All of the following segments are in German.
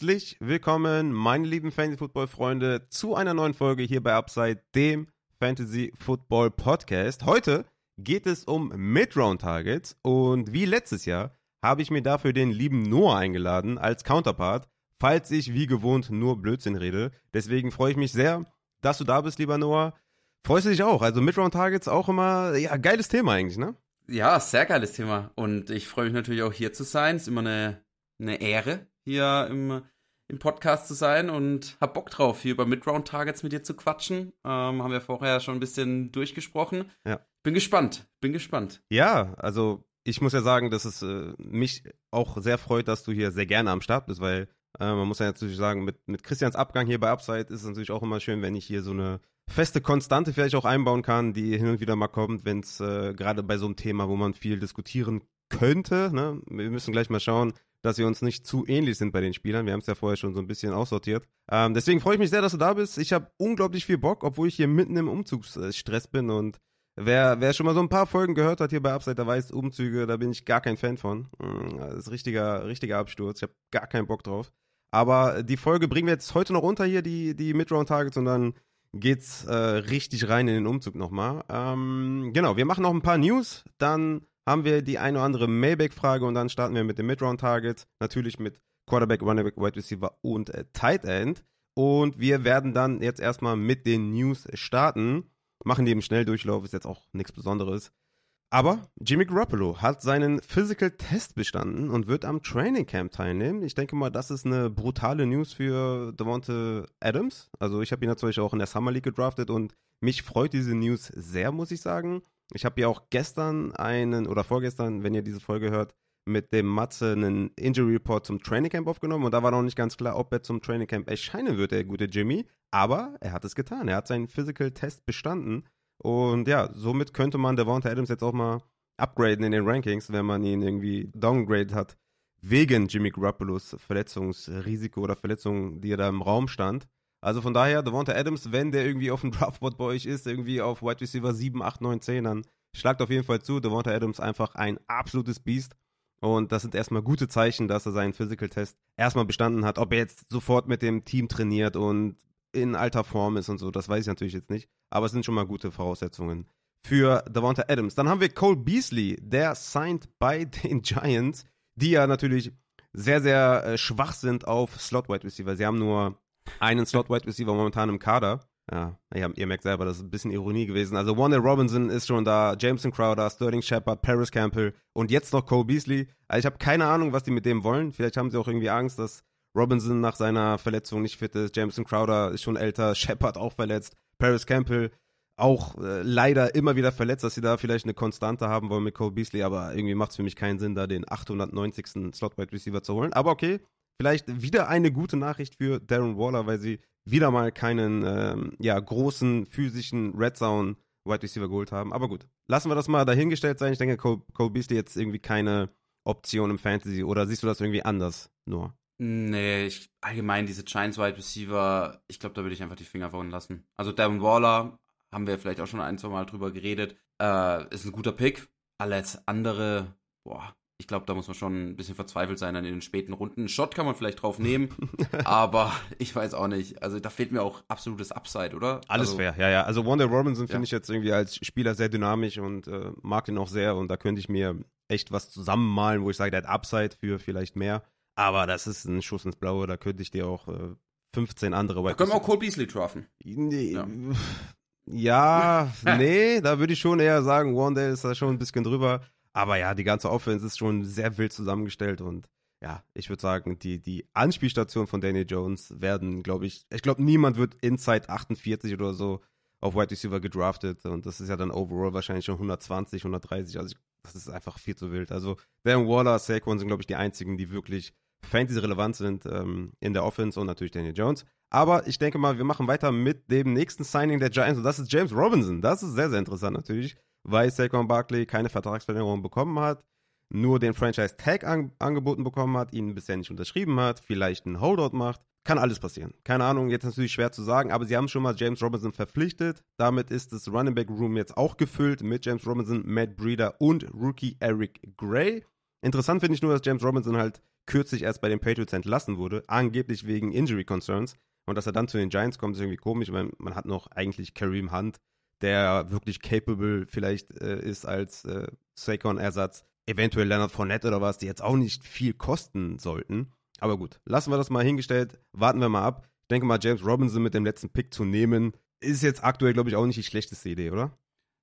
Herzlich willkommen, meine lieben Fantasy-Football-Freunde, zu einer neuen Folge hier bei Upside, dem Fantasy-Football-Podcast. Heute geht es um Mid-Round-Targets und wie letztes Jahr habe ich mir dafür den lieben Noah eingeladen als Counterpart, falls ich wie gewohnt nur Blödsinn rede. Deswegen freue ich mich sehr, dass du da bist, lieber Noah. Freust du dich auch? Also Mid-Round-Targets auch immer, ja, geiles Thema eigentlich, ne? Ja, sehr geiles Thema. Und ich freue mich natürlich auch hier zu sein. Ist immer eine, eine Ehre, hier im, im Podcast zu sein und hab Bock drauf, hier über Mid-Round-Targets mit dir zu quatschen. Ähm, haben wir vorher schon ein bisschen durchgesprochen. Ja. Bin gespannt, bin gespannt. Ja, also ich muss ja sagen, dass es äh, mich auch sehr freut, dass du hier sehr gerne am Start bist, weil äh, man muss ja natürlich sagen, mit, mit Christians Abgang hier bei Upside ist es natürlich auch immer schön, wenn ich hier so eine feste Konstante vielleicht auch einbauen kann, die hin und wieder mal kommt, wenn es äh, gerade bei so einem Thema, wo man viel diskutieren könnte, ne? wir müssen gleich mal schauen, dass wir uns nicht zu ähnlich sind bei den Spielern. Wir haben es ja vorher schon so ein bisschen aussortiert. Ähm, deswegen freue ich mich sehr, dass du da bist. Ich habe unglaublich viel Bock, obwohl ich hier mitten im Umzugsstress bin und Wer, wer schon mal so ein paar Folgen gehört hat hier bei Upside, der weiß, Umzüge, da bin ich gar kein Fan von. Mm, Das ist richtiger, richtiger Absturz. Ich habe gar keinen Bock drauf. Aber die Folge bringen wir jetzt heute noch unter hier, die, die Mid-Round-Targets, und dann geht's äh, richtig rein in den Umzug nochmal. Ähm, genau, wir machen noch ein paar News, dann haben wir die eine oder andere Mailback-Frage und dann starten wir mit dem Mid-Round-Target. Natürlich mit Quarterback, Running Back, Wide Receiver und äh, Tight End. Und wir werden dann jetzt erstmal mit den News starten. Machen die im Schnelldurchlauf, ist jetzt auch nichts Besonderes. Aber Jimmy Garoppolo hat seinen Physical Test bestanden und wird am Training Camp teilnehmen. Ich denke mal, das ist eine brutale News für Devonte Adams. Also ich habe ihn natürlich auch in der Summer League gedraftet und mich freut diese News sehr, muss ich sagen. Ich habe ja auch gestern einen oder vorgestern, wenn ihr diese Folge hört, mit dem Matze einen Injury Report zum Training Camp aufgenommen und da war noch nicht ganz klar, ob er zum Training Camp erscheinen wird, der gute Jimmy. Aber er hat es getan. Er hat seinen Physical Test bestanden und ja, somit könnte man Devonta Adams jetzt auch mal upgraden in den Rankings, wenn man ihn irgendwie downgrade hat, wegen Jimmy Garoppolos Verletzungsrisiko oder Verletzung, die er da im Raum stand. Also von daher, Devonta Adams, wenn der irgendwie auf dem Draftboard bei euch ist, irgendwie auf Wide Receiver 7, 8, 9, 10, dann schlagt auf jeden Fall zu. Devonta Adams einfach ein absolutes Biest. Und das sind erstmal gute Zeichen, dass er seinen Physical Test erstmal bestanden hat. Ob er jetzt sofort mit dem Team trainiert und in alter Form ist und so, das weiß ich natürlich jetzt nicht. Aber es sind schon mal gute Voraussetzungen für Devonta Adams. Dann haben wir Cole Beasley, der signed bei den Giants, die ja natürlich sehr, sehr äh, schwach sind auf Slot Wide Receiver. Sie haben nur einen Slot Wide Receiver momentan im Kader. Ja, ihr, ihr merkt selber, das ist ein bisschen Ironie gewesen. Also Warner Robinson ist schon da, Jameson Crowder, Sterling Shepard, Paris Campbell und jetzt noch Cole Beasley. Also ich habe keine Ahnung, was die mit dem wollen. Vielleicht haben sie auch irgendwie Angst, dass Robinson nach seiner Verletzung nicht fit ist. Jameson Crowder ist schon älter, Shepard auch verletzt, Paris Campbell auch äh, leider immer wieder verletzt, dass sie da vielleicht eine Konstante haben wollen mit Cole Beasley, aber irgendwie macht es für mich keinen Sinn, da den 890. Slot Wide Receiver zu holen. Aber okay, vielleicht wieder eine gute Nachricht für Darren Waller, weil sie wieder mal keinen ähm, ja, großen physischen Red Zone Wide Receiver geholt haben. Aber gut, lassen wir das mal dahingestellt sein. Ich denke, Cole, Cole Beasley jetzt irgendwie keine Option im Fantasy oder siehst du das irgendwie anders nur? Nee, ich, allgemein diese Giants Wide Receiver, ich glaube, da würde ich einfach die Finger von lassen. Also Darren Waller, haben wir vielleicht auch schon ein, zwei Mal drüber geredet, äh, ist ein guter Pick. Alles andere, boah, ich glaube, da muss man schon ein bisschen verzweifelt sein dann in den späten Runden. Einen Shot kann man vielleicht drauf nehmen, aber ich weiß auch nicht. Also da fehlt mir auch absolutes Upside, oder? Alles also, fair, ja, ja. Also Wanda Robinson finde Ja. ich jetzt irgendwie als Spieler sehr dynamisch und äh, mag den auch sehr und da könnte ich mir echt was zusammenmalen, wo ich sage, der hat Upside für vielleicht mehr. Aber das ist ein Schuss ins Blaue, da könnte ich dir auch äh, 15 andere Da können wir auch Cole Beasley draften. Nee, Ja. ja, nee, da würde ich schon eher sagen, Wandale ist da schon ein bisschen drüber. Aber ja, die ganze Offense ist schon sehr wild zusammengestellt und ja, ich würde sagen, die, die Anspielstationen von Daniel Jones werden, glaube ich, ich glaube, niemand wird Inside 48 oder so auf Wide Receiver gedraftet und das ist ja dann overall wahrscheinlich schon 120, 130, also ich, das ist einfach viel zu wild. Also Darren Waller, Saquon sind, glaube ich, die einzigen, die wirklich Fantasy-relevant sind ähm, in der Offense und natürlich Daniel Jones. Aber ich denke mal, wir machen weiter mit dem nächsten Signing der Giants und das ist James Robinson. Das ist sehr, sehr interessant natürlich, weil Saquon Barkley keine Vertragsverlängerung bekommen hat, nur den Franchise-Tag an, angeboten bekommen hat, ihn bisher nicht unterschrieben hat, vielleicht einen Holdout macht. Kann alles passieren. Keine Ahnung, jetzt natürlich schwer zu sagen, aber sie haben schon mal James Robinson verpflichtet. Damit ist das Running Back Room jetzt auch gefüllt mit James Robinson, Matt Breeder und Rookie Eric Gray. Interessant finde ich nur, dass James Robinson halt kürzlich erst bei den Patriots entlassen wurde, angeblich wegen Injury Concerns. Und dass er dann zu den Giants kommt, ist irgendwie komisch, weil man hat noch eigentlich Kareem Hunt, der wirklich capable vielleicht äh, ist als äh, Saquon-Ersatz. Eventuell Leonard Fournette oder was, die jetzt auch nicht viel kosten sollten. Aber gut, lassen wir das mal hingestellt, warten wir mal ab. Ich denke mal, James Robinson mit dem letzten Pick zu nehmen, ist jetzt aktuell, glaube ich, auch nicht die schlechteste Idee, oder?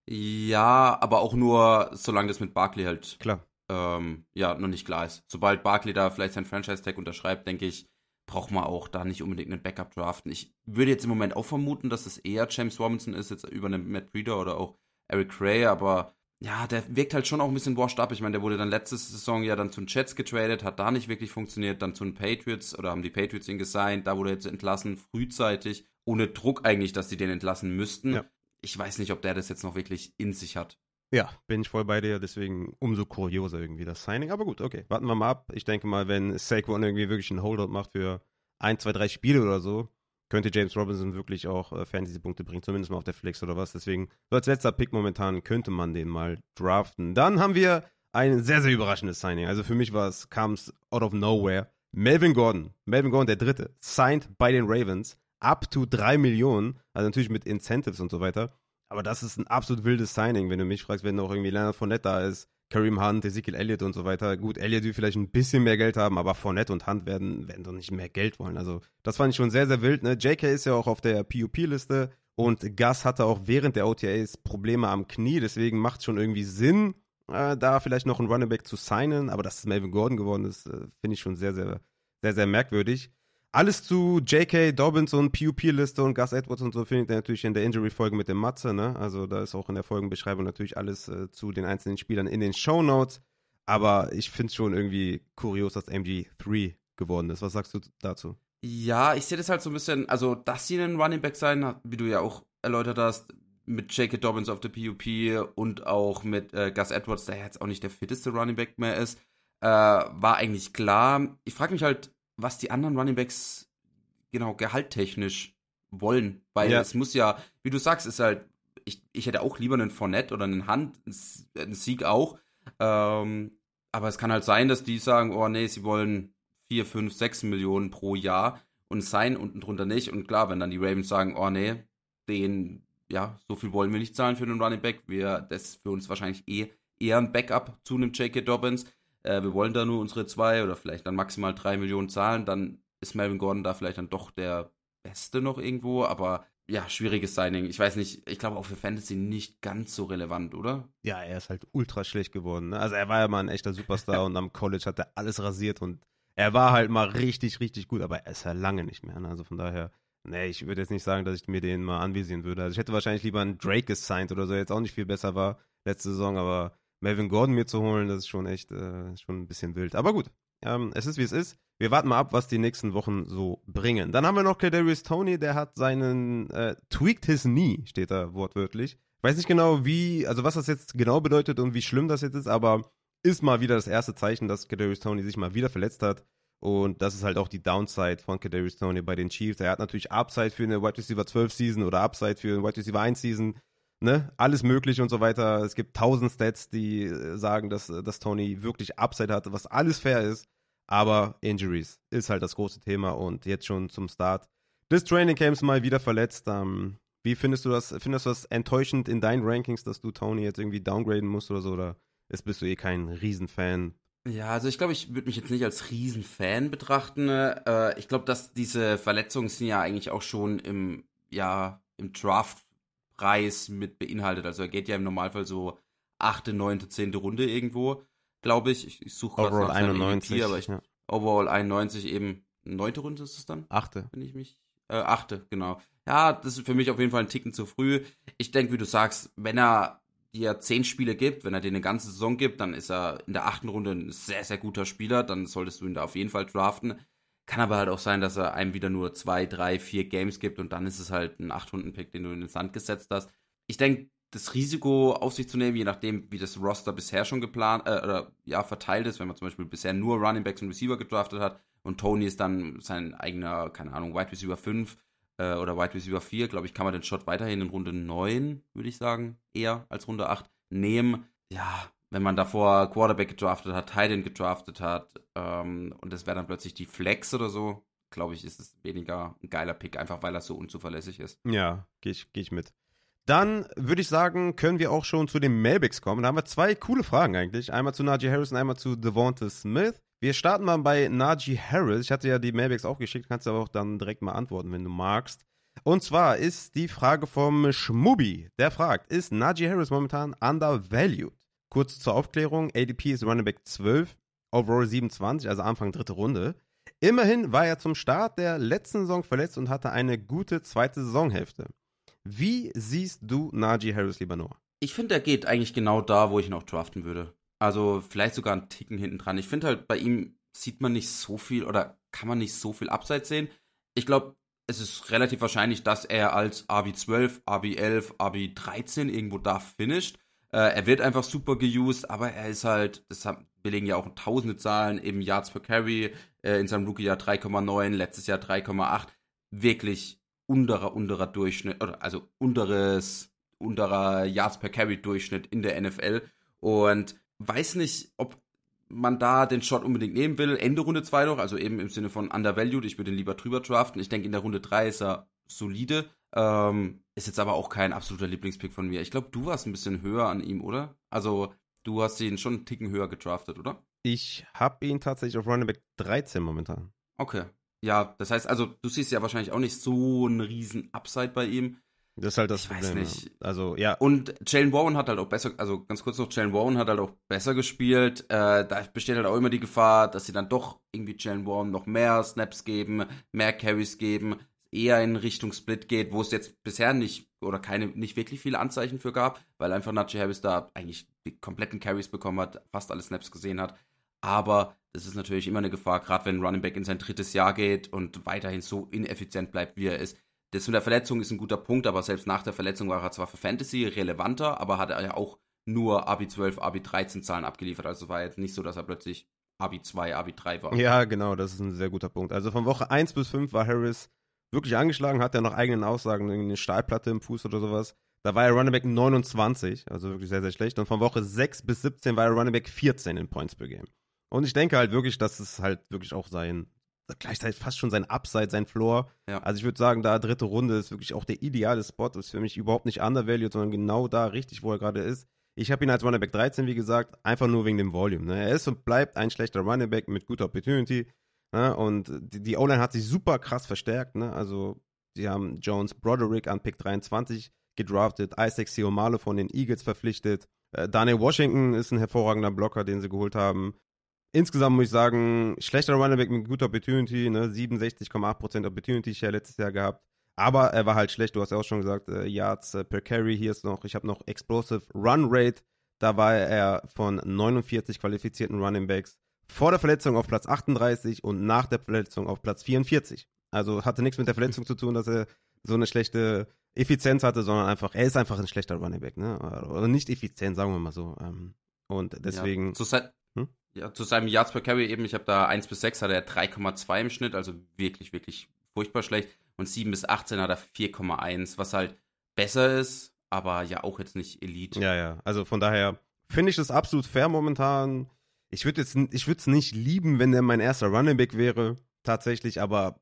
Ja, aber auch nur, solange das mit Barkley halt Klar. Ähm, ja, noch nicht klar ist. Sobald Barkley da vielleicht sein Franchise-Tag unterschreibt, denke ich, braucht man auch da nicht unbedingt einen Backup draften. Ich würde jetzt im Moment auch vermuten, dass es eher James Robinson ist, jetzt über einen Matt Breeder oder auch Eric Ray, aber ja, der wirkt halt schon auch ein bisschen washed up. Ich meine, der wurde dann letzte Saison ja dann zu den Jets getradet, hat da nicht wirklich funktioniert, dann zu den Patriots oder haben die Patriots ihn gesigned, da wurde er jetzt entlassen, frühzeitig, ohne Druck eigentlich, dass die den entlassen müssten. Ja. Ich weiß nicht, ob der das jetzt noch wirklich in sich hat. Ja, bin ich voll bei dir, deswegen umso kurioser irgendwie das Signing. Aber gut, okay, warten wir mal ab. Ich denke mal, wenn Saquon irgendwie wirklich einen Holdout macht für ein, zwei, drei Spiele oder so, könnte James Robinson wirklich auch äh, Fantasy-Punkte bringen, zumindest mal auf der Flex oder was. Deswegen, so als letzter Pick momentan könnte man den mal draften. Dann haben wir ein sehr, sehr überraschendes Signing. Also für mich war es, kam es out of nowhere. Melvin Gordon, Melvin Gordon, der Dritte, signed bei den Ravens, up to 3 Millionen, also natürlich mit Incentives und so weiter. Aber das ist ein absolut wildes Signing, wenn du mich fragst, wenn noch irgendwie Leonard Fournette da ist, Kareem Hunt, Ezekiel Elliott und so weiter. Gut, Elliott will vielleicht ein bisschen mehr Geld haben, aber Fournette und Hunt werden, werden doch nicht mehr Geld wollen. Also, das fand ich schon sehr, sehr wild. Ne? JK ist ja auch auf der PUP-Liste und Gus hatte auch während der OTAs Probleme am Knie, deswegen macht es schon irgendwie Sinn, äh, da vielleicht noch einen Running Back zu signen. Aber dass es Melvin Gordon geworden ist, äh, finde ich schon sehr, sehr, sehr, sehr merkwürdig. Alles zu J.K. Dobbins und PUP-Liste und Gus Edwards und so findet ihr natürlich in der Injury-Folge mit dem Matze, ne? Also da ist auch in der Folgenbeschreibung natürlich alles äh, zu den einzelnen Spielern in den Show Notes. Aber ich finde es schon irgendwie kurios, dass MG3 geworden ist. Was sagst du dazu? Ja, ich sehe das halt so ein bisschen, also dass sie ein Running Back sein, wie du ja auch erläutert hast, mit J.K. Dobbins auf der PUP und auch mit äh, Gus Edwards, der jetzt auch nicht der fitteste Running Back mehr ist, äh, war eigentlich klar. Ich frage mich halt, was die anderen Runningbacks genau gehalttechnisch wollen. Weil ja. es muss ja, wie du sagst, ist halt, ich, ich hätte auch lieber einen Fournette oder einen Hand, einen Sieg auch. Ähm, aber es kann halt sein, dass die sagen, oh nee, sie wollen 4, 5, 6 Millionen pro Jahr und sein unten drunter nicht. Und klar, wenn dann die Ravens sagen, oh nee, den, ja, so viel wollen wir nicht zahlen für einen Running Back, wir, das ist für uns wahrscheinlich eh eher ein Backup zu einem J.K. Dobbins äh, wir wollen da nur unsere zwei oder vielleicht dann maximal drei Millionen zahlen, dann ist Melvin Gordon da vielleicht dann doch der Beste noch irgendwo, aber ja, schwieriges Signing. Ich weiß nicht, ich glaube auch für Fantasy nicht ganz so relevant, oder? Ja, er ist halt ultra schlecht geworden. Ne? Also er war ja mal ein echter Superstar und am College hat er alles rasiert und er war halt mal richtig, richtig gut, aber er ist ja lange nicht mehr. Ne? Also von daher, nee, ich würde jetzt nicht sagen, dass ich mir den mal anvisieren würde. Also ich hätte wahrscheinlich lieber einen Drake gesigned oder so, der jetzt auch nicht viel besser war letzte Saison, aber Melvin Gordon mir zu holen, das ist schon echt äh, schon ein bisschen wild. Aber gut, ähm, es ist wie es ist. Wir warten mal ab, was die nächsten Wochen so bringen. Dann haben wir noch Kadarius Tony, der hat seinen äh, tweaked his knee, steht da wortwörtlich. Ich weiß nicht genau, wie, also was das jetzt genau bedeutet und wie schlimm das jetzt ist, aber ist mal wieder das erste Zeichen, dass Kadarius Tony sich mal wieder verletzt hat. Und das ist halt auch die Downside von Kadarius Tony bei den Chiefs. Er hat natürlich Upside für eine Wide Receiver 12 Season oder Upside für eine Wide Receiver 1 Season ne, alles möglich und so weiter. Es gibt tausend Stats, die äh, sagen, dass, äh, dass Tony wirklich Upside hatte, was alles fair ist. Aber Injuries ist halt das große Thema und jetzt schon zum Start des Training Camps mal wieder verletzt. Ähm, wie findest du das? Findest du das enttäuschend in deinen Rankings, dass du Tony jetzt irgendwie downgraden musst oder so? Oder ist, bist du eh kein Riesenfan? Ja, also ich glaube, ich würde mich jetzt nicht als Riesenfan betrachten. Äh, ich glaube, dass diese Verletzungen sind ja eigentlich auch schon im, ja, im Draft Preis mit beinhaltet. Also er geht ja im Normalfall so achte, neunte, zehnte Runde irgendwo, glaube ich. Ich, ich suche gerade nach 91, MVP, aber ich, ja. Overall 91 eben neunte Runde ist es dann? Achte. Wenn ich mich äh, achte, genau. Ja, das ist für mich auf jeden Fall ein Ticken zu früh. Ich denke, wie du sagst, wenn er dir zehn Spiele gibt, wenn er dir eine ganze Saison gibt, dann ist er in der achten Runde ein sehr, sehr guter Spieler. Dann solltest du ihn da auf jeden Fall draften. Kann aber halt auch sein, dass er einem wieder nur zwei, drei, vier Games gibt und dann ist es halt ein 8-Runden-Pick, den du in den Sand gesetzt hast. Ich denke, das Risiko auf sich zu nehmen, je nachdem, wie das Roster bisher schon geplant äh, oder ja verteilt ist, wenn man zum Beispiel bisher nur Running Backs und Receiver gedraftet hat und Tony ist dann sein eigener, keine Ahnung, Wide Receiver 5 äh, oder Wide Receiver 4, glaube ich, kann man den Shot weiterhin in Runde 9, würde ich sagen, eher als Runde 8 nehmen. Ja, wenn man davor Quarterback gedraftet hat, Titan gedraftet hat ähm, und das wäre dann plötzlich die Flex oder so, glaube ich, ist es weniger ein geiler Pick, einfach weil er so unzuverlässig ist. Ja, gehe ich, geh ich mit. Dann würde ich sagen, können wir auch schon zu den Mailbacks kommen. Da haben wir zwei coole Fragen eigentlich. Einmal zu Najee Harris und einmal zu Devonta Smith. Wir starten mal bei Najee Harris. Ich hatte ja die Mailbacks auch geschickt, kannst du aber auch dann direkt mal antworten, wenn du magst. Und zwar ist die Frage vom Schmubi. Der fragt, ist Najee Harris momentan undervalued? Kurz zur Aufklärung, ADP ist Running Back 12, Overall 27, also Anfang dritte Runde. Immerhin war er zum Start der letzten Saison verletzt und hatte eine gute zweite Saisonhälfte. Wie siehst du Najee Harris, lieber Noah? Ich finde, er geht eigentlich genau da, wo ich ihn auch draften würde. Also vielleicht sogar einen Ticken hinten dran. Ich finde halt, bei ihm sieht man nicht so viel oder kann man nicht so viel Abseits sehen. Ich glaube, es ist relativ wahrscheinlich, dass er als RB12, RB11, RB13 irgendwo da finisht. Äh, er wird einfach super geused, aber er ist halt, das belegen ja auch tausende Zahlen, eben Yards per Carry, äh, in seinem Rookie-Jahr 3,9, letztes Jahr 3,8. Wirklich unterer, unterer Durchschnitt, oder also unteres, unterer Yards per Carry Durchschnitt in der NFL. Und weiß nicht, ob man da den Shot unbedingt nehmen will. Ende Runde 2 doch, also eben im Sinne von undervalued. Ich würde ihn lieber drüber draften. Ich denke, in der Runde 3 ist er solide. Ähm, ist jetzt aber auch kein absoluter Lieblingspick von mir. Ich glaube, du warst ein bisschen höher an ihm, oder? Also, du hast ihn schon einen Ticken höher gedraftet, oder? Ich habe ihn tatsächlich auf Running Back 13 momentan. Okay. Ja, das heißt also, du siehst ja wahrscheinlich auch nicht so einen riesen Upside bei ihm. Das ist halt das ich Problem. weiß nicht. Also, ja. Und Jalen Warren hat halt auch besser, also ganz kurz noch, Jalen Warren hat halt auch besser gespielt. Äh, da besteht halt auch immer die Gefahr, dass sie dann doch irgendwie Jalen Warren noch mehr Snaps geben, mehr Carries geben, eher in Richtung Split geht, wo es jetzt bisher nicht oder keine, nicht wirklich viele Anzeichen für gab, weil einfach Najee Harris da eigentlich die kompletten Carries bekommen hat, fast alle Snaps gesehen hat. Aber das ist natürlich immer eine Gefahr, gerade wenn Running Back in sein drittes Jahr geht und weiterhin so ineffizient bleibt, wie er ist. Das mit der Verletzung ist ein guter Punkt, aber selbst nach der Verletzung war er zwar für Fantasy relevanter, aber hat er ja auch nur AB 12, AB 13 Zahlen abgeliefert. Also war jetzt nicht so, dass er plötzlich AB 2, AB 3 war. Ja, genau, das ist ein sehr guter Punkt. Also von Woche 1 bis 5 war Harris wirklich angeschlagen, hat er noch eigenen Aussagen, eine Stahlplatte im Fuß oder sowas. Da war er Running Back 29, also wirklich sehr, sehr schlecht. Und von Woche 6 bis 17 war er Running Back 14 in Points per Game. Und ich denke halt wirklich, dass es halt wirklich auch sein, gleichzeitig fast schon sein Upside, sein Floor. Ja. Also ich würde sagen, da dritte Runde ist wirklich auch der ideale Spot. Ist für mich überhaupt nicht undervalued, sondern genau da richtig, wo er gerade ist. Ich habe ihn als Running Back 13, wie gesagt, einfach nur wegen dem Volume. Ne? Er ist und bleibt ein schlechter Running Back mit guter Opportunity. Ne? Und die, die O-Line hat sich super krass verstärkt. Ne? Also, sie haben Jones Broderick an Pick 23 gedraftet, Isaac Siomale von den Eagles verpflichtet. Äh, Daniel Washington ist ein hervorragender Blocker, den sie geholt haben. Insgesamt muss ich sagen, schlechter Running Back mit guter Opportunity, ne? 67,8% Opportunity Share letztes Jahr gehabt. Aber er war halt schlecht, du hast ja auch schon gesagt, äh, Yards äh, per Carry, hier ist noch, ich habe noch Explosive Run Rate, da war er von 49 qualifizierten Running Backs vor der Verletzung auf Platz 38 und nach der Verletzung auf Platz 44. Also hatte nichts mit der Verletzung zu tun, dass er so eine schlechte Effizienz hatte, sondern einfach, er ist einfach ein schlechter Running Back, ne? Oder nicht effizient, sagen wir mal so. Ähm, Und deswegen. Ja, zu, se Hm? ja, zu seinem Yards per Carry eben, ich habe da 1 bis 6 hat er 3,2 im Schnitt, also wirklich, wirklich furchtbar schlecht. Und 7 bis 18 hat er 4,1, was halt besser ist, aber ja auch jetzt nicht Elite. Ja, ja. Also von daher finde ich das absolut fair momentan. Ich würde jetzt, ich würde es nicht lieben, wenn der mein erster Running Back wäre, tatsächlich, aber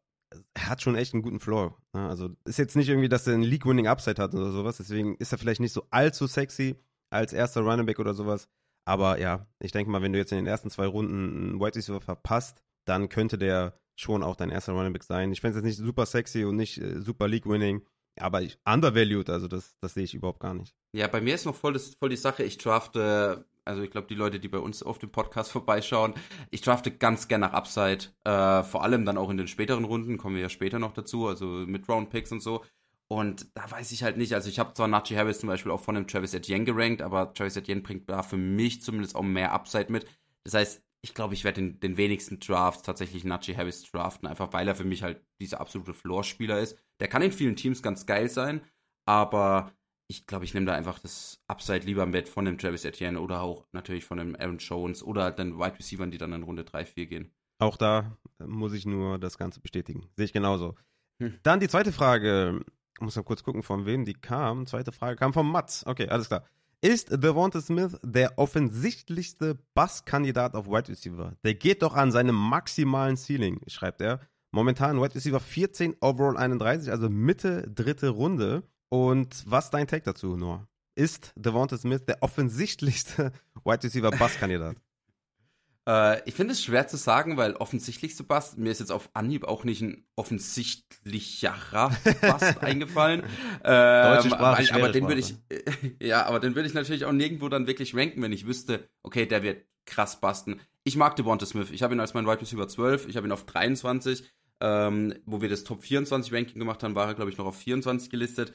er hat schon echt einen guten Floor. ne? Also ist jetzt nicht irgendwie, dass er einen League-Winning Upside hat oder sowas, deswegen ist er vielleicht nicht so allzu sexy als erster Running Back oder sowas. Aber ja, ich denke mal, wenn du jetzt in den ersten zwei Runden einen Wide Receiver verpasst, dann könnte der schon auch dein erster Running Back sein. Ich fände es jetzt nicht super sexy und nicht äh, super League-Winning, aber ich, undervalued, also das, das sehe ich überhaupt gar nicht. Ja, bei mir ist noch voll, das, voll die Sache, ich drafte, also ich glaube, die Leute, die bei uns auf dem Podcast vorbeischauen, ich drafte ganz gern nach Upside, äh, vor allem dann auch in den späteren Runden, kommen wir ja später noch dazu, also mit Round-Picks und so. Und da weiß ich halt nicht, also ich habe zwar Najee Harris zum Beispiel auch von dem Travis Etienne gerankt, aber Travis Etienne bringt da für mich zumindest auch mehr Upside mit. Das heißt, ich glaube, ich werde den, den wenigsten Drafts tatsächlich Najee Harris draften, einfach weil er für mich halt dieser absolute Floor-Spieler ist. Der kann in vielen Teams ganz geil sein, aber ich glaube, ich nehme da einfach das Upside lieber mit von dem Travis Etienne oder auch natürlich von dem Aaron Jones oder den Wide Receivers, die dann in Runde 3, 4 gehen. Auch da muss ich nur das Ganze bestätigen. Sehe ich genauso. Hm. Dann die zweite Frage. Ich muss mal kurz gucken, von wem die kam. Zweite Frage kam von Mats. Okay, alles klar. Ist Devonta Smith der offensichtlichste Basskandidat auf Wide Receiver? Der geht doch an seinem maximalen Ceiling, schreibt er. Momentan Wide Receiver 14, Overall 31, also Mitte dritte Runde. Und was dein Take dazu, Noah? Ist Devonta Smith der offensichtlichste Wide Receiver Basskandidat? Äh, ich finde es schwer zu sagen, weil offensichtlich Bass, mir ist jetzt auf Anhieb auch nicht ein offensichtlicherer Bass eingefallen. Ähm, Deutsche Sprache, aber, aber den würde ich, ja, aber den würde ich natürlich auch nirgendwo dann wirklich ranken, wenn ich wüsste, okay, der wird krass basten. Ich mag Devonta Smith. Ich habe ihn als mein Wide Receiver 12, ich habe ihn auf 23 ähm, wo wir das Top 24 Ranking gemacht haben, war er, glaube ich, noch auf 24 gelistet.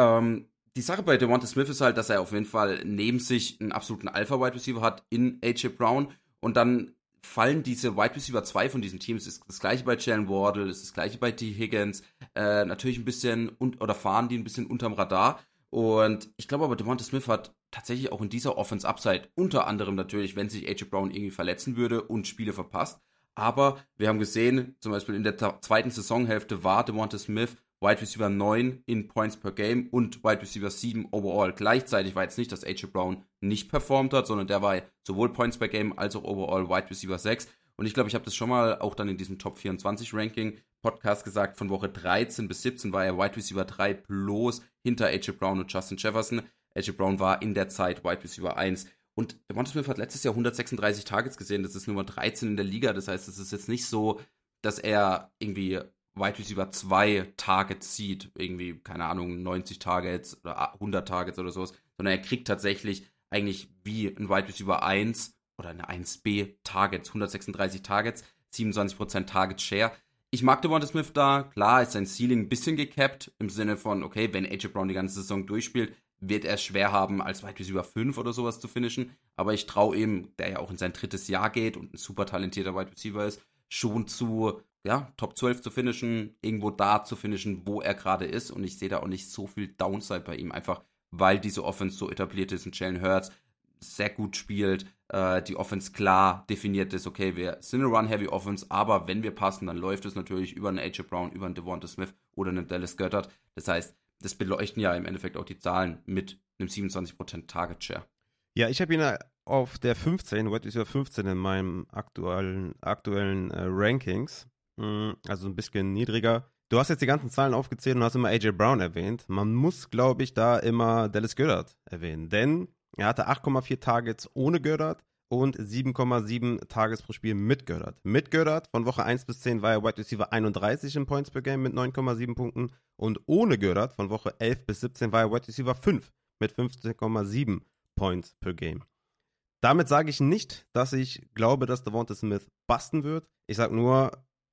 Ähm, die Sache bei Devonta Smith ist halt, dass er auf jeden Fall neben sich einen absoluten Alpha-Wide Receiver hat in AJ Brown und dann fallen diese Wide Receiver 2 von diesem Team. Es ist das gleiche bei Jalen Wardle, es ist das gleiche bei T. Higgins, äh, natürlich ein bisschen, oder fahren die ein bisschen unterm Radar. Und ich glaube aber, Devonta Smith hat tatsächlich auch in dieser Offense Upside, unter anderem natürlich, wenn sich AJ Brown irgendwie verletzen würde und Spiele verpasst, aber wir haben gesehen, zum Beispiel in der zweiten Saisonhälfte war DeMonte Smith Wide Receiver 9 in Points per Game und Wide Receiver 7 overall. Gleichzeitig war jetzt nicht, dass AJ Brown nicht performt hat, sondern der war sowohl Points per Game als auch overall Wide Receiver 6. Und ich glaube, ich habe das schon mal auch dann in diesem Top 24 Ranking Podcast gesagt, von Woche 13 bis 17 war er Wide Receiver 3 bloß hinter AJ Brown und Justin Jefferson. AJ Brown war in der Zeit Wide Receiver 1. Und Devonta Smith hat letztes Jahr 136 Targets gesehen. Das ist Nummer 13 in der Liga. Das heißt, es ist jetzt nicht so, dass er irgendwie Wide Receiver 2 Targets sieht. Irgendwie, keine Ahnung, 90 Targets oder 100 Targets oder sowas. Sondern er kriegt tatsächlich eigentlich wie ein Wide Receiver 1 oder eine 1B Targets. 136 Targets, 27% Target Share. Ich mag Devonta Smith da. Klar ist sein Ceiling ein bisschen gecapped. Im Sinne von, okay, wenn AJ Brown die ganze Saison durchspielt, wird er schwer haben, als Wide Receiver 5 oder sowas zu finishen. Aber ich traue ihm, der ja auch in sein drittes Jahr geht und ein super talentierter Wide Receiver ist, schon zu, ja, Top 12 zu finishen, irgendwo da zu finishen, wo er gerade ist. Und ich sehe da auch nicht so viel Downside bei ihm, einfach weil diese Offense so etabliert ist und Jalen Hurts sehr gut spielt, äh, die Offense klar definiert ist, okay, wir sind eine Run-Heavy Offense, aber wenn wir passen, dann läuft es natürlich über einen AJ Brown, über einen Devonta Smith oder einen Dallas Goddard. Das heißt, das beleuchten ja im Endeffekt auch die Zahlen mit einem 27% Target Share. Ja, ich habe ihn auf der 15, Wide Receiver 15 in meinem aktuellen, aktuellen äh, Rankings, also ein bisschen niedriger. Du hast jetzt die ganzen Zahlen aufgezählt und hast immer AJ Brown erwähnt. Man muss, glaube ich, da immer Dallas Goddard erwähnen, denn er hatte 8,4 Targets ohne Goddard und 7,7 Tages pro Spiel mit Gördert. Mit Gördert von Woche 1 bis 10 war er Wide Receiver 31 in Points per Game mit 9,7 Punkten und ohne Gördert von Woche 11 bis 17 war er Wide Receiver 5 mit 15,7 Points per Game. Damit sage ich nicht, dass ich glaube, dass Devonta Smith basten wird. Ich sage nur,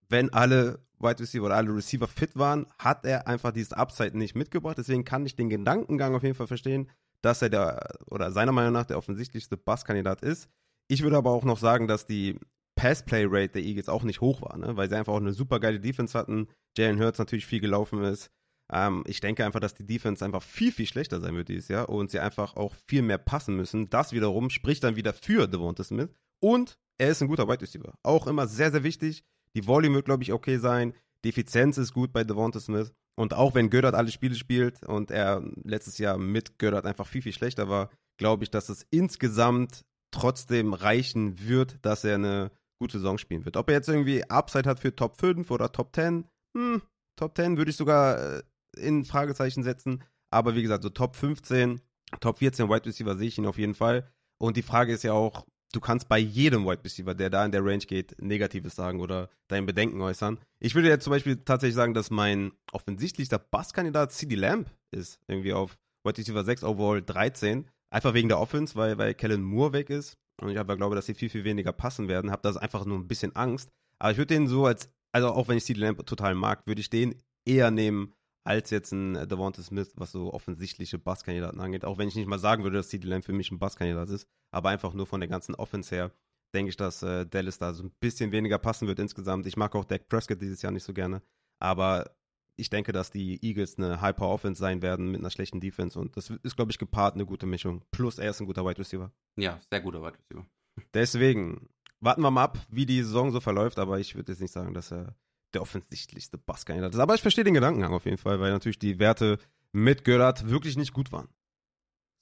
wenn alle Wide Receiver oder alle Receiver fit waren, hat er einfach dieses Upside nicht mitgebracht. Deswegen kann ich den Gedankengang auf jeden Fall verstehen, dass er der, oder seiner Meinung nach der offensichtlichste Basskandidat ist. Ich würde aber auch noch sagen, dass die Pass-Play-Rate der Eagles auch nicht hoch war, ne? weil sie einfach auch eine super geile Defense hatten. Jalen Hurts natürlich viel gelaufen ist. Ähm, ich denke einfach, dass die Defense einfach viel, viel schlechter sein wird dieses Jahr und sie einfach auch viel mehr passen müssen. Das wiederum spricht dann wieder für Devonta Smith. Und er ist ein guter Wide Receiver. Auch immer sehr, sehr wichtig. Die Volume wird, glaube ich, okay sein. Die Effizienz ist gut bei Devonta Smith. Und auch wenn Göttert alle Spiele spielt und er letztes Jahr mit Göttert einfach viel, viel schlechter war, glaube ich, dass es insgesamt trotzdem reichen wird, dass er eine gute Saison spielen wird. Ob er jetzt irgendwie Upside hat für Top 5 oder Top 10, hm, Top 10 würde ich sogar äh, in Fragezeichen setzen. Aber wie gesagt, so Top 15, Top 14 Wide Receiver sehe ich ihn auf jeden Fall. Und die Frage ist ja auch, du kannst bei jedem Wide Receiver, der da in der Range geht, Negatives sagen oder dein Bedenken äußern. Ich würde jetzt zum Beispiel tatsächlich sagen, dass mein offensichtlichster Basskandidat CD Lamb ist. Irgendwie auf Wide Receiver 6, Overall 13. Einfach wegen der Offense, weil, weil Kellen Moore weg ist. Und ich aber glaube, dass sie viel, viel weniger passen werden. Habe das einfach nur ein bisschen Angst. Aber ich würde den so als, also auch wenn ich CD Lamb total mag, würde ich den eher nehmen als jetzt ein Devonta Smith, was so offensichtliche Basskandidaten angeht. Auch wenn ich nicht mal sagen würde, dass CD Lamb für mich ein Basskandidat ist. Aber einfach nur von der ganzen Offense her denke ich, dass äh, Dallas da so ein bisschen weniger passen wird insgesamt. Ich mag auch Dak Prescott dieses Jahr nicht so gerne. Aber ich denke, dass die Eagles eine High-Power-Offense sein werden mit einer schlechten Defense und das ist, glaube ich, gepaart eine gute Mischung. Plus er ist ein guter Wide Receiver. Ja, sehr guter Wide Receiver. Deswegen warten wir mal ab, wie die Saison so verläuft, aber ich würde jetzt nicht sagen, dass er der offensichtlichste Basskandidat ist. Aber ich verstehe den Gedankengang auf jeden Fall, weil natürlich die Werte mit Görat wirklich nicht gut waren.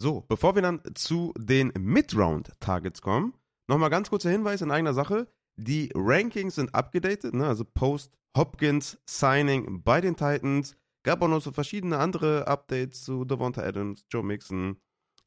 So, bevor wir dann zu den Mid-Round-Targets kommen, nochmal ganz kurzer Hinweis in eigener Sache. Die Rankings sind abgedatet, ne? also Post Hopkins Signing bei den Titans. Gab auch noch so verschiedene andere Updates zu Devonta Adams, Joe Mixon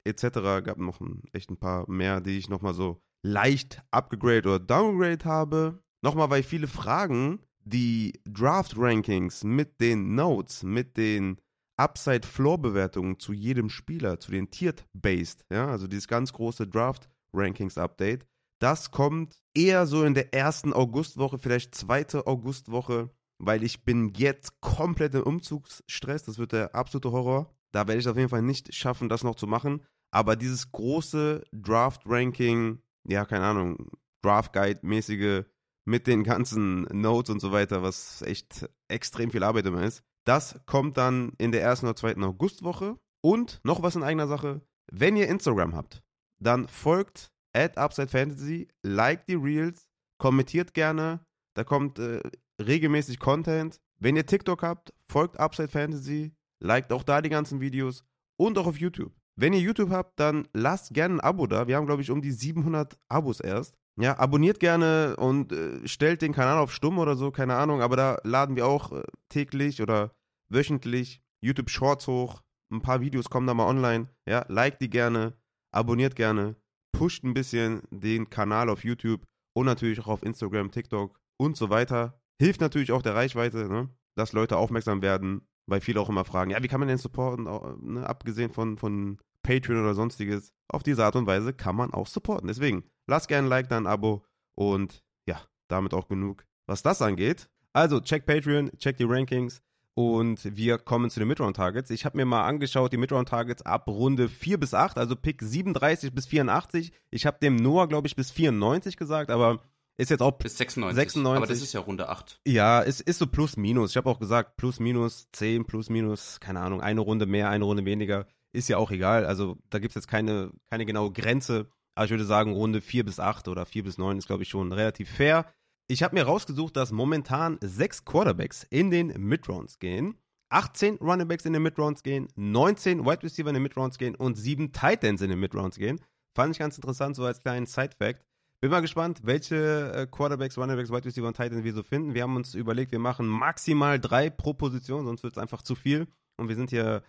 etc. Gab noch ein, echt ein paar mehr, die ich nochmal so leicht upgrade oder downgrade habe. Nochmal, weil viele fragen, die Draft-Rankings mit den Notes, mit den Upside-Floor-Bewertungen zu jedem Spieler, zu den Tiered-Based, ja, also dieses ganz große Draft-Rankings-Update, das kommt eher so in der ersten Augustwoche, vielleicht zweite Augustwoche, weil ich bin jetzt komplett im Umzugsstress. Das wird der absolute Horror. Da werde ich auf jeden Fall nicht schaffen, das noch zu machen. Aber dieses große Draft-Ranking, ja, keine Ahnung, Draft-Guide-mäßige mit den ganzen Notes und so weiter, was echt extrem viel Arbeit immer ist. Das kommt dann in der ersten oder zweiten Augustwoche. Und noch was in eigener Sache, wenn ihr Instagram habt, dann folgt at Upside Fantasy, like die Reels, kommentiert gerne, da kommt äh, regelmäßig Content. Wenn ihr TikTok habt, folgt Upside Fantasy, liked auch da die ganzen Videos und auch auf YouTube. Wenn ihr YouTube habt, dann lasst gerne ein Abo da. Wir haben, glaube ich, um die 700 Abos erst. Ja, abonniert gerne und äh, stellt den Kanal auf stumm oder so, keine Ahnung. Aber da laden wir auch äh, täglich oder wöchentlich YouTube Shorts hoch. Ein paar Videos kommen da mal online. Ja, liked die gerne, abonniert gerne, pusht ein bisschen den Kanal auf YouTube und natürlich auch auf Instagram, TikTok und so weiter. Hilft natürlich auch der Reichweite, ne? dass Leute aufmerksam werden, weil viele auch immer fragen, ja, wie kann man denn supporten, ne? abgesehen von, von Patreon oder sonstiges. Auf diese Art und Weise kann man auch supporten. Deswegen, lasst gerne ein Like, dann ein Abo und ja, damit auch genug, was das angeht. Also, check Patreon, check die Rankings und wir kommen zu den Midround-Targets. Ich habe mir mal angeschaut, die Midround-Targets ab Runde 4 bis 8, also Pick 37 bis 84. Ich habe dem Noah, glaube ich, bis 94 gesagt, aber ist jetzt auch bis 96. 96. Aber das ist ja Runde 8. Ja, es ist so plus minus. Ich habe auch gesagt, plus minus 10, plus minus, keine Ahnung, eine Runde mehr, eine Runde weniger. Ist ja auch egal. Also da gibt es jetzt keine, keine genaue Grenze. Aber ich würde sagen, Runde 4 bis 8 oder 4 bis 9 ist, glaube ich, schon relativ fair. Ich habe mir rausgesucht, dass momentan sechs Quarterbacks in den Midrounds gehen. 18 Runningbacks in den Midrounds gehen, 19 Wide Receiver in den Midrounds gehen und 7 Titans in den Midrounds gehen. Fand ich ganz interessant, so als kleinen Side-Fact. Bin mal gespannt, welche äh, Quarterbacks, Runningbacks, Wide Receiver und Titans wir so finden. Wir haben uns überlegt, wir machen maximal drei pro Position, sonst wird es einfach zu viel. Und wir sind hier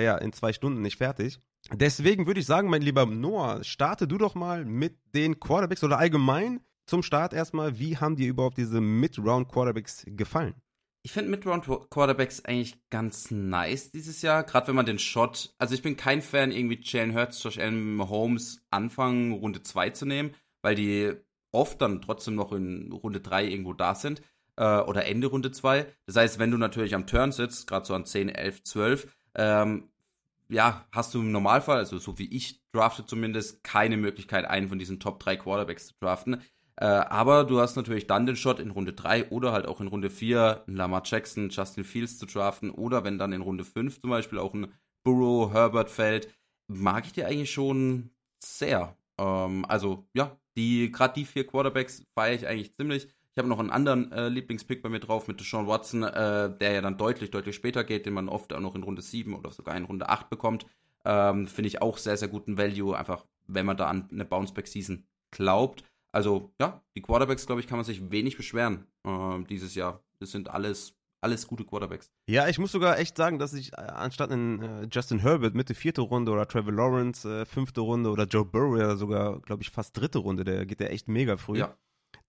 ja, in zwei Stunden nicht fertig. Deswegen würde ich sagen, mein lieber Noah, starte du doch mal mit den Quarterbacks oder allgemein zum Start erstmal, wie haben dir überhaupt diese Mid-Round-Quarterbacks gefallen? Ich finde Mid-Round-Quarterbacks eigentlich ganz nice dieses Jahr, gerade wenn man den Shot, also ich bin kein Fan, irgendwie Jalen Hurts, Josh Allen, Holmes Anfang Runde 2 zu nehmen, weil die oft dann trotzdem noch in Runde 3 irgendwo da sind äh, oder Ende Runde 2. Das heißt, wenn du natürlich am Turn sitzt, gerade so an 10, 11, 12, ähm, ja, hast du im Normalfall, also so wie ich drafte zumindest, keine Möglichkeit, einen von diesen Top 3 Quarterbacks zu draften. Äh, aber du hast natürlich dann den Shot in Runde 3 oder halt auch in Runde 4 einen Lamar Jackson, Justin Fields zu draften oder wenn dann in Runde 5 zum Beispiel auch ein Burrow, Herbert fällt, mag ich dir eigentlich schon sehr. Ähm, also ja, die gerade die vier Quarterbacks feiere ich eigentlich ziemlich. Ich habe noch einen anderen äh, Lieblingspick bei mir drauf mit Deshaun Watson, äh, der ja dann deutlich, deutlich später geht, den man oft auch noch in Runde 7 oder sogar in Runde 8 bekommt. Ähm, Finde ich auch sehr, sehr guten Value, einfach wenn man da an eine Bounceback-Season glaubt. Also ja, die Quarterbacks, glaube ich, kann man sich wenig beschweren äh, dieses Jahr. Das sind alles alles gute Quarterbacks. Ja, ich muss sogar echt sagen, dass ich äh, anstatt in äh, Justin Herbert Mitte vierte Runde oder Trevor Lawrence äh, fünfte Runde oder Joe Burrow sogar, glaube ich, fast dritte Runde, der geht ja echt mega früh. Ja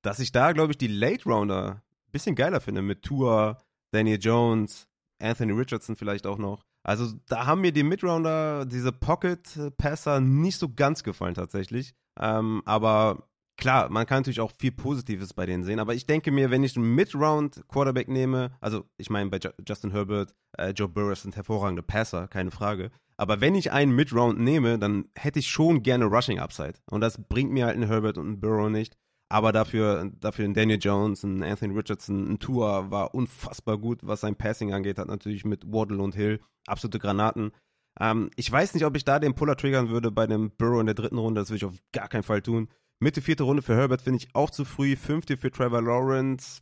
dass ich da, glaube ich, die Late Rounder ein bisschen geiler finde mit Tua, Daniel Jones, Anthony Richardson vielleicht auch noch. Also da haben mir die Midrounder, diese Pocket-Passer nicht so ganz gefallen tatsächlich. Ähm, aber klar, man kann natürlich auch viel Positives bei denen sehen. Aber ich denke mir, wenn ich einen Mid-Round-Quarterback nehme, also ich meine bei Justin Herbert, äh, Joe Burrow sind hervorragende Passer, keine Frage. Aber wenn ich einen Mid-Round nehme, dann hätte ich schon gerne Rushing-Upside. Und das bringt mir halt einen Herbert und einen Burrow nicht. Aber dafür, dafür ein Daniel Jones, ein Anthony Richardson, ein Tua war unfassbar gut, was sein Passing angeht. Hat natürlich mit Waddle und Hill absolute Granaten. Ähm, ich weiß nicht, ob ich da den Puller triggern würde bei dem Burrow in der dritten Runde. Das würde ich auf gar keinen Fall tun. Mitte vierte Runde für Herbert finde ich auch zu früh. Fünfte für Trevor Lawrence.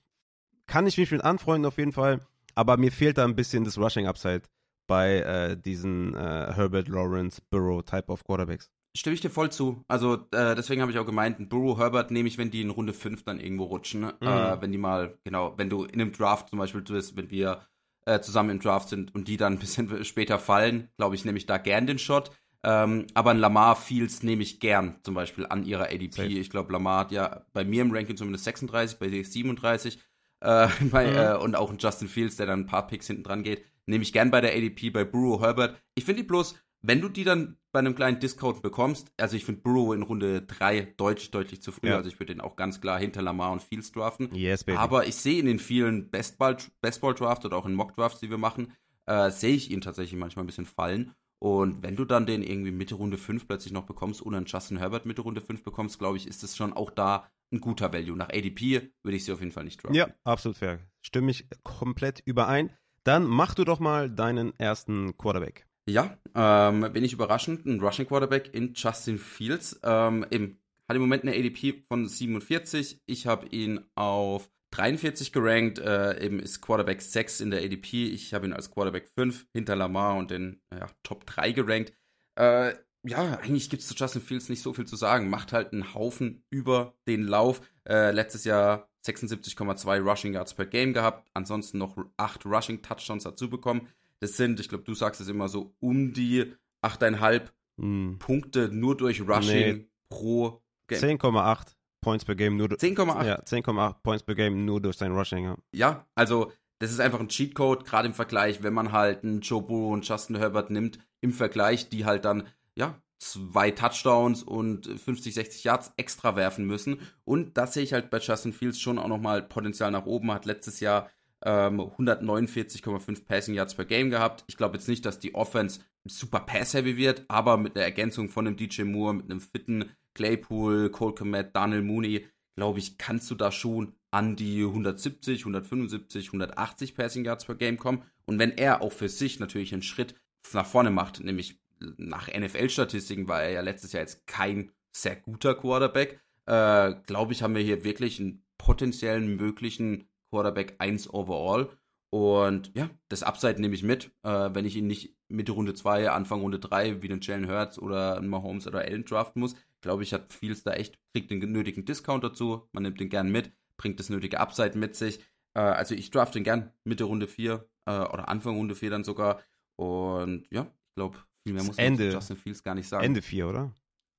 Kann ich mich mit anfreunden auf jeden Fall. Aber mir fehlt da ein bisschen das Rushing Upside bei äh, diesen äh, Herbert Lawrence Burrow Type of Quarterbacks. Stimme ich dir voll zu. Also äh, deswegen habe ich auch gemeint, ein Burrow Herbert nehme ich, wenn die in Runde 5 dann irgendwo rutschen. Mhm. Äh, wenn die mal, genau, wenn du in einem Draft zum Beispiel bist, wenn wir äh, zusammen im Draft sind und die dann ein bisschen später fallen, glaube ich, nehme ich da gern den Shot. Ähm, aber ein Lamar Fields nehme ich gern zum Beispiel an ihrer ADP. Safe. Ich glaube, Lamar hat ja bei mir im Ranking zumindest 36, bei dir 37. Äh, bei, mhm. äh, und auch ein Justin Fields, der dann ein paar Picks hinten dran geht, nehme ich gern bei der ADP, bei Burrow Herbert. Ich finde die bloß, wenn du die dann bei einem kleinen Discount bekommst, also ich finde Burrow in Runde 3 deutlich, deutlich zu früh, ja. also ich würde den auch ganz klar hinter Lamar und Fields draften. Yes, baby. Aber ich sehe in den vielen Bestball-Draft oder auch in Mock-Drafts, die wir machen, äh, sehe ich ihn tatsächlich manchmal ein bisschen fallen. Und wenn du dann den irgendwie Mitte Runde 5 plötzlich noch bekommst und einen Justin Herbert Mitte Runde 5 bekommst, glaube ich, ist es schon auch da ein guter Value. Nach ADP würde ich sie auf jeden Fall nicht droppen. Ja, absolut fair. Stimme ich komplett überein. Dann mach du doch mal deinen ersten Quarterback. Ja, ähm, ich überraschend. Ein Rushing Quarterback in Justin Fields. Ähm, eben, hat im Moment eine ADP von 47. Ich habe ihn auf 43 gerankt, äh, eben ist Quarterback 6 in der ADP. Ich habe ihn als Quarterback 5 hinter Lamar und den ja, Top 3 gerankt. Äh, ja, eigentlich gibt es zu Justin Fields nicht so viel zu sagen. Macht halt einen Haufen über den Lauf. Äh, letztes Jahr 76,2 Rushing Yards per Game gehabt. Ansonsten noch 8 Rushing Touchdowns dazu bekommen. Das sind, ich glaube, du sagst es immer so, um die 8,5 hm. Punkte nur durch Rushing nee. pro Game. 10,8. Points per Game nur 10,8 ja, 10,8 Points per Game nur durch sein Rushing, ja. Ja, also das ist einfach ein Cheatcode, gerade im Vergleich, wenn man halt einen Joe Burrow und Justin Herbert nimmt, im Vergleich, die halt dann, ja, zwei Touchdowns und 50, 60 Yards extra werfen müssen. Und das sehe ich halt bei Justin Fields schon auch nochmal Potenzial nach oben. Hat letztes Jahr ähm, 149,5 Passing Yards per Game gehabt. Ich glaube jetzt nicht, dass die Offense super pass-heavy wird, aber mit der Ergänzung von einem DJ Moore, mit einem fitten Claypool, Cole Komet, Daniel Mooney, glaube ich, kannst du da schon an die 170, 175, 180 Passing Yards per Game kommen. Und wenn er auch für sich natürlich einen Schritt nach vorne macht, nämlich nach NFL-Statistiken war er ja letztes Jahr jetzt kein sehr guter Quarterback, äh, glaube ich, haben wir hier wirklich einen potenziellen möglichen Quarterback 1 overall. Und ja, das Upside nehme ich mit, äh, wenn ich ihn nicht Mitte Runde 2, Anfang Runde 3 wie den Jalen Hurts oder Mahomes oder Allen draften muss, glaube ich, hat Fields da echt, kriegt den nötigen Discount dazu. Man nimmt den gern mit, bringt das nötige Upside mit sich. Äh, also ich draft den gern Mitte Runde 4 äh, oder Anfang Runde 4 dann sogar. Und ja, ich glaube, viel mehr muss Ende, Justin Fields gar nicht sagen. Ende 4, oder?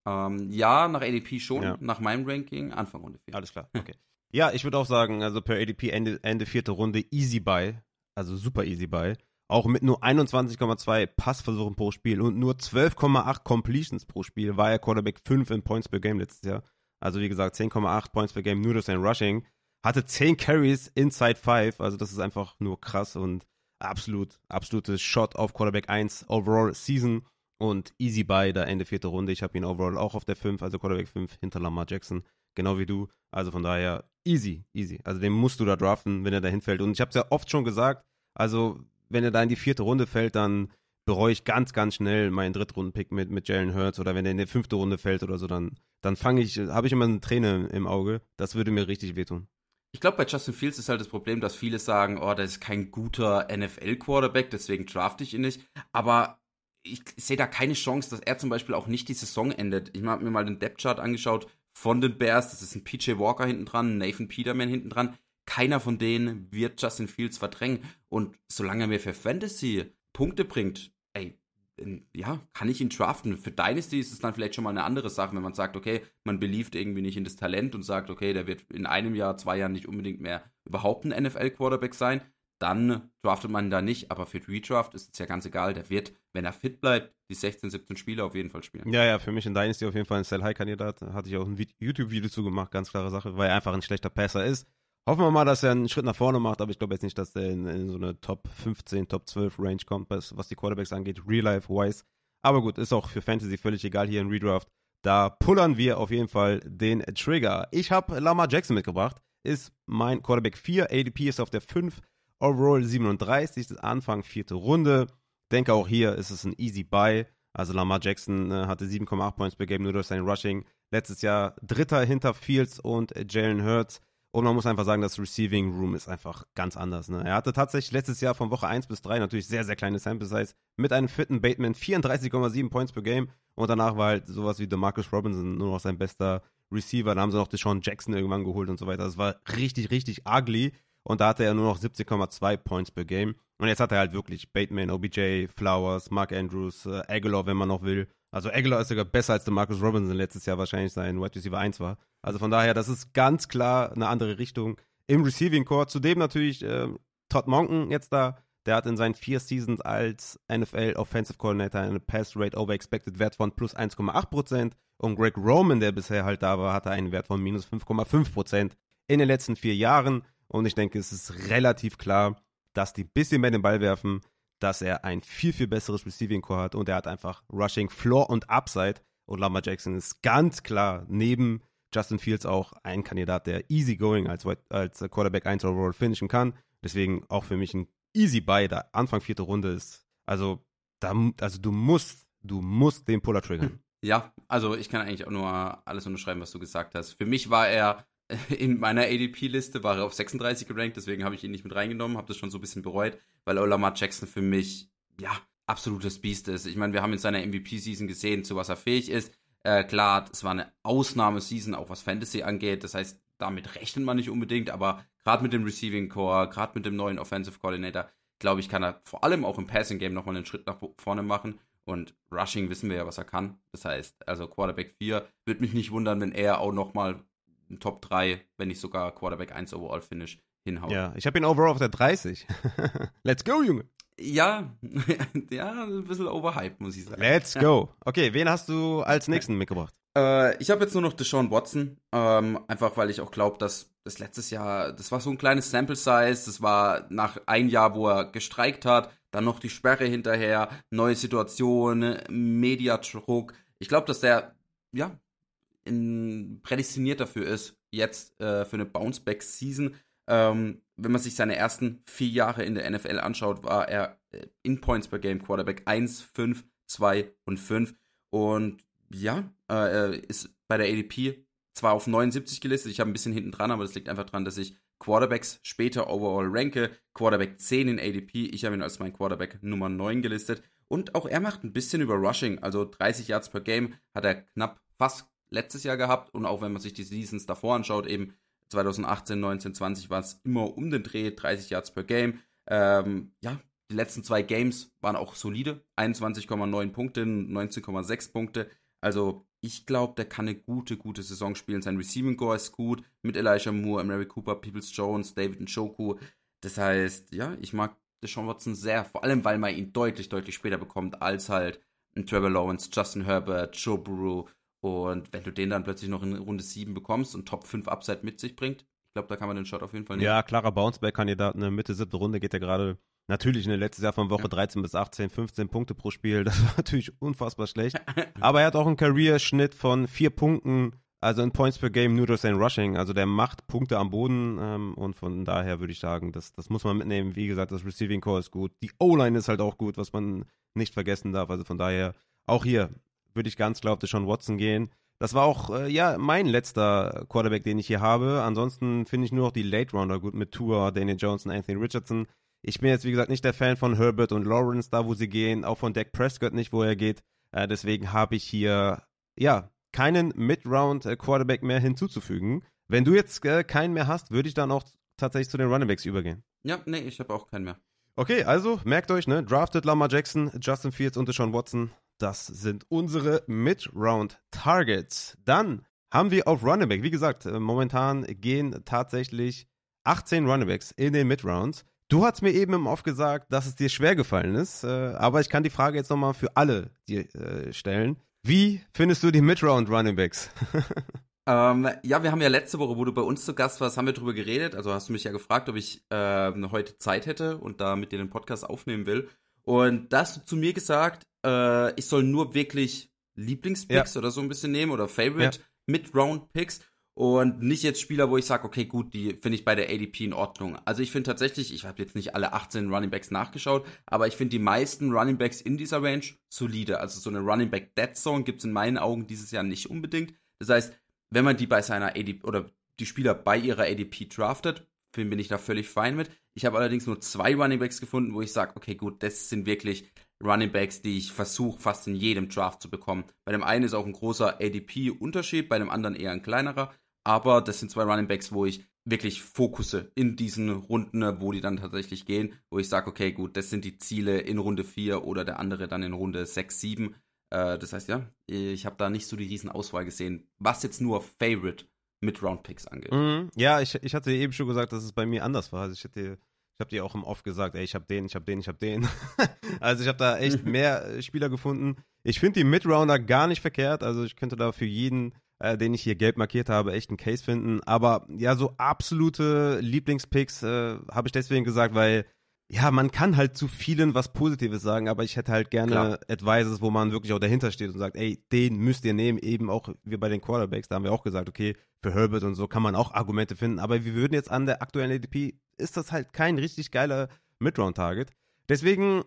Ähm, ja, nach ADP schon, ja. nach meinem Ranking Anfang Runde 4. Alles klar, okay. ja, ich würde auch sagen, also per ADP Ende, Ende vierte Runde easy buy, also super easy buy. Auch mit nur 21,2 Passversuchen pro Spiel und nur 12,8 Completions pro Spiel war er Quarterback 5 in Points per Game letztes Jahr. Also wie gesagt, 10,8 Points per Game nur durch sein Rushing. Hatte 10 Carries inside 5, also das ist einfach nur krass und absolut, absolutes Shot auf Quarterback 1 overall Season und easy buy da Ende vierte Runde. Ich habe ihn overall auch auf der 5, also Quarterback 5 hinter Lamar Jackson, genau wie du. Also von daher easy, easy. Also den musst du da draften, wenn er da hinfällt. Und ich habe es ja oft schon gesagt, also wenn er da in die vierte Runde fällt, dann bereue ich ganz, ganz schnell meinen Drittrunden-Pick mit, mit Jalen Hurts oder wenn er in die fünfte Runde fällt oder so, dann, dann fange ich, habe ich immer eine Träne im Auge. Das würde mir richtig wehtun. Ich glaube, bei Justin Fields ist halt das Problem, dass viele sagen, oh, das ist kein guter NFL-Quarterback, deswegen draft ich ihn nicht. Aber ich sehe da keine Chance, dass er zum Beispiel auch nicht die Saison endet. Ich habe mir mal den Depth-Chart angeschaut von den Bears. Das ist ein PJ Walker hinten dran, Nathan Peterman hinten dran keiner von denen wird Justin Fields verdrängen. Und solange er mir für Fantasy Punkte bringt, ey, ja, kann ich ihn draften. Für Dynasty ist es dann vielleicht schon mal eine andere Sache, wenn man sagt, okay, man beliebt irgendwie nicht in das Talent und sagt, okay, der wird in einem Jahr, zwei Jahren nicht unbedingt mehr überhaupt ein NFL-Quarterback sein. Dann draftet man da nicht, aber für Redraft ist es ja ganz egal. Der wird, wenn er fit bleibt, die 16, 17 Spiele auf jeden Fall spielen. Ja, ja, für mich in Dynasty auf jeden Fall ein Sell-High-Kandidat. Hatte ich auch ein YouTube-Video zu gemacht, ganz klare Sache, weil er einfach ein schlechter Passer ist. Hoffen wir mal, dass er einen Schritt nach vorne macht, aber ich glaube jetzt nicht, dass er in, in, so eine Top 15, Top 12 Range kommt, was, was die Quarterbacks angeht, real-life-wise. Aber gut, ist auch für Fantasy völlig egal hier in Redraft. Da pullern wir auf jeden Fall den Trigger. Ich habe Lamar Jackson mitgebracht, ist mein Quarterback 4, ADP ist auf der 5, Overall 37, ist Anfang vierte Runde. Denke auch hier ist es ein easy Buy. Also Lamar Jackson äh, hatte 7,8 Points per Game nur durch sein Rushing. Letztes Jahr Dritter hinter Fields und Jalen Hurts. Und man muss einfach sagen, das Receiving Room ist einfach ganz anders. Ne? Er hatte tatsächlich letztes Jahr von Woche 1 bis 3 natürlich sehr, sehr kleine Sample Size mit einem fitten Bateman 34,7 Points per Game. Und danach war halt sowas wie DeMarcus Robinson nur noch sein bester Receiver. Da haben sie noch Deshaun Jackson irgendwann geholt und so weiter. Das war richtig, richtig ugly. Und da hatte er nur noch 17,2 Points per Game. Und jetzt hat er halt wirklich Bateman, OBJ, Flowers, Mark Andrews, äh, Aguilar, wenn man noch will. Also Aguilar ist sogar besser als der Marcus Robinson letztes Jahr wahrscheinlich sein Wide Receiver 1 war. Also von daher, das ist ganz klar eine andere Richtung im Receiving Core. Zudem natürlich äh, Todd Monken jetzt da. Der hat in seinen vier Seasons als NFL Offensive Coordinator eine Pass Rate Over Expected Wert von plus 1,8%. Und Greg Roman, der bisher halt da war, hatte einen Wert von minus 5,5% in den letzten vier Jahren. Und ich denke, es ist relativ klar, dass die ein bisschen mehr den Ball werfen, dass er ein viel, viel besseres Receiving Core hat und er hat einfach Rushing Floor und Upside. Und Lamar Jackson ist ganz klar neben Justin Fields auch ein Kandidat, der easy going als, als Quarterback 1 overall finishen kann. Deswegen auch für mich ein easy Buy, da Anfang vierte Runde ist. Also, da, also du musst, du musst den Puller triggern. Ja, also ich kann eigentlich auch nur alles unterschreiben, was du gesagt hast. Für mich war er in meiner ADP-Liste war er auf 36 gerankt, deswegen habe ich ihn nicht mit reingenommen, habe das schon so ein bisschen bereut, weil Olamar Jackson für mich, ja, absolutes Biest ist. Ich meine, wir haben in seiner MVP-Season gesehen, zu was er fähig ist. Äh, klar, es war eine Ausnahmeseason, auch was Fantasy angeht. Das heißt, damit rechnet man nicht unbedingt, aber gerade mit dem Receiving Core, gerade mit dem neuen Offensive Coordinator, glaube ich, kann er vor allem auch im Passing Game nochmal einen Schritt nach vorne machen. Und Rushing wissen wir ja, was er kann. Das heißt, also Quarterback 4 würde mich nicht wundern, wenn er auch nochmal Top 3, wenn nicht sogar Quarterback 1 Overall Finish hinhaut. Ja, ich habe ihn overall auf der 30. Let's go, Junge. Ja, ja, ein bisschen overhyped, muss ich sagen. Let's go. Okay, wen hast du als nächsten mitgebracht? Äh, ich habe jetzt nur noch Deshaun Watson, ähm, einfach weil ich auch glaube, dass das letztes Jahr, das war so ein kleines Sample Size, das war nach ein Jahr, wo er gestreikt hat, dann noch die Sperre hinterher, neue Situation, Mediadruck. Ich glaube, dass der, ja, in, prädestiniert dafür ist, jetzt äh, für eine Bounceback-Season. Ähm, wenn man sich seine ersten vier Jahre in der NFL anschaut, war er äh, in Points per Game Quarterback 1, 5, 2 und 5. Und ja, äh, ist bei der ADP zwar auf 79 gelistet, ich habe ein bisschen hinten dran, aber das liegt einfach daran, dass ich Quarterbacks später overall ranke. Quarterback 10 in ADP, ich habe ihn als mein Quarterback Nummer 9 gelistet. Und auch er macht ein bisschen über Rushing, also 30 Yards per Game hat er knapp fast letztes Jahr gehabt und auch wenn man sich die Seasons davor anschaut, eben 2018, 19, 20 war es immer um den Dreh, 30 Yards per Game. Ähm, ja, die letzten zwei Games waren auch solide, 21,9 Punkte, 19,6 Punkte. Also ich glaube, der kann eine gute, gute Saison spielen. Sein Receiving Core ist gut mit Elijah Moore, Mary Cooper, Peoples Jones, David Njoku. Das heißt, ja, ich mag Deshaun Watson sehr, vor allem weil man ihn deutlich, deutlich später bekommt als halt Trevor Lawrence, Justin Herbert, Joe Burrow und wenn du den dann plötzlich noch in Runde 7 bekommst und Top 5 Upside mit sich bringt, ich glaube, da kann man den Shot auf jeden Fall nehmen. Ja, klarer Bounceback-Kandidat. Eine Mitte siebte Runde geht er gerade. Natürlich, in ne, letztes Jahr von Woche ja. 13 bis 18, 15 Punkte pro Spiel. Das war natürlich unfassbar schlecht. Aber er hat auch einen Career-Schnitt von vier Punkten, also in Points per Game nur durch sein Rushing. Also der macht Punkte am Boden ähm, und von daher würde ich sagen, das, das muss man mitnehmen. Wie gesagt, das Receiving Core ist gut. Die O-Line ist halt auch gut, was man nicht vergessen darf. Also von daher, auch hier würde ich ganz klar auf Deshaun Watson gehen. Das war auch, äh, ja, mein letzter Quarterback, den ich hier habe. Ansonsten finde ich nur noch die Late Rounder gut mit Tua, Daniel Jones und Anthony Richardson. Ich bin jetzt, wie gesagt, nicht der Fan von Herbert und Lawrence, da wo sie gehen, auch von Dak Prescott nicht, wo er geht. Äh, deswegen habe ich hier, ja, keinen Mid-Round-Quarterback mehr hinzuzufügen. Wenn du jetzt äh, keinen mehr hast, würde ich dann auch tatsächlich zu den Runningbacks übergehen. Ja, nee, ich habe auch keinen mehr. Okay, also merkt euch, ne, drafted Lamar Jackson, Justin Fields und Deshaun Watson. Das sind unsere Mid-Round-Targets. Dann haben wir auf Running Back, wie gesagt, äh, momentan gehen tatsächlich 18 Runningbacks in den Mid-Rounds. Du hast mir eben im Off gesagt, dass es dir schwer gefallen ist, äh, aber ich kann die Frage jetzt nochmal für alle dir äh, stellen. Wie findest du die Mid-Round Runningbacks? Ähm, ja, wir haben ja letzte Woche, wo du bei uns zu Gast warst, haben wir darüber geredet. Also hast du mich ja gefragt, ob ich äh, heute Zeit hätte und da mit dir den Podcast aufnehmen will. Und da hast du zu mir gesagt, äh, ich soll nur wirklich Lieblingspicks ja. oder so ein bisschen nehmen oder Favorite ja. Mid-Round-Picks und nicht jetzt Spieler, wo ich sage, okay, gut, die finde ich bei der ADP in Ordnung. Also ich finde tatsächlich, ich habe jetzt nicht alle 18 Running Backs nachgeschaut, aber ich finde die meisten Running Backs in dieser Range solide. Also so eine Running Back Dead Zone gibt es in meinen Augen dieses Jahr nicht unbedingt. Das heißt, wenn man die bei seiner ADP oder die Spieler bei ihrer ADP draftet. Bin ich da völlig fein mit. Ich habe allerdings nur zwei Running Backs gefunden, wo ich sage, okay, gut, das sind wirklich Running Backs, die ich versuche fast in jedem Draft zu bekommen. Bei dem einen ist auch ein großer ADP-Unterschied, bei dem anderen eher ein kleinerer. Aber das sind zwei Running Backs, wo ich wirklich fokusse in diesen Runden, wo die dann tatsächlich gehen, wo ich sage, okay, gut, das sind die Ziele in Runde 4 oder der andere dann in Runde 6, 7. Äh, das heißt, ja, ich habe da nicht so die riesen Auswahl gesehen, was jetzt nur Favorite mit Roundpicks angeht. Mhm. Ja, ich, ich hatte eben schon gesagt, dass es bei mir anders war. Also ich hätte ich habe dir auch im Off gesagt, ey, ich habe den, ich habe den, ich habe den. also ich habe da echt mehr äh, Spieler gefunden. Ich finde die Midrounder gar nicht verkehrt. Also ich könnte da für jeden, äh, den ich hier gelb markiert habe, echt einen Case finden. Aber ja, so absolute Lieblingspicks äh, habe ich deswegen gesagt, weil ja, man kann halt zu vielen was Positives sagen, aber ich hätte halt gerne Klar. Advices, wo man wirklich auch dahinter steht und sagt, ey, den müsst ihr nehmen, eben auch wie bei den Quarterbacks, da haben wir auch gesagt, okay, für Herbert und so kann man auch Argumente finden, aber wir würden jetzt an der aktuellen ADP, ist das halt kein richtig geiler Midround-Target. Deswegen,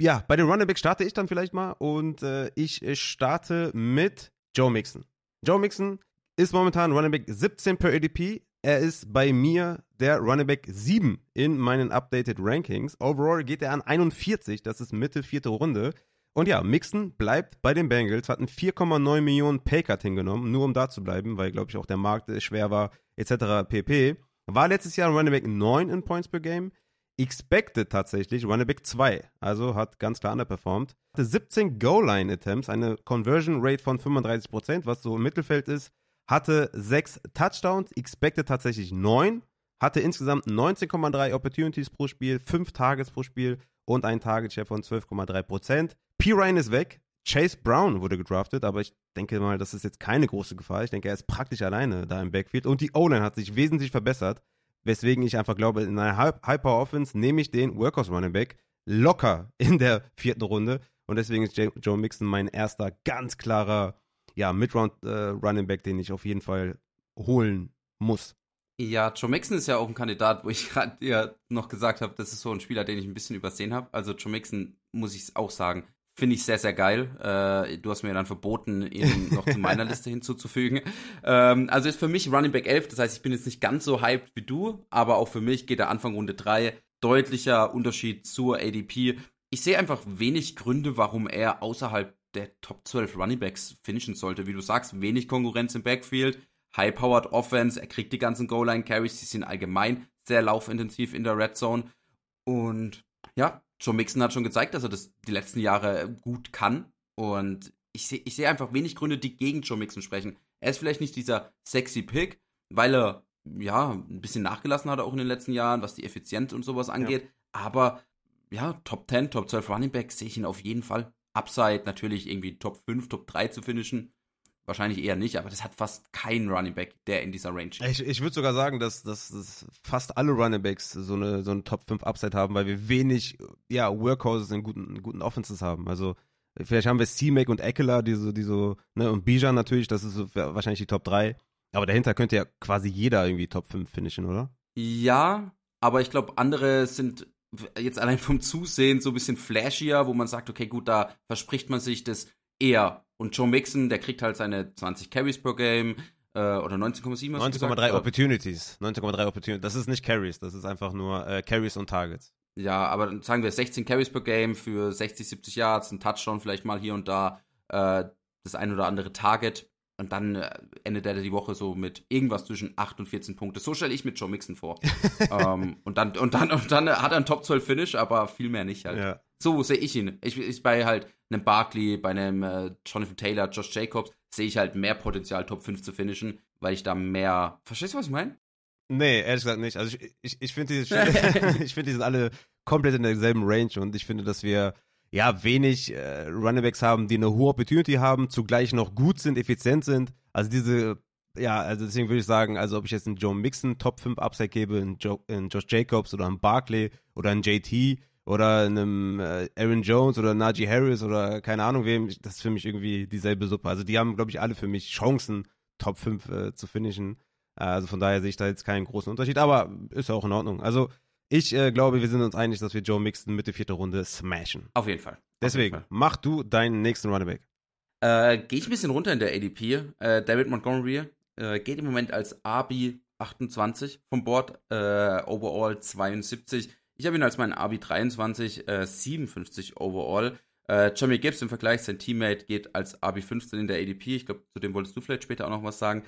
ja, bei den Running Backs starte ich dann vielleicht mal und äh, ich starte mit Joe Mixon. Joe Mixon ist momentan Running Back 17 per ADP, er ist bei mir der Running Back 7 in meinen Updated Rankings. Overall geht er an 41, das ist Mitte vierte Runde. Und ja, Mixon bleibt bei den Bengals, hat einen 4,9 Millionen Paycut hingenommen, nur um da zu bleiben, weil, glaube ich, auch der Markt schwer war, etc. pp. War letztes Jahr Running Back 9 in Points per Game. Expected tatsächlich Running Back 2, also hat ganz klar underperformed. Hatte 17 Goal-Line-Attempts, eine Conversion Rate von 35%, was so im Mittelfeld ist hatte sechs Touchdowns, expected tatsächlich neun, hatte insgesamt 19,3 Opportunities pro Spiel, fünf Targets pro Spiel und ein Target Share von 12,3% P. Ryan ist weg. Chase Brown wurde gedraftet, aber ich denke mal, das ist jetzt keine große Gefahr. Ich denke, er ist praktisch alleine da im Backfield und die O-Line hat sich wesentlich verbessert, weswegen ich einfach glaube, in einer High-Power-Offense nehme ich den Workhorse Running Back locker in der vierten Runde und deswegen ist Joe Mixon mein erster ganz klarer ja, Midround äh, Running Back, den ich auf jeden Fall holen muss. Ja, Joe Mixon ist ja auch ein Kandidat, wo ich gerade ja noch gesagt habe, das ist so ein Spieler, den ich ein bisschen übersehen habe. Also Joe Mixon, muss ich auch sagen, finde ich sehr, sehr geil. Äh, du hast mir dann verboten, ihn noch zu meiner Liste hinzuzufügen. Ähm, also ist für mich Running Back 11, das heißt, ich bin jetzt nicht ganz so hyped wie du, aber auch für mich geht der Anfang Runde 3 deutlicher Unterschied zur ADP. Ich sehe einfach wenig Gründe, warum er außerhalb der Top 12 Runningbacks finishen sollte. Wie du sagst, wenig Konkurrenz im Backfield, high-powered Offense, er kriegt die ganzen Goal-Line-Carries, die sind allgemein sehr laufintensiv in der Red Zone. Und ja, Joe Mixon hat schon gezeigt, dass er das die letzten Jahre gut kann. Und ich sehe ich seh einfach wenig Gründe, die gegen Joe Mixon sprechen. Er ist vielleicht nicht dieser sexy Pick, weil er ja ein bisschen nachgelassen hat auch in den letzten Jahren, was die Effizienz und sowas angeht. Ja. Aber ja, Top 10, Top 12 Running Back sehe ich ihn auf jeden Fall. Upside natürlich irgendwie Top 5, Top 3 zu finishen. Wahrscheinlich eher nicht, aber das hat fast kein Running Back, der in dieser Range ist. Ich, ich würde sogar sagen, dass, dass, dass, fast alle Running Backs so eine, so eine Top 5 Upside haben, weil wir wenig ja, Workhorses in guten, in guten Offenses haben. Also vielleicht haben wir C-Mac und Eckler, die so, die so, ne, und Bijan natürlich, das ist so wahrscheinlich die Top 3. Aber dahinter könnte ja quasi jeder irgendwie Top 5 finishen, oder? Ja, aber ich glaube, andere sind jetzt allein vom Zusehen so ein bisschen flashier, wo man sagt, okay, gut, da verspricht man sich das eher. Und Joe Mixon, der kriegt halt seine 20 Carries per Game äh, oder 19,7. 19,3 Opportunities. 19,3 Opportunities. Das ist nicht Carries, das ist einfach nur äh, Carries und Targets. Ja, aber sagen wir 16 Carries per Game für 60, 70 Yards, ein Touchdown vielleicht mal hier und da, äh, das ein oder andere Target. Und dann äh, endet er die Woche so mit irgendwas zwischen 8 und 14 Punkte. So stelle ich mit Joe Mixon vor. ähm, und, dann, und, dann, und dann hat er einen Top 12 Finish, aber viel mehr nicht halt. Ja. So sehe ich ihn. Ich, ich bei halt einem Barkley, bei einem äh, Jonathan Taylor, Josh Jacobs, sehe ich halt mehr Potenzial, Top 5 zu finishen, weil ich da mehr. Verstehst du, was ich meine? Nee, ehrlich gesagt nicht. Also ich, ich, ich finde, die, ich find, die sind alle komplett in derselben Range und ich finde, dass wir ja, wenig äh, Runningbacks haben, die eine hohe Opportunity haben, zugleich noch gut sind, effizient sind. Also diese, ja, also deswegen würde ich sagen, also ob ich jetzt einen Joe Mixon Top 5 Upside gebe, einen, Joe, einen Josh Jacobs oder einen Barkley oder einen JT oder einem äh, Aaron Jones oder Najee Harris oder keine Ahnung wem, das ist für mich irgendwie dieselbe Suppe. Also die haben, glaube ich, alle für mich Chancen, Top 5 äh, zu finishen. Äh, also von daher sehe ich da jetzt keinen großen Unterschied, aber ist ja auch in Ordnung. Also ich äh, glaube, wir sind uns einig, dass wir Joe Mixon Mitte vierte Runde smashen. Auf jeden Fall. Deswegen, jeden Fall. mach du deinen nächsten Running Back. Äh, Gehe ich ein bisschen runter in der ADP. Äh, David Montgomery äh, geht im Moment als Abi 28 vom Board, äh, overall 72. Ich habe ihn als meinen Abi 23, äh, 57 overall. Äh, Jamie Gibbs im Vergleich, sein Teammate geht als Abi 15 in der ADP. Ich glaube, zu dem wolltest du vielleicht später auch noch was sagen.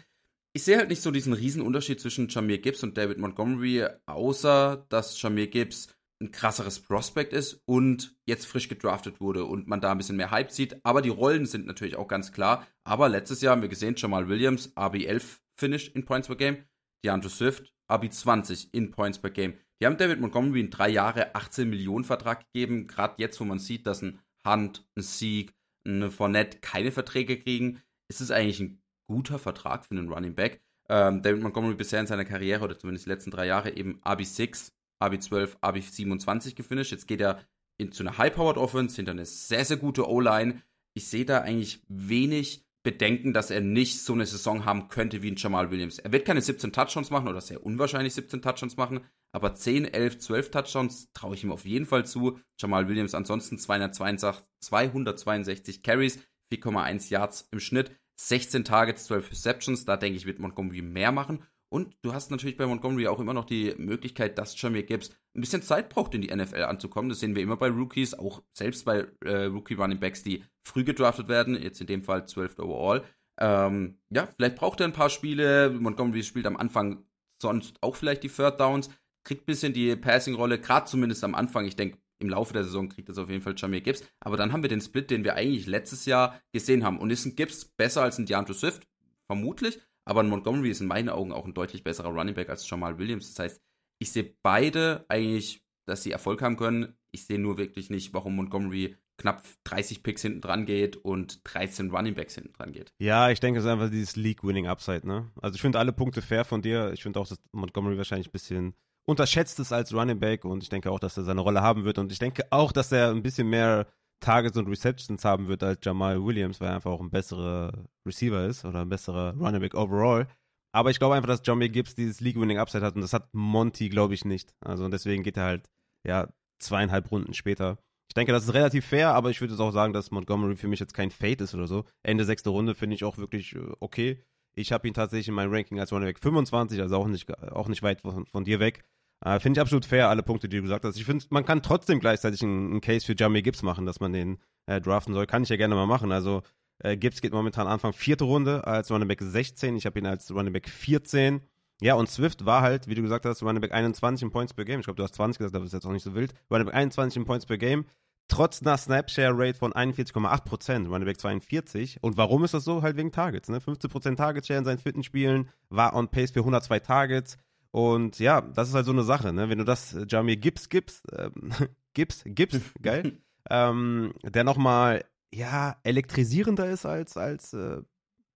Ich sehe halt nicht so diesen riesen Unterschied zwischen Jamir Gibbs und David Montgomery, außer dass Jamir Gibbs ein krasseres Prospect ist und jetzt frisch gedraftet wurde und man da ein bisschen mehr Hype sieht. Aber die Rollen sind natürlich auch ganz klar. Aber letztes Jahr haben wir gesehen, Jamal Williams, AB 11 Finish in Points per Game, DeAndre Swift, AB 20 in Points per Game. Die haben David Montgomery einen drei Jahre 18 Millionen Vertrag gegeben. Gerade jetzt, wo man sieht, dass ein Hunt, ein Sieg, ein Fournette keine Verträge kriegen, ist es eigentlich ein guter Vertrag für einen Running Back. Ähm, David Montgomery bisher in seiner Karriere oder zumindest die letzten drei Jahre eben AB 6 AB12, AB27 gefinisht. Jetzt geht er in, zu einer High-Powered Offense, hinter eine sehr, sehr gute O-Line. Ich sehe da eigentlich wenig Bedenken, dass er nicht so eine Saison haben könnte wie ein Jamal Williams. Er wird keine 17 Touchdowns machen oder sehr unwahrscheinlich 17 Touchdowns machen, aber 10, 11, 12 Touchdowns traue ich ihm auf jeden Fall zu. Jamal Williams ansonsten 262, 262 Carries, 4,1 Yards im Schnitt, 16 Targets, 12 Receptions. Da denke ich, wird Montgomery mehr machen. Und du hast natürlich bei Montgomery auch immer noch die Möglichkeit, dass Jamir Gibbs ein bisschen Zeit braucht, in die NFL anzukommen. Das sehen wir immer bei Rookies, auch selbst bei äh, Rookie Running Backs, die früh gedraftet werden, jetzt in dem Fall 12 overall. Ähm, ja, vielleicht braucht er ein paar Spiele. Montgomery spielt am Anfang sonst auch vielleicht die Third Downs, kriegt ein bisschen die Passing-Rolle, gerade zumindest am Anfang. Ich denke, im Laufe der Saison kriegt das auf jeden Fall Jamir Gibbs. Aber dann haben wir den Split, den wir eigentlich letztes Jahr gesehen haben. Und ist ein Gibbs besser als ein DeAndre Swift? Vermutlich. Aber ein Montgomery ist in meinen Augen auch ein deutlich besserer Running Back als Jamal Williams. Das heißt, ich sehe beide eigentlich, dass sie Erfolg haben können. Ich sehe nur wirklich nicht, warum Montgomery knapp 30 Picks hinten dran geht und 13 Running Backs hinten dran geht. Ja, ich denke, es ist einfach dieses League-Winning-Upside, ne? Also ich finde alle Punkte fair von dir. Ich finde auch, dass Montgomery wahrscheinlich ein bisschen unterschätzt ist als Running Back und ich denke auch, dass er seine Rolle haben wird und ich denke auch, dass er ein bisschen mehr Targets und Receptions haben wird als Jamal Williams, weil er einfach auch ein besserer Receiver ist oder ein besserer Running Back overall. Aber ich glaube einfach, dass Jamie Gibbs dieses League-Winning-Upside hat und das hat Monty, glaube ich, nicht. Also und deswegen geht er halt, ja, zweieinhalb Runden später. Ich denke, das ist relativ fair, aber ich würde jetzt auch sagen, dass Montgomery für mich jetzt kein Fade ist oder so. Ende sechste Runde finde ich auch wirklich äh, okay. Ich habe ihn tatsächlich in meinem Ranking als Running Back 25, also auch nicht, auch nicht weit von, von dir weg. Äh, finde ich absolut fair, alle Punkte, die du gesagt hast. Ich finde, man kann trotzdem gleichzeitig einen, einen Case für Jamie Gibbs machen, dass man den äh, draften soll. Kann ich ja gerne mal machen. Also äh, Gibbs geht momentan Anfang vierte Runde als Running Back 16. Ich habe ihn als Running Back 14. Ja, und Swift war halt, wie du gesagt hast, Running Back 21 in Points per Game. Ich glaube, du hast 20 gesagt, das ist jetzt auch nicht so wild. Running Back 21 in Points per Game. Trotz einer Snapshare-Rate von 41,8%, Running Back 42. Und warum ist das so? Halt wegen Targets. Ne? 15% Target-Share in seinen vierten Spielen, war on pace für 102 Targets. Und ja, das ist halt so eine Sache, ne? Wenn du das äh, Jamir Gibbs gibst, ähm, Gibbs, Gibbs, geil, ähm, der nochmal, ja, elektrisierender ist als, als äh,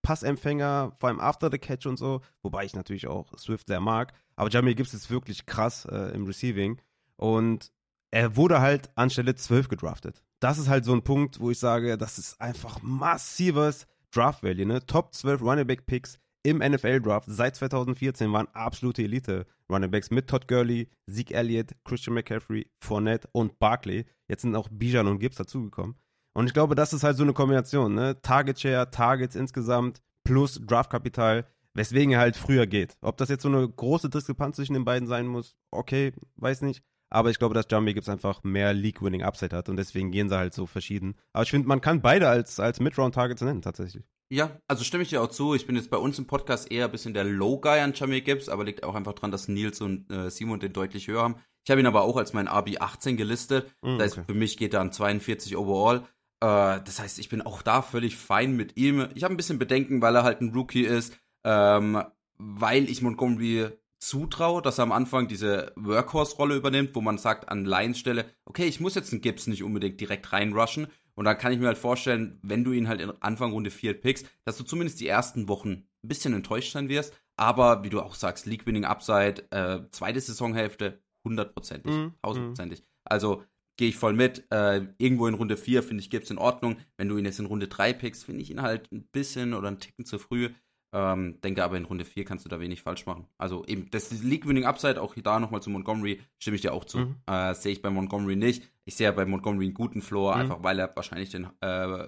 Passempfänger, vor allem after the catch und so, wobei ich natürlich auch Swift sehr mag. Aber Jamir Gibbs ist wirklich krass äh, im Receiving. Und er wurde halt anstelle 12 gedraftet. Das ist halt so ein Punkt, wo ich sage, das ist einfach massives Draft Value, ne? Top 12 Running Back Picks im NFL-Draft seit 2014 waren absolute Elite Running Backs mit Todd Gurley, Zeke Elliott, Christian McCaffrey, Fournette und Barkley. Jetzt sind auch Bijan und Gibbs dazugekommen. Und ich glaube, das ist halt so eine Kombination, ne? Target Share, Targets insgesamt plus Draftkapital, weswegen er halt früher geht. Ob das jetzt so eine große Diskrepanz zwischen den beiden sein muss, okay, weiß nicht. Aber ich glaube, dass Jambi Gibbs einfach mehr League-Winning-Upside hat und deswegen gehen sie halt so verschieden. Aber ich finde, man kann beide als, als Mid-Round-Targets nennen, tatsächlich. Ja, also stimme ich dir auch zu. Ich bin jetzt bei uns im Podcast eher ein bisschen der Low-Guy an Jamie Gibbs, aber liegt auch einfach dran, dass Nils und äh, Simon den deutlich höher haben. Ich habe ihn aber auch als mein AB 18 gelistet. Mm, das heißt, okay. für mich geht er an 42 overall. Äh, das heißt, ich bin auch da völlig fein mit ihm. Ich habe ein bisschen Bedenken, weil er halt ein Rookie ist, ähm, weil ich Montgomery zutraue, dass er am Anfang diese Workhorse-Rolle übernimmt, wo man sagt an Lions Stelle, okay, ich muss jetzt einen Gibbs nicht unbedingt direkt reinrushen, und da kann ich mir halt vorstellen, wenn du ihn halt in Anfang Runde 4 pickst, dass du zumindest die ersten Wochen ein bisschen enttäuscht sein wirst. Aber wie du auch sagst, League Winning Upside, äh, zweite Saisonhälfte, hundertprozentig, mhm. tausendprozentig. Mhm. Also gehe ich voll mit. Äh, irgendwo in Runde 4 finde ich, gibt's in Ordnung. Wenn du ihn jetzt in Runde 3 pickst, finde ich ihn halt ein bisschen oder einen Ticken zu früh. Ähm, denke aber in Runde 4 kannst du da wenig falsch machen. Also eben, das League Winning Upside, auch da nochmal zu Montgomery, stimme ich dir auch zu. Mhm. Äh, Sehe ich bei Montgomery nicht. Ich sehe ja bei Montgomery einen guten Floor, mhm. einfach weil er wahrscheinlich den, äh,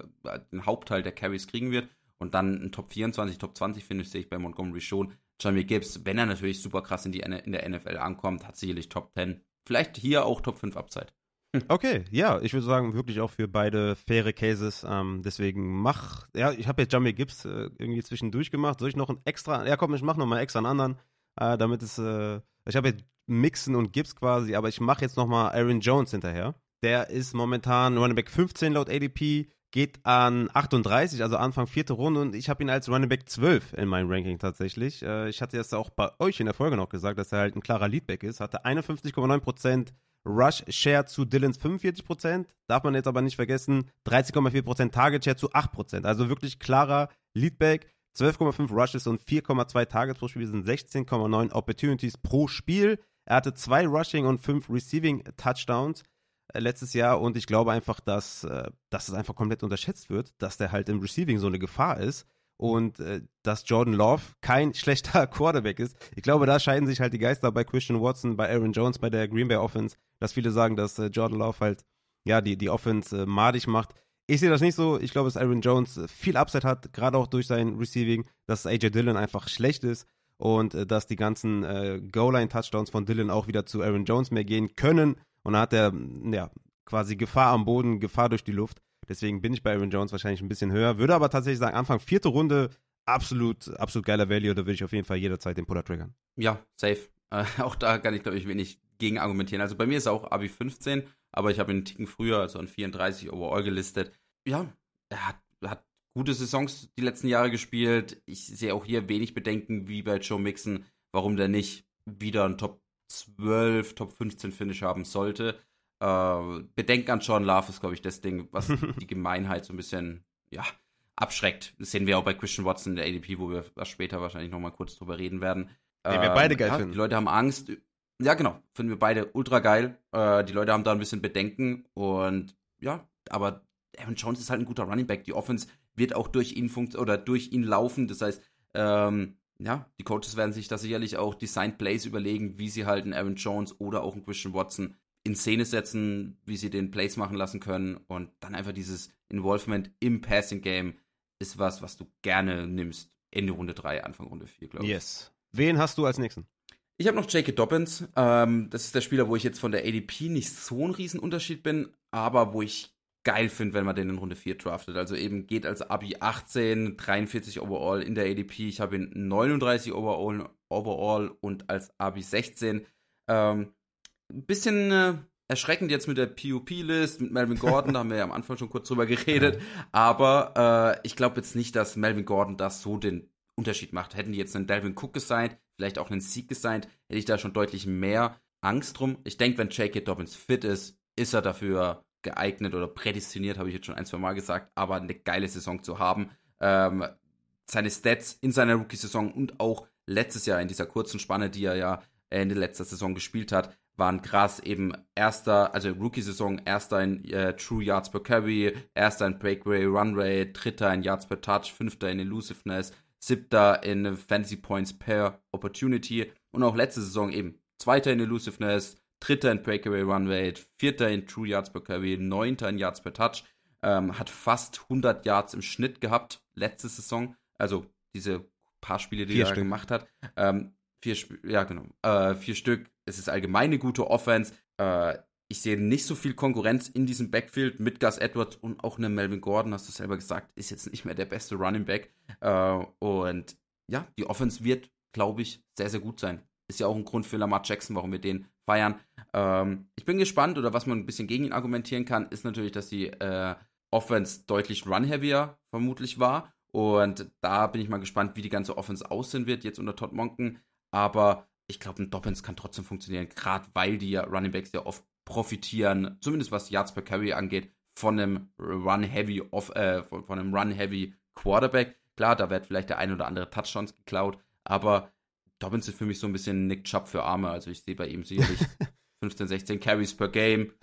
den Hauptteil der Carries kriegen wird. Und dann ein Top 24, Top 20 Finish sehe ich bei Montgomery schon. Jamie Gibbs, wenn er natürlich super krass in, die, in der NFL ankommt, hat sicherlich Top 10. Vielleicht hier auch Top 5 Upside. Okay, ja, ich würde sagen, wirklich auch für beide faire Cases. Ähm, deswegen mach, ja, ich habe jetzt Jamie Gibbs äh, irgendwie zwischendurch gemacht. Soll ich noch ein extra, ja komm, ich mach noch mal extra einen anderen, äh, damit es, äh, ich habe jetzt Mixen und Gibbs quasi, aber ich mache jetzt noch mal Aaron Jones hinterher. Der ist momentan Running Back 15 laut ADP, geht an 38, also Anfang vierte Runde und ich habe ihn als Running Back 12 in meinem Ranking tatsächlich. Äh, ich hatte das auch bei euch in der Folge noch gesagt, dass er halt ein klarer Leadback ist, hatte 51,9% Rush Share zu Dylans 45%, darf man jetzt aber nicht vergessen, 13,4% Target Share zu 8%, also wirklich klarer Leadback. 12,5 Rushes und 4,2 Targets pro Spiel sind 16,9 Opportunities pro Spiel. Er hatte zwei Rushing und fünf Receiving Touchdowns äh, letztes Jahr und ich glaube einfach, dass, äh, dass es einfach komplett unterschätzt wird, dass der halt im Receiving so eine Gefahr ist und äh, dass Jordan Love kein schlechter Quarterback ist. Ich glaube, da scheiden sich halt die Geister bei Christian Watson, bei Aaron Jones, bei der Green Bay Offense, dass viele sagen, dass äh, Jordan Love halt ja die, die Offense äh, madig macht. Ich sehe das nicht so. Ich glaube, dass Aaron Jones äh, viel Upside hat, gerade auch durch sein Receiving, dass AJ Dillon einfach schlecht ist und äh, dass die ganzen äh, Goal-Line-Touchdowns von Dillon auch wieder zu Aaron Jones mehr gehen können. Und da hat er ja quasi Gefahr am Boden, Gefahr durch die Luft. Deswegen bin ich bei Aaron Jones wahrscheinlich ein bisschen höher. Würde aber tatsächlich sagen, Anfang vierte Runde, absolut, absolut geiler Value. Da würde ich auf jeden Fall jederzeit den Puller triggern. Ja, safe. Äh, auch da kann ich, glaube ich, wenig gegen argumentieren. Also bei mir ist auch Abi 15, aber ich habe ihn einen Ticken früher, also an 34 overall gelistet. Ja, er hat, hat gute Saisons die letzten Jahre gespielt. Ich sehe auch hier wenig Bedenken, wie bei Joe Mixon, warum der nicht wieder ein Top 12, Top 15 Finish haben sollte. Äh, Bedenken an John Love ist, glaube ich, das Ding, was die Gemeinheit so ein bisschen, ja, abschreckt. Das sehen wir auch bei Christian Watson in der ADP, wo wir später wahrscheinlich nochmal kurz drüber reden werden. Den wir beide geil ja, finden. Die Leute haben Angst, ja, genau. Finden wir beide ultra geil. Äh, die Leute haben da ein bisschen Bedenken. Und ja, aber Aaron Jones ist halt ein guter Running Back. Die Offense wird auch durch ihn oder durch ihn laufen. Das heißt, ähm, ja, die Coaches werden sich da sicherlich auch Designed Plays überlegen, wie sie halt einen Aaron Jones oder auch einen Christian Watson in Szene setzen, wie sie den Plays machen lassen können. Und dann einfach dieses Involvement im Passing Game ist was, was du gerne nimmst. Ende Runde 3, Anfang Runde 4, glaube ich. Yes. Wen hast du als nächsten? Ich habe noch J.K. Dobbins. Ähm, das ist der Spieler, wo ich jetzt von der ADP nicht so ein Riesenunterschied bin, aber wo ich geil finde, wenn man den in Runde 4 draftet. Also eben geht als Abi 18, 43 Overall in der ADP. Ich habe ihn 39 Overall, Overall und als Abi 16. Ähm, ein bisschen äh, erschreckend jetzt mit der PUP-List, mit Melvin Gordon, da haben wir ja am Anfang schon kurz drüber geredet. Aber äh, ich glaube jetzt nicht, dass Melvin Gordon das so den Unterschied macht. Hätten die jetzt einen Delvin Cook gesigned, vielleicht auch einen Sieg gesigned, hätte ich da schon deutlich mehr Angst drum. Ich denke, wenn J.K. Dobbins fit ist, ist er dafür geeignet oder prädestiniert, habe ich jetzt schon ein, zwei Mal gesagt, aber eine geile Saison zu haben. Ähm, seine Stats in seiner Rookie-Saison und auch letztes Jahr in dieser kurzen Spanne, die er ja Ende letzter Saison gespielt hat, waren krass. Eben erster, also Rookie-Saison, erster in äh, True Yards per Carry, erster in Breakaway Run Rate, dritter in Yards per Touch, fünfter in Elusiveness, siebter in Fantasy Points per Opportunity und auch letzte Saison eben zweiter in Elusiveness, dritter in Breakaway Run Rate, vierter in True Yards per Carry, neunter in Yards per Touch, ähm, hat fast 100 Yards im Schnitt gehabt letzte Saison, also diese paar Spiele, die vier er Stück. gemacht hat. Ähm, vier, ja genau, äh, vier Stück. Es ist allgemein eine gute Offense. Äh, ich sehe nicht so viel Konkurrenz in diesem Backfield mit Gus Edwards und auch einem Melvin Gordon, hast du selber gesagt, ist jetzt nicht mehr der beste Running Back. Äh, und ja, die Offense wird, glaube ich, sehr, sehr gut sein. Ist ja auch ein Grund für Lamar Jackson, warum wir den feiern. Ähm, ich bin gespannt, oder was man ein bisschen gegen ihn argumentieren kann, ist natürlich, dass die äh, Offense deutlich run-heavier vermutlich war. Und da bin ich mal gespannt, wie die ganze Offense aussehen wird, jetzt unter Todd Monken. Aber ich glaube, ein Dobbins kann trotzdem funktionieren, gerade weil die Running Backs ja oft profitieren, zumindest was Yards per Carry angeht, von einem Run-Heavy äh, von, von einem Run-Heavy Quarterback. Klar, da wird vielleicht der ein oder andere Touchdowns geklaut, aber Dobbins ist für mich so ein bisschen Nick Chubb für Arme. Also ich sehe bei ihm sicherlich 15, 16 Carries per Game,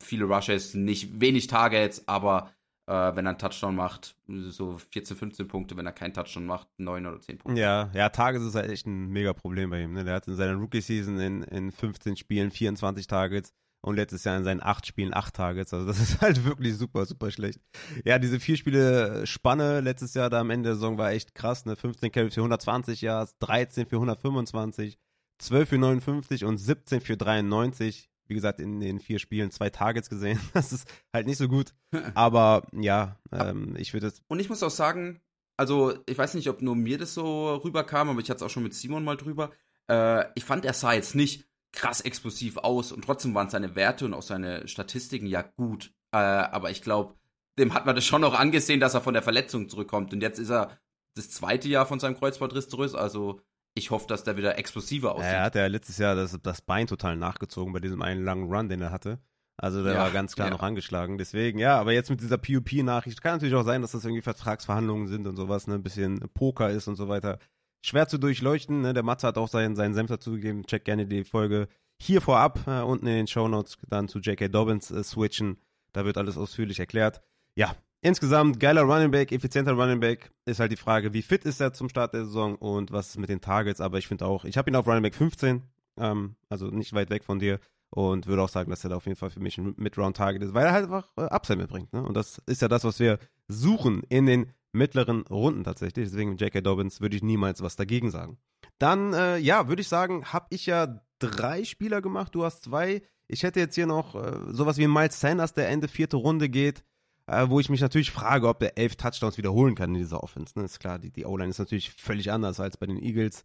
viele Rushes, nicht wenig Targets, aber wenn er einen Touchdown macht, so 14, 15 Punkte, wenn er keinen Touchdown macht, 9 oder 10 Punkte. Ja, ja, Targets ist halt echt ein mega Problem bei ihm. Ne? Der hat in seiner Rookie-Season in, in 15 Spielen 24 Targets und letztes Jahr in seinen acht Spielen acht Targets. Also das ist halt wirklich super, super schlecht. Ja, diese vier Spiele Spanne letztes Jahr da am Ende der Saison war echt krass. Ne? 15 Carries für 120 Yards, 13 für 125, 12 für 59 und 17 für 93. Wie gesagt, in den vier Spielen zwei Targets gesehen. Das ist halt nicht so gut. Aber ja, ähm, ich würde es. Und ich muss auch sagen, also ich weiß nicht, ob nur mir das so rüberkam, aber ich hatte es auch schon mit Simon mal drüber. Äh, ich fand, er sah jetzt nicht krass explosiv aus und trotzdem waren seine Werte und auch seine Statistiken ja gut. Äh, aber ich glaube, dem hat man das schon noch angesehen, dass er von der Verletzung zurückkommt. Und jetzt ist er das zweite Jahr von seinem Kreuzbandriss zurück. Also ich hoffe, dass der wieder explosiver aussieht. Er hat ja letztes Jahr das, das Bein total nachgezogen bei diesem einen langen Run, den er hatte. Also der ja, war ganz klar ja. noch angeschlagen. Deswegen, ja, aber jetzt mit dieser PUP-Nachricht kann natürlich auch sein, dass das irgendwie Vertragsverhandlungen sind und sowas, ne? Ein bisschen Poker ist und so weiter schwer zu durchleuchten. Ne? Der Matze hat auch seinen, seinen Senf dazu gegeben. Check gerne die Folge hier vorab, äh, unten in den Show Notes dann zu J.K. Dobbins äh, switchen. Da wird alles ausführlich erklärt. Ja, insgesamt geiler Running Back, effizienter Running Back. Ist halt die Frage, wie fit ist er zum Start der Saison und was ist mit den Targets. Aber ich finde auch, ich habe ihn auf Running Back 15, ähm, also nicht weit weg von dir. Und würde auch sagen, dass er da auf jeden Fall für mich ein Mid-Round-Target ist, weil er halt einfach äh, Upside mitbringt. Ne? Und das ist ja das, was wir suchen in den mittleren Runden tatsächlich. Deswegen J.K. Dobbins würde ich niemals was dagegen sagen. Dann, äh, ja, würde ich sagen, habe ich ja drei Spieler gemacht, du hast zwei. Ich hätte jetzt hier noch äh, sowas wie Miles Sanders, der Ende vierte Runde geht, äh, wo ich mich natürlich frage, ob der elf Touchdowns wiederholen kann in dieser Offense. Ne? Ist klar, die, die O-Line ist natürlich völlig anders als bei den Eagles.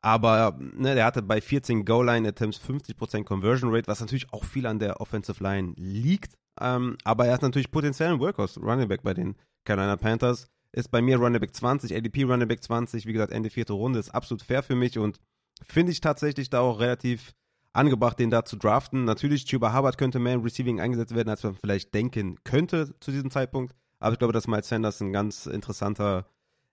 Aber ne, der hatte bei 14 Goal-Line-Attempts 50% Conversion Rate, was natürlich auch viel an der Offensive Line liegt. Ähm, aber er hat natürlich potenziellen Workhorse, Running Back bei den Carolina Panthers ist bei mir Running Back 20, ADP Running Back 20, wie gesagt, Ende vierte Runde, ist absolut fair für mich und finde ich tatsächlich da auch relativ angebracht, den da zu draften. Natürlich, Chuba Hubbard könnte mehr im Receiving eingesetzt werden, als man vielleicht denken könnte zu diesem Zeitpunkt. Aber ich glaube, dass Miles Sanders ein ganz interessanter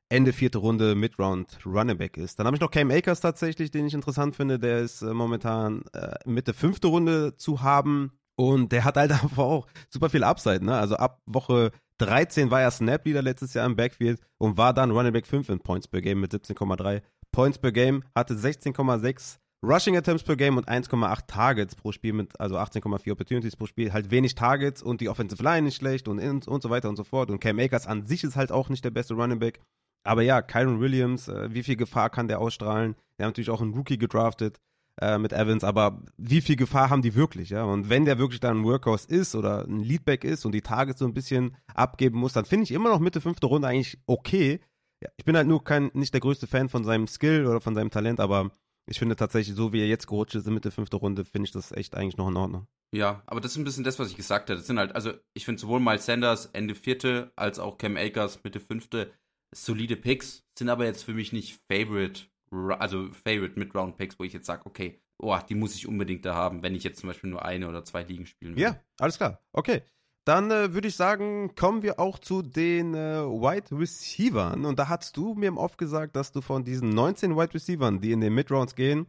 Ende vierte Runde Midround Running Back ist. Dann habe ich noch Cam Akers tatsächlich, den ich interessant finde. Der ist äh, momentan äh, Mitte fünfte Runde zu haben. Und der hat halt einfach auch super viel Upside, ne? Also ab Woche 13 war er Snap-Leader letztes Jahr im Backfield und war dann Running Back 5 in Points per Game mit 17,3 Points per Game, hatte 16,6 Rushing Attempts per Game und 1,8 Targets pro Spiel mit, also 18,4 Opportunities pro Spiel, halt wenig Targets und die Offensive Line nicht schlecht und, und, und so weiter und so fort. Und Cam Akers an sich ist halt auch nicht der beste Running Back. Aber ja, Kyron Williams, äh, wie viel Gefahr kann der ausstrahlen? Der hat natürlich auch einen Rookie gedraftet äh, mit Evans, aber wie viel Gefahr haben die wirklich, ja? Und wenn der wirklich dann ein Workhorse ist oder ein Leadback ist und die Targets so ein bisschen abgeben muss, dann finde ich immer noch Mitte fünfte Runde eigentlich okay. Ja, ich bin halt nur kein, nicht der größte Fan von seinem Skill oder von seinem Talent, aber ich finde tatsächlich, so wie er jetzt gerutscht ist in Mitte fünfte Runde, finde ich das echt eigentlich noch in Ordnung. Ja, aber das ist ein bisschen das, was ich gesagt habe. Das sind halt, also ich finde sowohl Miles Sanders Ende vierte als auch Cam Akers Mitte fünfte solide Picks, sind aber jetzt für mich nicht Favorite also Favorite Mid-Round Picks, wo ich jetzt sage, okay, oh, die muss ich unbedingt da haben, wenn ich jetzt zum Beispiel nur eine oder zwei Ligen spielen will. Ja, alles klar. Okay. Dann äh, würde ich sagen, kommen wir auch zu den äh, Wide Receivern. Und da hast du mir im Off gesagt, dass du von diesen 19 Wide Receivern, die in den Mid-Rounds gehen,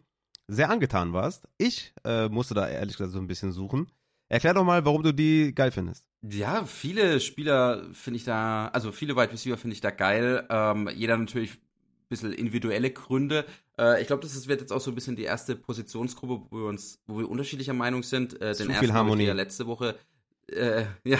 sehr angetan warst. Ich äh, musste da ehrlich gesagt so ein bisschen suchen. Erklär doch mal, warum du die geil findest. Ja, viele Spieler finde ich da, also viele Wide Receiver finde ich da geil. Ähm, jeder natürlich bisschen individuelle Gründe. Äh, ich glaube, das wird jetzt auch so ein bisschen die erste Positionsgruppe, wo wir uns, wo wir unterschiedlicher Meinung sind. Äh, den Zu viel Harmonie. ja letzte Woche äh, ja,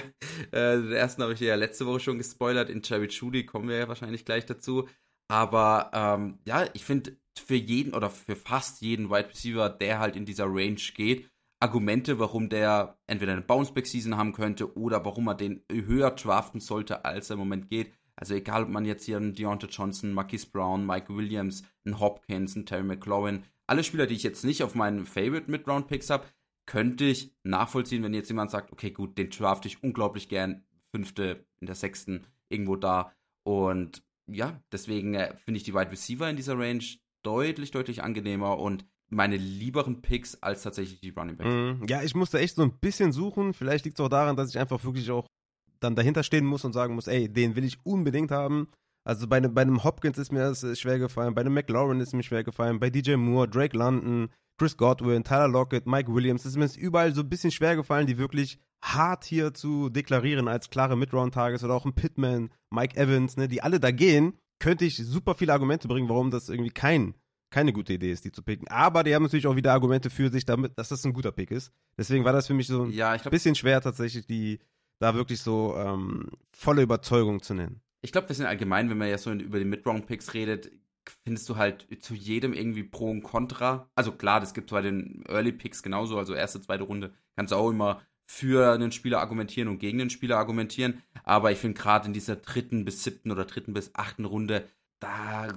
äh, den ersten habe ich ja letzte Woche schon gespoilert. In Cherry Judy kommen wir ja wahrscheinlich gleich dazu. Aber ähm, ja, ich finde für jeden oder für fast jeden Wide Receiver, der halt in dieser Range geht, Argumente, warum der entweder eine Bounceback-Season haben könnte oder warum er den höher draften sollte, als er im Moment geht. Also egal, ob man jetzt hier einen Deontay Johnson, Marquis Brown, Mike Williams, einen Hopkins, einen Terry McLaurin, alle Spieler, die ich jetzt nicht auf meinen Favorite Mid-Round Picks habe, könnte ich nachvollziehen, wenn jetzt jemand sagt, okay, gut, den draft ich unglaublich gern, fünfte, in der sechsten, irgendwo da. Und ja, deswegen äh, finde ich die Wide Receiver in dieser Range deutlich, deutlich angenehmer und meine lieberen Picks als tatsächlich die Running Backs. Mm, ja, ich musste echt so ein bisschen suchen. Vielleicht liegt es auch daran, dass ich einfach wirklich auch dann dahinter stehen muss und sagen muss, ey, den will ich unbedingt haben. Also bei, bei einem Hopkins ist mir das schwer gefallen, bei einem McLaurin ist mir schwer gefallen, bei DJ Moore, Drake London, Chris Godwin, Tyler Lockett, Mike Williams, ist mir jetzt überall so ein bisschen schwer gefallen, die wirklich hart hier zu deklarieren als klare Midround-Tages oder auch ein Pittman, Mike Evans, ne, die alle da gehen, könnte ich super viele Argumente bringen, warum das irgendwie kein keine gute Idee ist, die zu picken. Aber die haben natürlich auch wieder Argumente für sich, damit, dass das ein guter Pick ist. Deswegen war das für mich so ein Ja, ich glaube, bisschen schwer, tatsächlich, die da wirklich so ähm, volle Überzeugung zu nennen. Ich glaube, wir sind allgemein, wenn man ja so über die Mid-Round-Picks redet, findest du halt zu jedem irgendwie Pro und Contra. Also klar, das gibt bei den Early-Picks genauso, also erste, zweite Runde kannst du auch immer für einen Spieler argumentieren und gegen den Spieler argumentieren. Aber ich finde gerade in dieser dritten bis siebten oder dritten bis achten Runde, da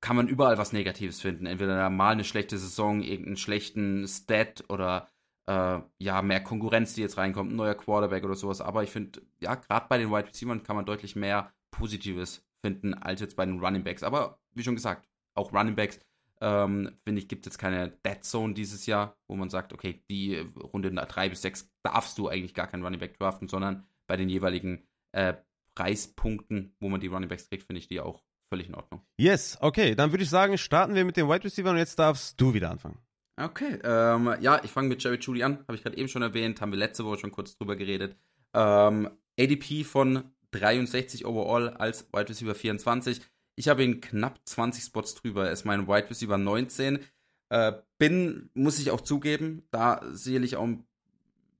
kann man überall was Negatives finden. Entweder mal eine schlechte Saison, irgendeinen schlechten Stat oder äh, ja, mehr Konkurrenz, die jetzt reinkommt, ein neuer Quarterback oder sowas. Aber ich finde, ja, gerade bei den Wide Receivers kann man deutlich mehr Positives finden als jetzt bei den Running Backs. Aber wie schon gesagt, auch Running Backs, ähm, finde ich, gibt es jetzt keine Dead Zone dieses Jahr, wo man sagt, okay, die Runde 3 bis 6 darfst du eigentlich gar keinen Running Back draften, sondern bei den jeweiligen äh, Preispunkten, wo man die Running Backs kriegt, finde ich die auch völlig in Ordnung. Yes, okay, dann würde ich sagen, starten wir mit dem Wide Receiver und jetzt darfst du wieder anfangen. Okay, ähm, ja, ich fange mit Jerry Judy an, habe ich gerade eben schon erwähnt, haben wir letzte Woche schon kurz drüber geredet. Ähm, ADP von 63 overall als Wide Receiver 24. Ich habe ihn knapp 20 Spots drüber. Er ist mein Wide Receiver 19. Äh, bin, muss ich auch zugeben, da sicherlich auch ein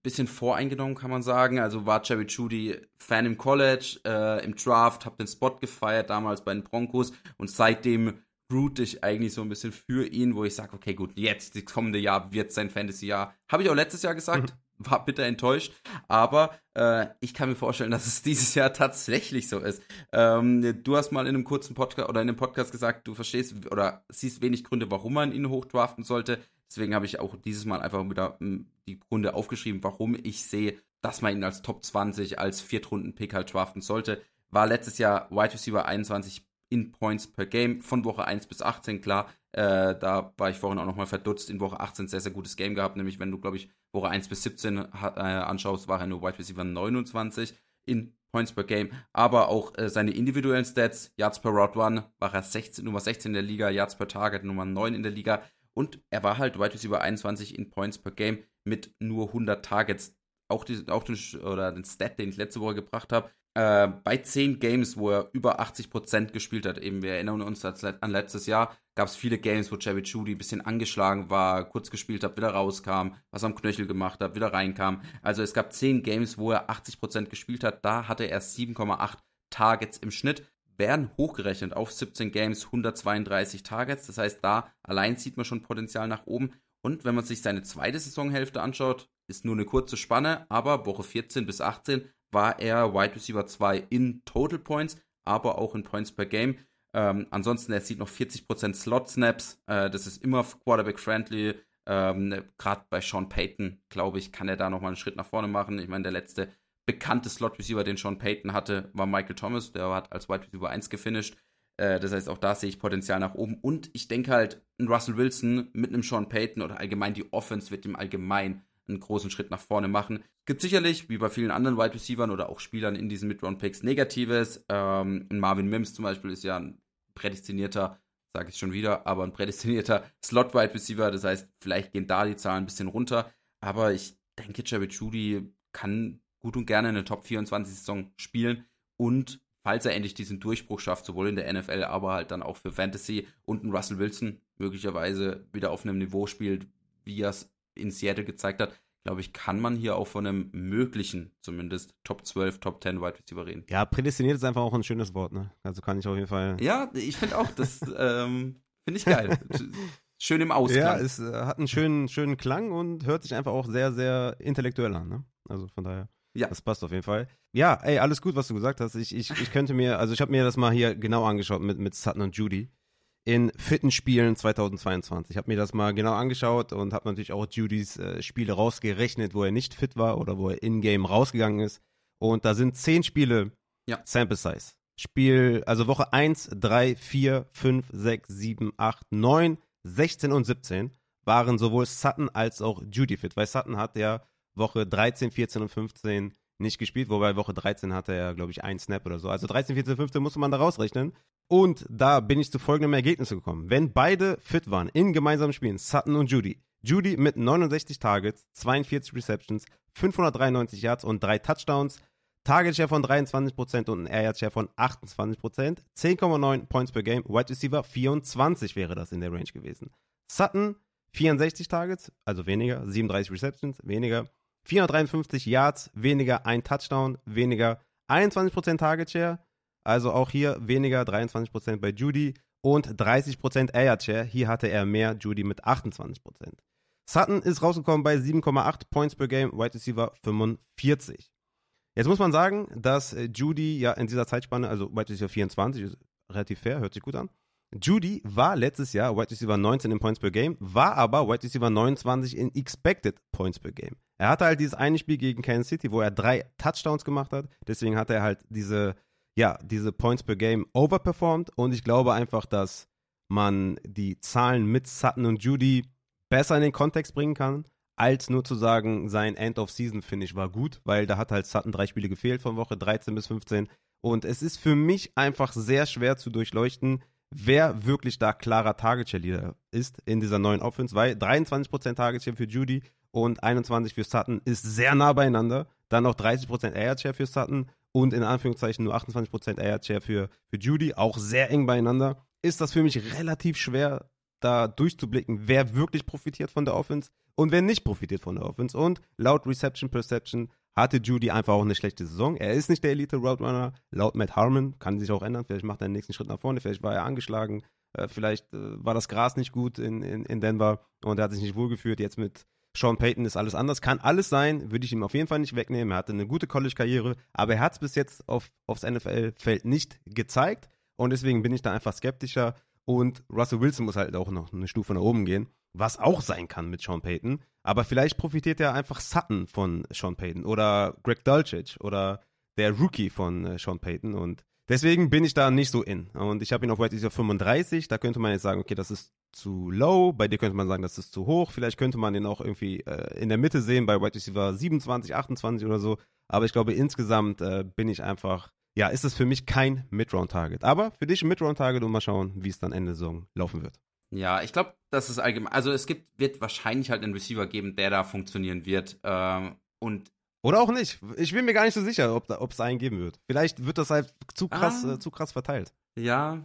bisschen voreingenommen, kann man sagen. Also war Jerry Judy Fan im College, äh, im Draft, habe den Spot gefeiert damals bei den Broncos und seitdem root ich eigentlich so ein bisschen für ihn, wo ich sage, okay, gut, jetzt, das kommende Jahr wird sein Fantasy-Jahr. Habe ich auch letztes Jahr gesagt, mhm. War bitter enttäuscht, aber äh, ich kann mir vorstellen, dass es dieses Jahr tatsächlich so ist. Ähm, du hast mal in einem kurzen Podcast oder in einem Podcast gesagt, du verstehst oder siehst wenig Gründe, warum man ihn hochdraften sollte. Deswegen habe ich auch dieses Mal einfach wieder hm, die Gründe aufgeschrieben, warum ich sehe, dass man ihn als Top 20, als Viertrunden-Pick halt draften sollte. War letztes Jahr Wide Receiver 21 in Points per Game von Woche 1 bis 18, klar. Äh, da war ich vorhin auch nochmal verdutzt. In Woche 18 sehr, sehr gutes Game gehabt. Nämlich, wenn du, glaube ich, Woche 1 bis 17 äh, anschaust, war er nur Wide Receiver 29 in Points per Game. Aber auch äh, seine individuellen Stats, Yards per Route One, war er 16, Nummer 16 in der Liga, Yards per Target Nummer 9 in der Liga. Und er war halt Wide Receiver 21 in Points per Game mit nur 100 Targets. Auch, die, auch den, oder den Stat, den ich letzte Woche gebracht habe, äh, bei 10 Games, wo er über 80% gespielt hat, eben wir erinnern uns an letztes Jahr, gab es viele Games, wo Jerry Judy ein bisschen angeschlagen war, kurz gespielt hat, wieder rauskam, was am Knöchel gemacht hat, wieder reinkam. Also es gab 10 Games, wo er 80% gespielt hat, da hatte er 7,8 Targets im Schnitt, werden hochgerechnet auf 17 Games 132 Targets. Das heißt, da allein sieht man schon Potenzial nach oben. Und wenn man sich seine zweite Saisonhälfte anschaut, ist nur eine kurze Spanne, aber Woche 14 bis 18 war er Wide Receiver 2 in Total Points, aber auch in Points per Game. Ähm, ansonsten, er sieht noch 40% Slot-Snaps. Äh, das ist immer Quarterback-friendly. Ähm, Gerade bei Sean Payton, glaube ich, kann er da nochmal einen Schritt nach vorne machen. Ich meine, der letzte bekannte Slot-Receiver, den Sean Payton hatte, war Michael Thomas. Der hat als Wide Receiver 1 gefinisht. Äh, das heißt, auch da sehe ich Potenzial nach oben. Und ich denke halt, ein Russell Wilson mit einem Sean Payton oder allgemein die Offense wird ihm allgemein einen großen Schritt nach vorne machen. Gibt sicherlich, wie bei vielen anderen Wide Receivers oder auch Spielern in diesen Mid-Round-Picks, Negatives. Ähm, Marvin Mims zum Beispiel ist ja ein prädestinierter, sage ich schon wieder, aber ein prädestinierter Slot-Wide Receiver. Das heißt, vielleicht gehen da die Zahlen ein bisschen runter. Aber ich denke, Jared Judy kann gut und gerne eine Top 24-Saison spielen und falls er endlich diesen Durchbruch schafft, sowohl in der NFL, aber halt dann auch für Fantasy und ein Russell Wilson möglicherweise wieder auf einem Niveau spielt, wie er es in Seattle gezeigt hat, glaube ich, kann man hier auch von einem möglichen, zumindest Top 12, Top 10 Wide Receiver reden. Ja, prädestiniert ist einfach auch ein schönes Wort, ne? Also kann ich auf jeden Fall. Ja, ich finde auch, das ähm, finde ich geil. Schön im Ausklang. Ja, es äh, hat einen schönen, schönen Klang und hört sich einfach auch sehr, sehr intellektuell an, ne? Also von daher. Ja. Das passt auf jeden Fall. Ja, ey, alles gut, was du gesagt hast. Ich, ich, ich könnte mir, also ich habe mir das mal hier genau angeschaut mit, mit Sutton und Judy in fitten Spielen 2022. Ich habe mir das mal genau angeschaut und habe natürlich auch Judys äh, Spiele rausgerechnet, wo er nicht fit war oder wo er in-game rausgegangen ist. Und da sind zehn Spiele ja. Sample Size. Spiel, also Woche 1, 3, 4, 5, 6, 7, 8, 9, 16 und 17 waren sowohl Sutton als auch Judy fit, weil Sutton hat ja Woche 13, 14 und 15 nicht gespielt, wobei Woche 13 hatte er, glaube ich, einen Snap oder so. Also 13, 14, 15 musste man da rausrechnen. Und da bin ich zu folgendem Ergebnis gekommen. Wenn beide fit waren in gemeinsamen Spielen, Sutton und Judy, Judy mit 69 Targets, 42 Receptions, 593 Yards und drei Touchdowns, Target Share von 23% und ein Air Yard Share von 28%. 10,9 Points per Game. Wide Receiver 24 wäre das in der Range gewesen. Sutton 64 Targets, also weniger. 37 Receptions, weniger. 453 Yards, weniger. Ein Touchdown, weniger. 21% Target Share, also auch hier weniger. 23% bei Judy und 30% Air Share. Hier hatte er mehr, Judy mit 28%. Sutton ist rausgekommen bei 7,8 Points per Game, Wide Receiver 45. Jetzt muss man sagen, dass äh, Judy ja in dieser Zeitspanne, also Wide Receiver 24, ist relativ fair, hört sich gut an. Judy war letztes Jahr Wide Receiver 19 in Points per Game, war aber Wide Receiver 29 in Expected Points per Game. Er hatte halt dieses eine Spiel gegen Kansas City, wo er drei Touchdowns gemacht hat. Deswegen hat er halt diese, ja, diese Points per Game overperformed. Und ich glaube einfach, dass man die Zahlen mit Sutton und Judy besser in den Kontext bringen kann als nur zu sagen, sein End-of-Season-Finish war gut, weil da hat halt Sutton drei Spiele gefehlt von Woche 13 bis 15. Und es ist für mich einfach sehr schwer zu durchleuchten, wer wirklich da klarer Target-Share-Leader ist in dieser neuen Offense, weil 23% Target-Share für Judy und 21% für Sutton ist sehr nah beieinander. Dann noch 30% Air-Share für Sutton und in Anführungszeichen nur 28% Air-Share für, für Judy, auch sehr eng beieinander. Ist das für mich relativ schwer, da durchzublicken, wer wirklich profitiert von der Offense und wer nicht profitiert von der Offense. Und laut Reception Perception hatte Judy einfach auch eine schlechte Saison. Er ist nicht der Elite Route Runner. Laut Matt Harmon kann sich auch ändern. Vielleicht macht er den nächsten Schritt nach vorne. Vielleicht war er angeschlagen. Äh, vielleicht äh, war das Gras nicht gut in, in, in Denver und er hat sich nicht wohlgeführt. Jetzt mit Sean Payton ist alles anders. Kann alles sein, würde ich ihm auf jeden Fall nicht wegnehmen. Er hatte eine gute College-Karriere, aber er hat es bis jetzt auf, aufs NFL-Feld nicht gezeigt. Und deswegen bin ich da einfach skeptischer. Und Russell Wilson muss halt auch noch eine Stufe nach oben gehen, was auch sein kann mit Sean Payton. Aber vielleicht profitiert ja einfach Sutton von Sean Payton oder Greg Dulcich oder der Rookie von äh, Sean Payton. Und deswegen bin ich da nicht so in. Und ich habe ihn auf White Receiver 35. Da könnte man jetzt sagen, okay, das ist zu low. Bei dir könnte man sagen, das ist zu hoch. Vielleicht könnte man den auch irgendwie äh, in der Mitte sehen, bei White Receiver 27, 28 oder so. Aber ich glaube, insgesamt äh, bin ich einfach ja, ist es für mich kein Mid-Round-Target. Aber für dich ein Mid-Round-Target und mal schauen, wie es dann Ende Saison laufen wird. Ja, ich glaube, das ist allgemein. Also es gibt, wird wahrscheinlich halt einen Receiver geben, der da funktionieren wird. Ähm, und oder auch nicht. Ich bin mir gar nicht so sicher, ob es einen geben wird. Vielleicht wird das halt zu krass, ah, äh, zu krass verteilt. Ja,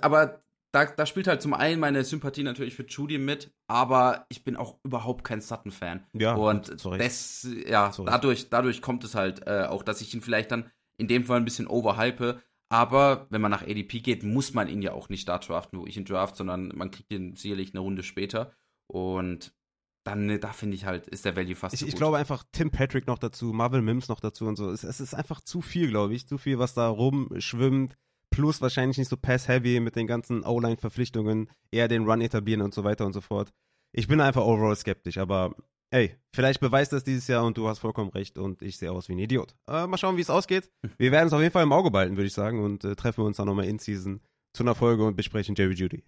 aber da, da spielt halt zum einen meine Sympathie natürlich für Judy mit, aber ich bin auch überhaupt kein Sutton-Fan. Ja. Und sorry. das, ja, dadurch, dadurch kommt es halt äh, auch, dass ich ihn vielleicht dann in dem Fall ein bisschen overhype. Aber wenn man nach ADP geht, muss man ihn ja auch nicht da draften, wo ich ihn draft, sondern man kriegt ihn sicherlich eine Runde später. Und dann, ne, da finde ich halt, ist der Value fast Ich, so ich glaube einfach Tim Patrick noch dazu, Marvel Mims noch dazu und so. Es, es ist einfach zu viel, glaube ich. Zu viel, was da rumschwimmt. Plus wahrscheinlich nicht so pass-heavy mit den ganzen O-Line-Verpflichtungen, eher den Run etablieren und so weiter und so fort. Ich bin einfach overall skeptisch, aber ey, vielleicht beweist das dieses Jahr und du hast vollkommen recht und ich sehe aus wie ein Idiot. Äh, mal schauen, wie es ausgeht. Wir werden es auf jeden Fall im Auge behalten, würde ich sagen, und äh, treffen uns dann nochmal in Season zu einer Folge und besprechen Jerry Judy.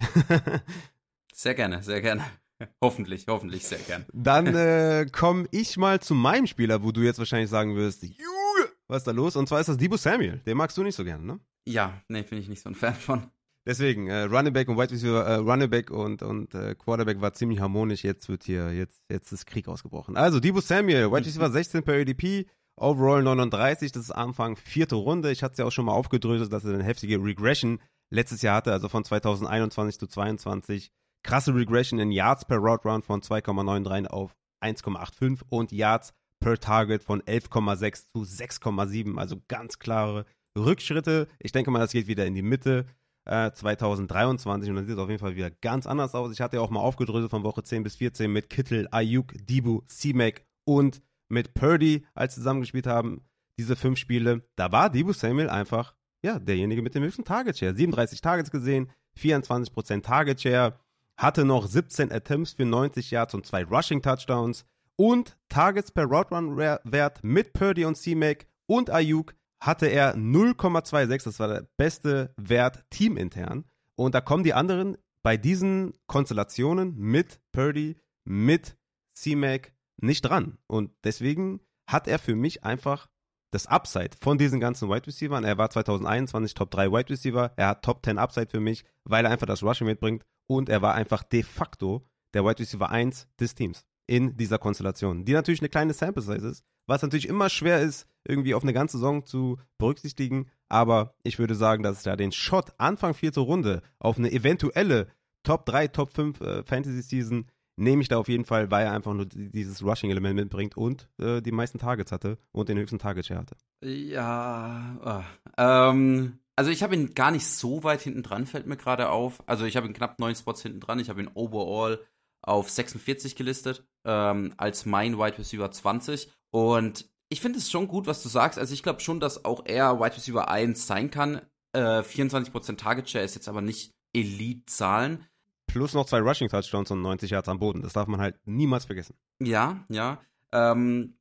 sehr gerne, sehr gerne. hoffentlich, hoffentlich sehr gerne. Dann äh, komme ich mal zu meinem Spieler, wo du jetzt wahrscheinlich sagen wirst, Junge, was ist da los? Und zwar ist das Debo Samuel. Den magst du nicht so gerne, ne? Ja, nee, bin ich nicht so ein Fan von. Deswegen, äh, Running Back und Wide Receiver, äh, Running Back und, und äh, Quarterback war ziemlich harmonisch. Jetzt wird hier, jetzt, jetzt ist Krieg ausgebrochen. Also, Debo Samuel, Wide Receiver 16 per ADP, Overall 39, das ist Anfang vierte Runde. Ich hatte es ja auch schon mal aufgedröselt, dass er eine heftige Regression letztes Jahr hatte, also von 2021 zu 22. Krasse Regression in Yards per Route Round von 2,93 auf 1,85 und Yards per Target von 11,6 zu 6,7. Also ganz klare Rückschritte. Ich denke mal, das geht wieder in die Mitte. 2023 äh, und dann sieht es auf jeden Fall wieder ganz anders aus. Ich hatte ja auch mal aufgedröselt von Woche 10 bis 14 mit Kittel, Ayuk, Dibu, C-Mac und mit Purdy, als zusammengespielt haben, diese fünf Spiele. Da war Dibu Samuel einfach, ja, derjenige mit dem höchsten Target Share. 37 Targets gesehen, 24% Target Share, hatte noch 17 Attempts für 90 Yards und zwei Rushing Touchdowns und Targets per Route Run Wert mit Purdy und C-Mac und Ayuk hatte er 0,26. Das war der beste Wert teamintern. Und da kommen die anderen bei diesen Konstellationen mit Purdy, mit C-Mac nicht dran. Und deswegen hat er für mich einfach das Upside von diesen ganzen Wide Receivers. Er war 2021 Top 3 Wide Receiver. Er hat Top 10 Upside für mich, weil er einfach das Rushing mitbringt. Und er war einfach de facto der Wide Receiver 1 des Teams in dieser Konstellation, die natürlich eine kleine Sample Size ist, was natürlich immer schwer ist, irgendwie auf eine ganze Saison zu berücksichtigen. Aber ich würde sagen, dass es da den Shot Anfang vierte Runde auf eine eventuelle Top 3, Top 5 äh, Fantasy Season nehme ich da auf jeden Fall, weil er einfach nur dieses Rushing-Element mitbringt und äh, die meisten Targets hatte und den höchsten Target-Share hatte. Ja, oh. ähm, also ich habe ihn gar nicht so weit hinten dran, fällt mir gerade auf. Also ich habe ihn knapp neun Spots hinten dran. Ich habe ihn overall auf 46 gelistet, ähm, als mein Wide Receiver 20. Und ich finde es schon gut, was du sagst. Also ich glaube schon, dass auch er Wide Receiver 1 sein kann. Äh, 24% Target Share ist jetzt aber nicht Elite-Zahlen. Plus noch zwei Rushing Touchdowns und 90 Yards am Boden. Das darf man halt niemals vergessen. Ja, ja. Ähm,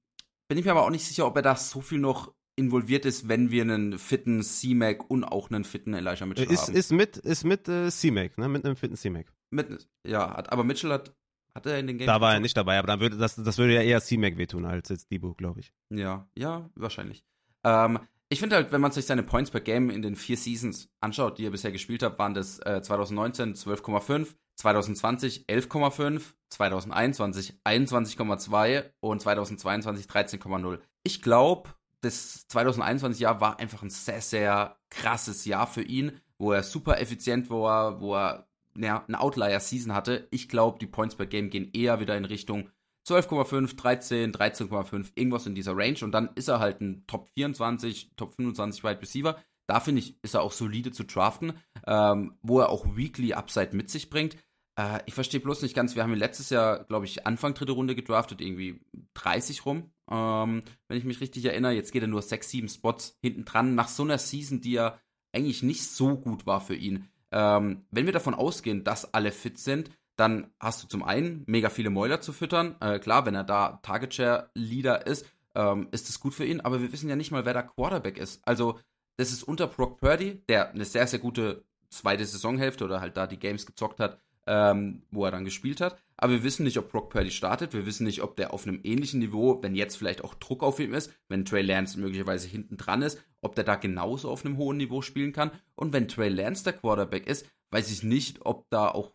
bin ich mir aber auch nicht sicher, ob er da so viel noch involviert ist, wenn wir einen fitten C-Mac und auch einen fitten Elijah Mitchell ist, haben. Ist mit, ist mit äh, C-Mac, ne? Mit einem fitten C-Mac. Mit, ja, hat, aber Mitchell hat, hat er in den Game. Da war er nicht dabei, aber dann würde das, das würde ja eher C-Mac wehtun als jetzt Debo, glaube ich. Ja, ja, wahrscheinlich. Ähm, ich finde halt, wenn man sich seine Points per Game in den vier Seasons anschaut, die er bisher gespielt hat, waren das äh, 2019 12,5, 2020 11,5, 2021 21,2 und 2022 13,0. Ich glaube, das 2021 Jahr war einfach ein sehr, sehr krasses Jahr für ihn, wo er super effizient war, wo er ja, eine Outlier-Season hatte. Ich glaube, die Points per Game gehen eher wieder in Richtung 12,5, 13, 13,5, irgendwas in dieser Range. Und dann ist er halt ein Top 24, Top 25 Wide Receiver. Da finde ich, ist er auch solide zu draften, ähm, wo er auch Weekly Upside mit sich bringt. Äh, ich verstehe bloß nicht ganz, wir haben ihn letztes Jahr, glaube ich, Anfang dritte Runde gedraftet, irgendwie 30 rum, ähm, wenn ich mich richtig erinnere. Jetzt geht er nur 6, 7 Spots hinten dran, nach so einer Season, die ja eigentlich nicht so gut war für ihn. Ähm, wenn wir davon ausgehen, dass alle fit sind, dann hast du zum einen mega viele Mäuler zu füttern. Äh, klar, wenn er da Target Share Leader ist, ähm, ist es gut für ihn, aber wir wissen ja nicht mal, wer der Quarterback ist. Also, das ist unter Brock Purdy, der eine sehr, sehr gute zweite Saisonhälfte oder halt da die Games gezockt hat, ähm, wo er dann gespielt hat. Aber wir wissen nicht, ob Brock Purdy startet. Wir wissen nicht, ob der auf einem ähnlichen Niveau, wenn jetzt vielleicht auch Druck auf ihm ist, wenn Trey Lance möglicherweise hinten dran ist, ob der da genauso auf einem hohen Niveau spielen kann. Und wenn Trey Lance der Quarterback ist, weiß ich nicht, ob da auch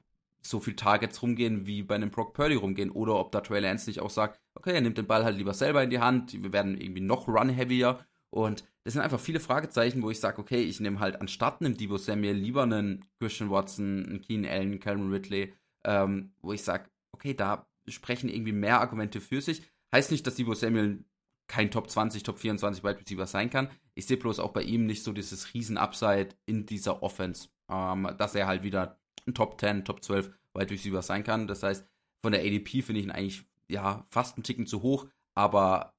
so viel Targets rumgehen, wie bei einem Brock Purdy rumgehen. Oder ob da Trey Lance nicht auch sagt, okay, er nimmt den Ball halt lieber selber in die Hand, wir werden irgendwie noch run-heavier. Und das sind einfach viele Fragezeichen, wo ich sage, okay, ich nehme halt anstatt einem Debo Samuel lieber einen Christian Watson, einen Keen Allen, Calvin Ridley, ähm, wo ich sage, okay, da sprechen irgendwie mehr Argumente für sich. Heißt nicht, dass Debo Samuel kein Top 20, Top 24 Wide Receiver sein kann. Ich sehe bloß auch bei ihm nicht so dieses Riesen-Upside in dieser Offense, ähm, dass er halt wieder ein Top 10, Top 12 Wide Receiver sein kann. Das heißt, von der ADP finde ich ihn eigentlich ja fast einen Ticken zu hoch, aber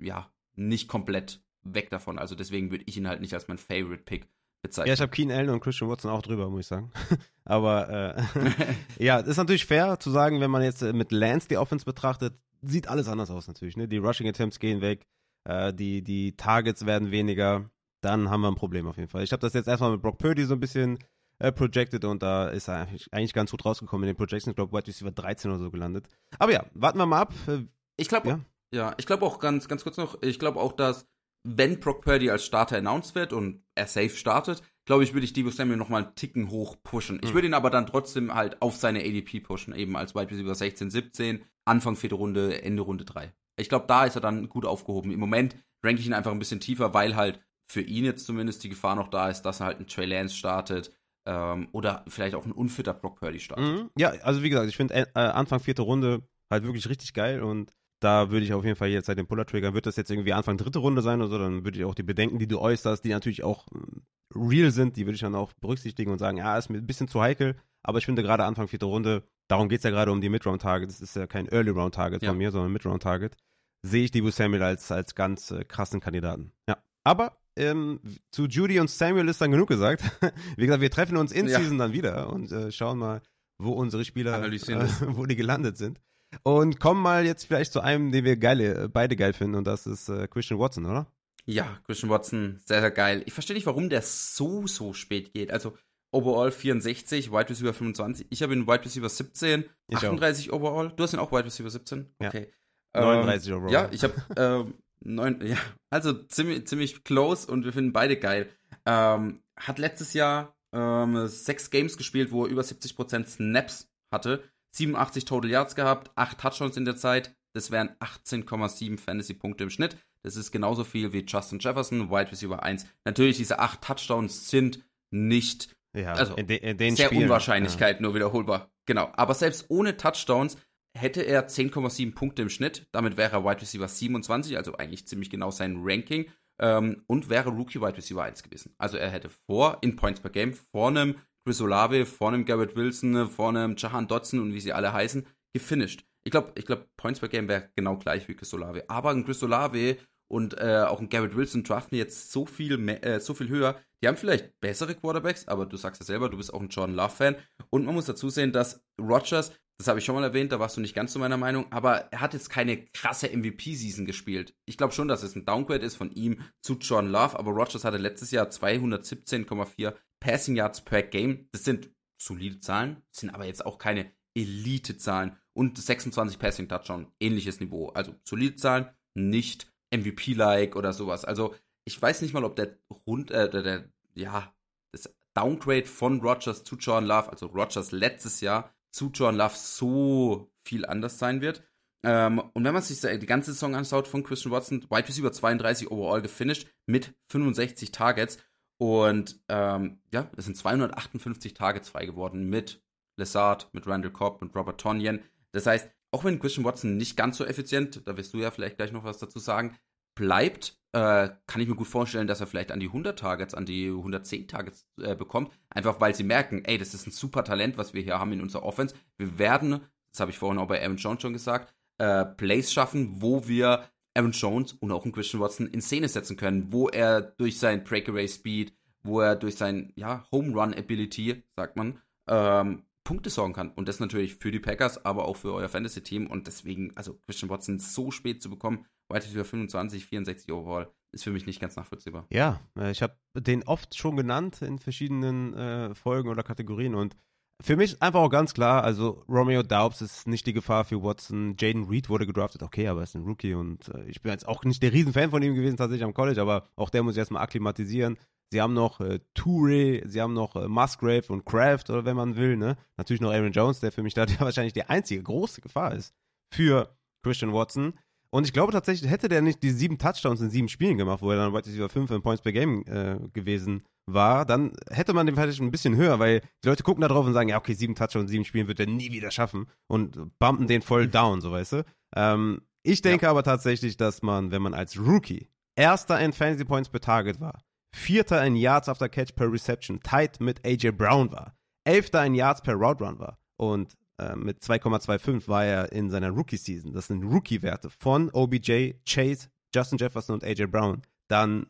ja, nicht komplett weg davon. Also deswegen würde ich ihn halt nicht als mein Favorite Pick bezeichnen. Ja, ich habe Keen Allen und Christian Watson auch drüber, muss ich sagen. aber äh, ja, ist natürlich fair zu sagen, wenn man jetzt äh, mit Lance die Offense betrachtet, sieht alles anders aus natürlich. Ne? Die Rushing Attempts gehen weg, äh, die, die Targets werden weniger. Dann haben wir ein Problem auf jeden Fall. Ich habe das jetzt erstmal mit Brock Purdy so ein bisschen äh, projected und da ist er eigentlich, ganz gut rausgekommen in den Projections. Ich glaube, White Receiver 13 oder so gelandet. Aber ja, warten wir mal ab. Äh, ich glaube, ja. ja, ich glaube auch ganz, ganz kurz noch, ich glaube auch, dass wenn Brock Purdy als Starter announced wird und er safe startet, glaube ich, würde ich Debo Samuel noch mal einen Ticken hoch pushen. Ich mhm. würde ihn aber dann trotzdem halt auf seine ADP pushen, eben als Wide Receiver 16, 17, Anfang vierte Runde, Ende Runde 3. Ich glaube, da ist er dann gut aufgehoben. Im Moment ranke ich ihn einfach ein bisschen tiefer, weil halt für ihn jetzt zumindest die Gefahr noch da ist, dass er halt einen Trey Lance startet, ähm, oder vielleicht auch ein unfitter Brock Purdy startet. Mhm. Ja, also wie gesagt, ich finde äh, Anfang vierte Runde halt wirklich richtig geil und da würde ich auf jeden Fall jetzt seit dem Puller triggern. Wird das jetzt irgendwie Anfang dritte Runde sein oder so, dann würde ich auch die Bedenken, die du äußerst, die natürlich auch äh, real sind, die würde ich dann auch berücksichtigen und sagen, ja, ist mir ein bisschen zu heikel, aber ich finde gerade Anfang vierte Runde, darum geht es ja gerade um die Mid-Round-Target, das ist ja kein Early-Round-Target ja. von mir, sondern Mid-Round-Target, sehe ich Debo Samuel als, als ganz äh, krassen Kandidaten. Ja, aber ähm, zu Judy und Samuel ist dann genug gesagt. Wie gesagt, wir treffen uns in ja. Season dann wieder und äh, schauen mal, wo unsere Spieler, äh, wo die gelandet sind. Und kommen mal jetzt vielleicht zu einem, den wir geile, äh, beide geil finden, und das ist äh, Christian Watson, oder? Ja, Christian Watson, sehr, sehr geil. Ich verstehe nicht, warum der so, so spät geht. Also, Overall 64, Wide Receiver 25. Ich habe ihn Wide Receiver 17, ich 38 auch. Overall. Du hast ihn auch Wide Receiver 17? Okay. Ja. 39 ähm, Overall. Ja, ich habe ähm, neun, ja, also ziemlich, ziemlich close und wir finden beide geil. Ähm, hat letztes Jahr ähm, sechs Games gespielt, wo er über 70% Snaps hatte, 87 Total Yards gehabt, acht Touchdowns in der Zeit, Das wären 18,7 Fantasy-Punkte im Schnitt. Das ist genauso viel wie Justin Jefferson, Wide Receiver 1. Natürlich, diese acht Touchdowns sind nicht Ja, Also, in, de, in sehr Spielen, Unwahrscheinlichkeit nur wiederholbar. Genau. Aber selbst ohne Touchdowns hätte er 10,7 Punkte im Schnitt. Damit wäre er Wide Receiver 27, also eigentlich ziemlich genau sein Ranking. Ähm, und wäre Rookie Wide Receiver 1 gewesen. Also er hätte vor, in Points per Game, vor einem Chris Olave, vor einem Garrett Wilson, vor einem Jahan Dotson und wie sie alle heißen, gefinisht. Ich glaube, ich glaub, Points per Game wäre genau gleich wie Chris Olave. Aber ein Chris Olave und äh, auch ein Garrett Wilson draften jetzt so viel, mehr, äh, so viel höher. Die haben vielleicht bessere Quarterbacks, aber du sagst ja selber, du bist auch ein Jordan Love-Fan. Und man muss dazu sehen, dass Rodgers, das habe ich schon mal erwähnt, da warst du nicht ganz zu meiner Meinung, aber er hat jetzt keine krasse MVP-Season gespielt. Ich glaube schon, dass es ein Downgrade ist von ihm zu Jordan Love, aber Rodgers hatte letztes Jahr 217,4 Passing Yards per Game. Das sind solide Zahlen, sind aber jetzt auch keine Elite-Zahlen. Und 26 Passing Touchdown, ähnliches Niveau. Also solide Zahlen, nicht MVP-like oder sowas. Also ich weiß nicht mal, ob der Rund, äh, der, der, ja, das Downgrade von Rogers zu Jordan Love, also Rogers letztes Jahr zu Jordan Love so viel anders sein wird. Ähm, und wenn man sich die ganze Saison anschaut von Christian Watson, Wide Receiver 32 overall gefinisht mit 65 Targets. Und ähm, ja, es sind 258 Targets frei geworden mit Lessard, mit Randall Cobb, mit Robert Tonyan. Das heißt, auch wenn Christian Watson nicht ganz so effizient, da wirst du ja vielleicht gleich noch was dazu sagen, bleibt, äh, kann ich mir gut vorstellen, dass er vielleicht an die 100 Targets, an die 110 Targets äh, bekommt. Einfach weil sie merken, ey, das ist ein super Talent, was wir hier haben in unserer Offense. Wir werden, das habe ich vorhin auch bei Aaron Jones schon gesagt, äh, Plays schaffen, wo wir Aaron Jones und auch einen Christian Watson in Szene setzen können, wo er durch sein Breakaway Speed, wo er durch sein ja, Home Run Ability, sagt man, ähm, Punkte sorgen kann. Und das natürlich für die Packers, aber auch für euer Fantasy-Team. Und deswegen, also Christian Watson so spät zu bekommen, weiter über 25, 64 overall, ist für mich nicht ganz nachvollziehbar. Ja, äh, ich habe den oft schon genannt in verschiedenen äh, Folgen oder Kategorien und für mich einfach auch ganz klar, also Romeo Daubs ist nicht die Gefahr für Watson. Jaden Reed wurde gedraftet, okay, aber er ist ein Rookie und äh, ich bin jetzt auch nicht der Riesenfan von ihm gewesen tatsächlich am College, aber auch der muss sich erstmal akklimatisieren. Sie haben noch äh, Toure, sie haben noch äh, Musgrave und Kraft, oder wenn man will, ne? Natürlich noch Aaron Jones, der für mich da wahrscheinlich die einzige große Gefahr ist für Christian Watson. Und ich glaube tatsächlich, hätte der nicht die sieben Touchdowns in sieben Spielen gemacht, wo er dann Wide über fünf in Points per Game äh, gewesen war, dann hätte man den vielleicht ein bisschen höher, weil die Leute gucken da drauf und sagen, ja, okay, sieben Touchdowns in sieben Spielen wird er nie wieder schaffen und bumpen den voll down, so weißt du. Ähm, ich denke ja. aber tatsächlich, dass man, wenn man als Rookie erster in Fantasy Points per Target war, Vierter in Yards after Catch per Reception, tight mit AJ Brown war. Elfter in Yards per Route Run war. Und mit 2,25 war er in seiner Rookie-Season. Das sind Rookie-Werte von OBJ, Chase, Justin Jefferson und AJ Brown. Dann,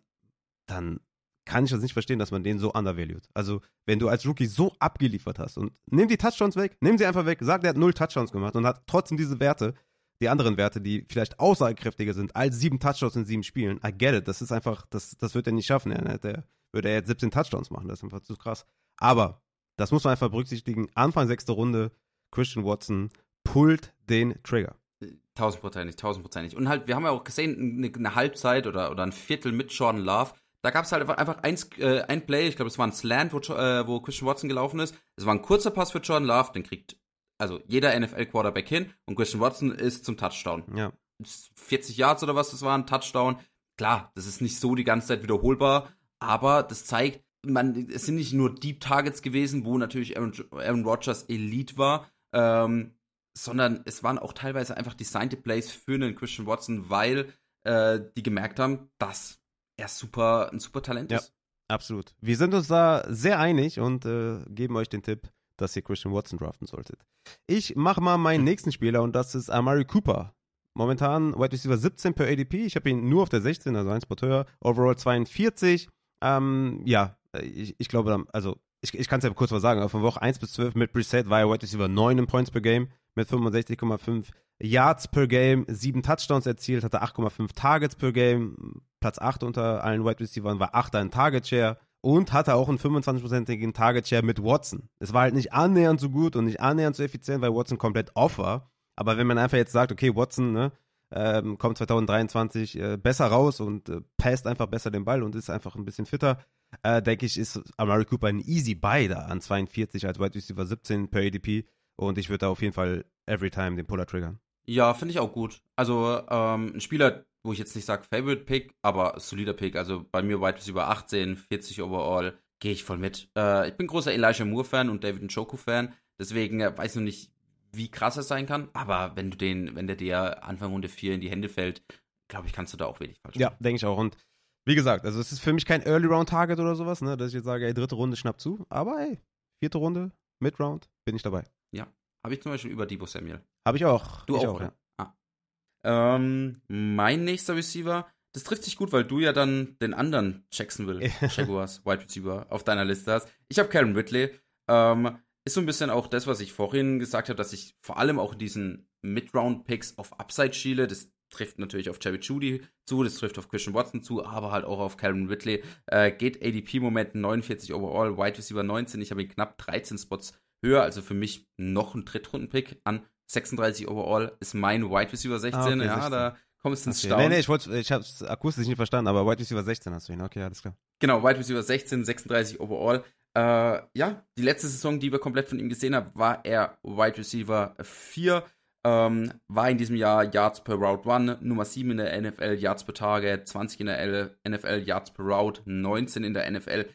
dann kann ich das nicht verstehen, dass man den so undervalued. Also, wenn du als Rookie so abgeliefert hast und nimm die Touchdowns weg, nimm sie einfach weg, sag, der hat null Touchdowns gemacht und hat trotzdem diese Werte, die anderen Werte, die vielleicht aussagekräftiger sind, als sieben Touchdowns in sieben Spielen. I get it. Das ist einfach, das, das wird er nicht schaffen. Er, der, würde er jetzt 17 Touchdowns machen. Das ist einfach zu krass. Aber das muss man einfach berücksichtigen. Anfang sechste Runde, Christian Watson pullt den Trigger. Tausendprozentig, tausendprozentig. Und halt, wir haben ja auch gesehen, eine, eine Halbzeit oder, oder ein Viertel mit Jordan Love. Da gab es halt einfach eins, äh, ein Play, ich glaube, es war ein Slant, wo, äh, wo Christian Watson gelaufen ist. Es war ein kurzer Pass für Jordan Love, den kriegt also jeder NFL-Quarterback hin und Christian Watson ist zum Touchdown. Ja. 40 Yards oder was das war, ein Touchdown. Klar, das ist nicht so die ganze Zeit wiederholbar, aber das zeigt, man, es sind nicht nur Deep Targets gewesen, wo natürlich Aaron, Aaron Rodgers Elite war, ähm, sondern es waren auch teilweise einfach designte Plays für einen Christian Watson, weil äh, die gemerkt haben, dass er super, ein super Talent ja, ist. Absolut. Wir sind uns da sehr einig und äh, geben euch den Tipp, dass ihr Christian Watson draften solltet. Ich mache mal meinen nächsten Spieler und das ist Amari Cooper. Momentan Wide Receiver 17 per ADP. Ich habe ihn nur auf der 16, also ein Spot höher. Overall 42. Ähm, ja, ich, ich glaube, also ich, ich kann es ja kurz mal sagen, von Woche 1 bis 12 mit Preset war er Wide Receiver 9 in Points per Game mit 65,5 Yards per Game, 7 Touchdowns erzielt, hatte 8,5 Targets per Game, Platz 8 unter allen Wide Receivers, war 8 in Target Share und hatte auch einen 25-prozentigen Target Share mit Watson. Es war halt nicht annähernd so gut und nicht annähernd so effizient, weil Watson komplett off war. Aber wenn man einfach jetzt sagt, okay, Watson ne, ähm, kommt 2023 äh, besser raus und äh, passt einfach besser den Ball und ist einfach ein bisschen fitter, äh, denke ich, ist Amari Cooper ein easy Buy da an 42 als Wide Receiver 17 per ADP und ich würde da auf jeden Fall every time den Puller triggern. Ja, finde ich auch gut. Also ähm, ein Spieler, wo ich jetzt nicht sage Favorite Pick, aber solider Pick. Also bei mir Wide Receiver 18, 40 overall, gehe ich voll mit. Äh, ich bin großer Elijah Moore-Fan und David Njoku-Fan. Deswegen äh, weiß ich noch nicht, wie krass er sein kann. Aber wenn du den, wenn der dir Anfang Runde 4 in die Hände fällt, glaube ich, kannst du da auch wenig falsch machen. Ja, denke ich auch. Und wie gesagt, also es ist für mich kein Early Round Target oder sowas, ne, dass ich jetzt sage, ey, dritte Runde schnapp zu. Aber ey, vierte Runde, Mid Round, bin ich dabei. Ja, habe ich zum Beispiel über Debo Samuel. Habe ich auch. Du ich auch, auch ja. Ähm, mein nächster Receiver, das trifft sich gut, weil du ja dann den anderen Jacksonville Jaguars Wide Receiver auf deiner Liste hast. Ich habe Karen Ridley. Ähm, ist so ein bisschen auch das, was ich vorhin gesagt habe, dass ich vor allem auch in diesen Mid-Round-Picks auf Upside schiele. Das trifft natürlich auf Jerry Judy zu, das trifft auf Christian Watson zu, aber halt auch auf Calvin Ridley. Äh, geht ADP-Moment 49 overall, Wide Receiver 19. Ich habe ihn knapp 13 Spots höher, also für mich noch ein Drittrunden-Pick an 36 overall ist mein Wide Receiver 16. Ah, okay, ja, 16. da kommst du ins okay. Staunen. Nee, nee, ich, wollt, ich habe es akustisch nicht verstanden, aber Wide Receiver 16 hast du ihn. Okay, alles klar. Genau, Wide Receiver 16, 36 overall. Äh, ja, die letzte Saison, die wir komplett von ihm gesehen haben, war er Wide Receiver 4. Ähm, war in diesem Jahr Yards per Route 1, Nummer 7 in der NFL, Yards per Target, 20 in der NFL, Yards per Route, 19 in der NFL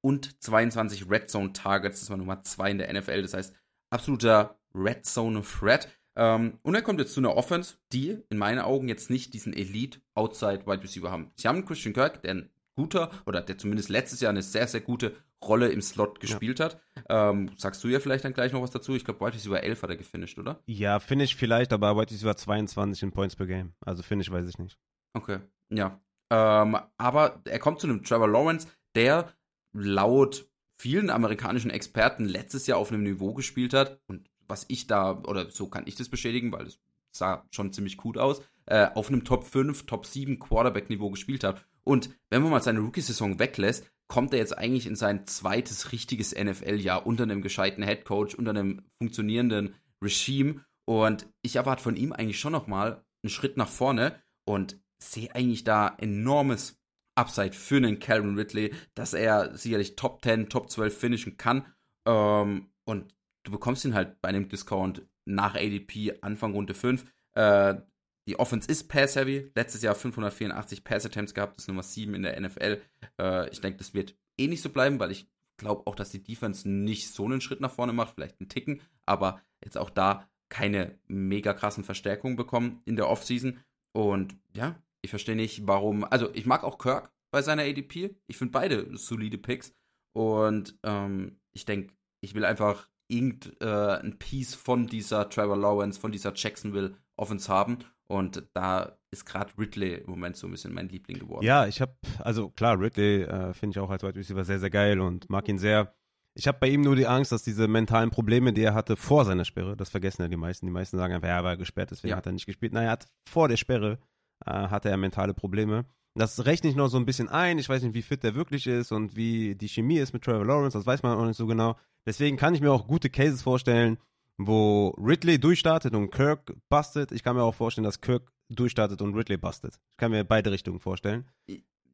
und 22 Red Zone Targets, das war Nummer 2 in der NFL. Das heißt, absoluter Red Zone Threat. Ähm, und er kommt jetzt zu einer Offense, die in meinen Augen jetzt nicht diesen Elite Outside Wide Receiver haben. Sie haben Christian Kirk, der ein guter oder der zumindest letztes Jahr eine sehr, sehr gute Rolle im Slot gespielt ja. hat. Ähm, sagst du ja vielleicht dann gleich noch was dazu? Ich glaube, White Receiver 11 hat er gefinisht, oder? Ja, Finish vielleicht, aber White Receiver 22 in Points per Game. Also Finish weiß ich nicht. Okay, ja. Ähm, aber er kommt zu einem Trevor Lawrence, der laut vielen amerikanischen Experten letztes Jahr auf einem Niveau gespielt hat und was ich da, oder so kann ich das beschädigen, weil es sah schon ziemlich gut aus, äh, auf einem Top 5, Top 7 Quarterback-Niveau gespielt hat. Und wenn man mal seine Rookie-Saison weglässt, kommt er jetzt eigentlich in sein zweites richtiges NFL-Jahr unter einem gescheiten Headcoach, unter einem funktionierenden Regime. Und ich erwarte von ihm eigentlich schon nochmal einen Schritt nach vorne und sehe eigentlich da enormes Upside für einen Calvin Ridley, dass er sicherlich Top 10, Top 12 finishen kann. Ähm, und du bekommst ihn halt bei einem Discount nach ADP Anfang Runde 5. Äh, die Offense ist pass-heavy. Letztes Jahr 584 Pass-Attempts gehabt, das ist Nummer 7 in der NFL. Äh, ich denke, das wird eh nicht so bleiben, weil ich glaube auch, dass die Defense nicht so einen Schritt nach vorne macht, vielleicht einen Ticken, aber jetzt auch da keine mega krassen Verstärkungen bekommen in der Offseason. Und ja, ich verstehe nicht, warum. Also, ich mag auch Kirk bei seiner ADP. Ich finde beide solide Picks. Und ähm, ich denke, ich will einfach irgendein äh, Piece von dieser Trevor Lawrence, von dieser Jacksonville Offense haben. Und da ist gerade Ridley im Moment so ein bisschen mein Liebling geworden. Ja, ich habe, also klar, Ridley äh, finde ich auch als Wide Receiver sehr, sehr geil und mag ihn sehr. Ich habe bei ihm nur die Angst, dass diese mentalen Probleme, die er hatte vor seiner Sperre, das vergessen ja die meisten. Die meisten sagen einfach, ja, er war gesperrt, deswegen ja. hat er nicht gespielt. Naja, hat, vor der Sperre äh, hatte er mentale Probleme. Das rechne ich noch so ein bisschen ein. Ich weiß nicht, wie fit der wirklich ist und wie die Chemie ist mit Trevor Lawrence. Das weiß man auch nicht so genau. Deswegen kann ich mir auch gute Cases vorstellen, wo Ridley durchstartet und Kirk bustet. Ich kann mir auch vorstellen, dass Kirk durchstartet und Ridley bustet. Ich kann mir beide Richtungen vorstellen.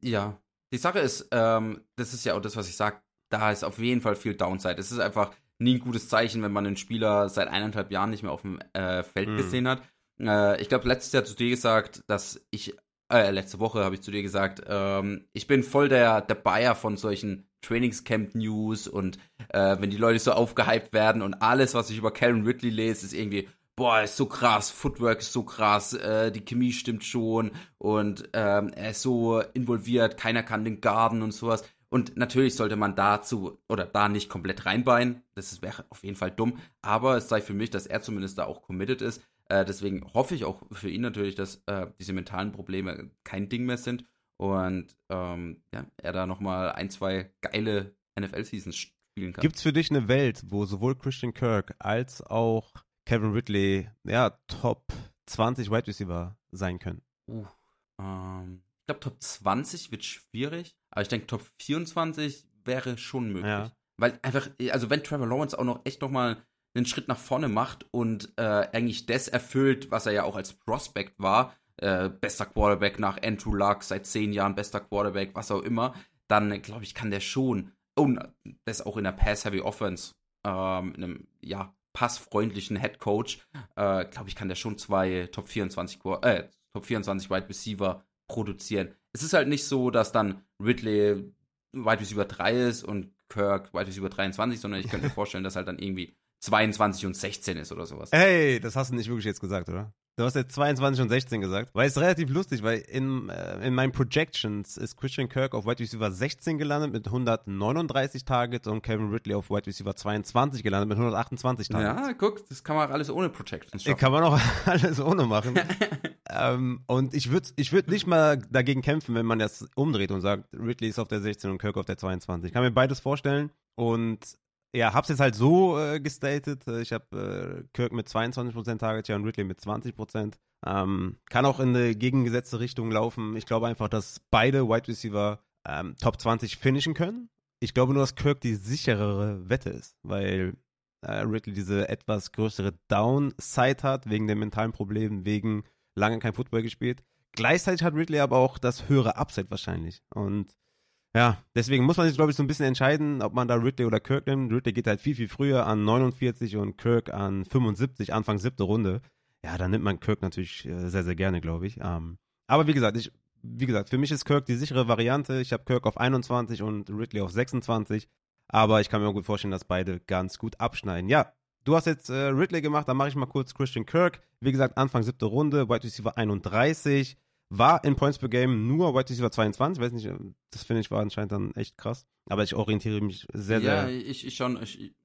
Ja. Die Sache ist, ähm, das ist ja auch das, was ich sage, da ist auf jeden Fall viel Downside. Es ist einfach nie ein gutes Zeichen, wenn man einen Spieler seit eineinhalb Jahren nicht mehr auf dem äh, Feld mhm. gesehen hat. Äh, ich glaube, letztes Jahr zu dir gesagt, dass ich äh, letzte Woche habe ich zu dir gesagt, ähm, ich bin voll der, der Bayer von solchen Trainingscamp-News und äh, wenn die Leute so aufgehypt werden und alles, was ich über Karen Ridley lese, ist irgendwie, boah, ist so krass, Footwork ist so krass, äh, die Chemie stimmt schon und ähm, er ist so involviert, keiner kann den Garden und sowas. Und natürlich sollte man dazu oder da nicht komplett reinbeinen. Das wäre auf jeden Fall dumm. Aber es zeigt für mich, dass er zumindest da auch committed ist. Äh, deswegen hoffe ich auch für ihn natürlich, dass äh, diese mentalen Probleme kein Ding mehr sind und ähm, ja, er da nochmal ein, zwei geile NFL-Seasons spielen kann. Gibt es für dich eine Welt, wo sowohl Christian Kirk als auch Kevin Ridley ja, Top 20 Wide Receiver sein können? Uh, ähm, ich glaube, Top 20 wird schwierig, aber ich denke, Top 24 wäre schon möglich. Ja. Weil einfach, also wenn Trevor Lawrence auch noch echt nochmal einen Schritt nach vorne macht und äh, eigentlich das erfüllt, was er ja auch als Prospect war, äh, bester Quarterback nach Andrew Luck, seit zehn Jahren bester Quarterback, was auch immer, dann glaube ich, kann der schon, und das auch in der Pass-Heavy Offense, ähm, in einem, ja, passfreundlichen Head Coach, äh, glaube ich, kann der schon zwei Top 24, äh, Top 24 Wide Receiver produzieren. Es ist halt nicht so, dass dann Ridley Wide Receiver 3 ist und Kirk Wide Receiver 23, sondern ich könnte mir vorstellen, dass halt dann irgendwie 22 und 16 ist oder sowas. Hey, das hast du nicht wirklich jetzt gesagt, oder? Du hast jetzt 22 und 16 gesagt. Weil es ist relativ lustig, weil in, äh, in meinen Projections ist Christian Kirk auf Wide Receiver 16 gelandet mit 139 Targets und Kevin Ridley auf Wide Receiver 22 gelandet mit 128 Targets. Ja, guck, das kann man auch alles ohne Projections schaffen. Kann man auch alles ohne machen. ähm, und ich würde ich würd nicht mal dagegen kämpfen, wenn man das umdreht und sagt, Ridley ist auf der 16 und Kirk auf der 22. Ich kann mir beides vorstellen. Und ja, hab's jetzt halt so äh, gestatet. Ich habe äh, Kirk mit 22% Target Share und Ridley mit 20%. Ähm, kann auch in eine gegengesetzte Richtung laufen. Ich glaube einfach, dass beide Wide Receiver ähm, Top 20 finishen können. Ich glaube nur, dass Kirk die sicherere Wette ist, weil äh, Ridley diese etwas größere Downside hat, wegen den mentalen Problemen, wegen lange kein Football gespielt. Gleichzeitig hat Ridley aber auch das höhere Upside wahrscheinlich. Und ja, deswegen muss man sich, glaube ich, so ein bisschen entscheiden, ob man da Ridley oder Kirk nimmt. Ridley geht halt viel, viel früher an 49 und Kirk an 75, Anfang siebte Runde. Ja, dann nimmt man Kirk natürlich äh, sehr, sehr gerne, glaube ich. Ähm, aber wie gesagt, ich, wie gesagt, für mich ist Kirk die sichere Variante. Ich habe Kirk auf 21 und Ridley auf 26. Aber ich kann mir auch gut vorstellen, dass beide ganz gut abschneiden. Ja, du hast jetzt äh, Ridley gemacht, dann mache ich mal kurz Christian Kirk. Wie gesagt, Anfang siebte Runde, Wide Receiver 31. War in Points per Game nur Wide Receiver 22, weiß nicht, das finde ich war anscheinend dann echt krass. Aber ich orientiere mich sehr, ja, sehr. Ja, ich, ich schon, ich, ich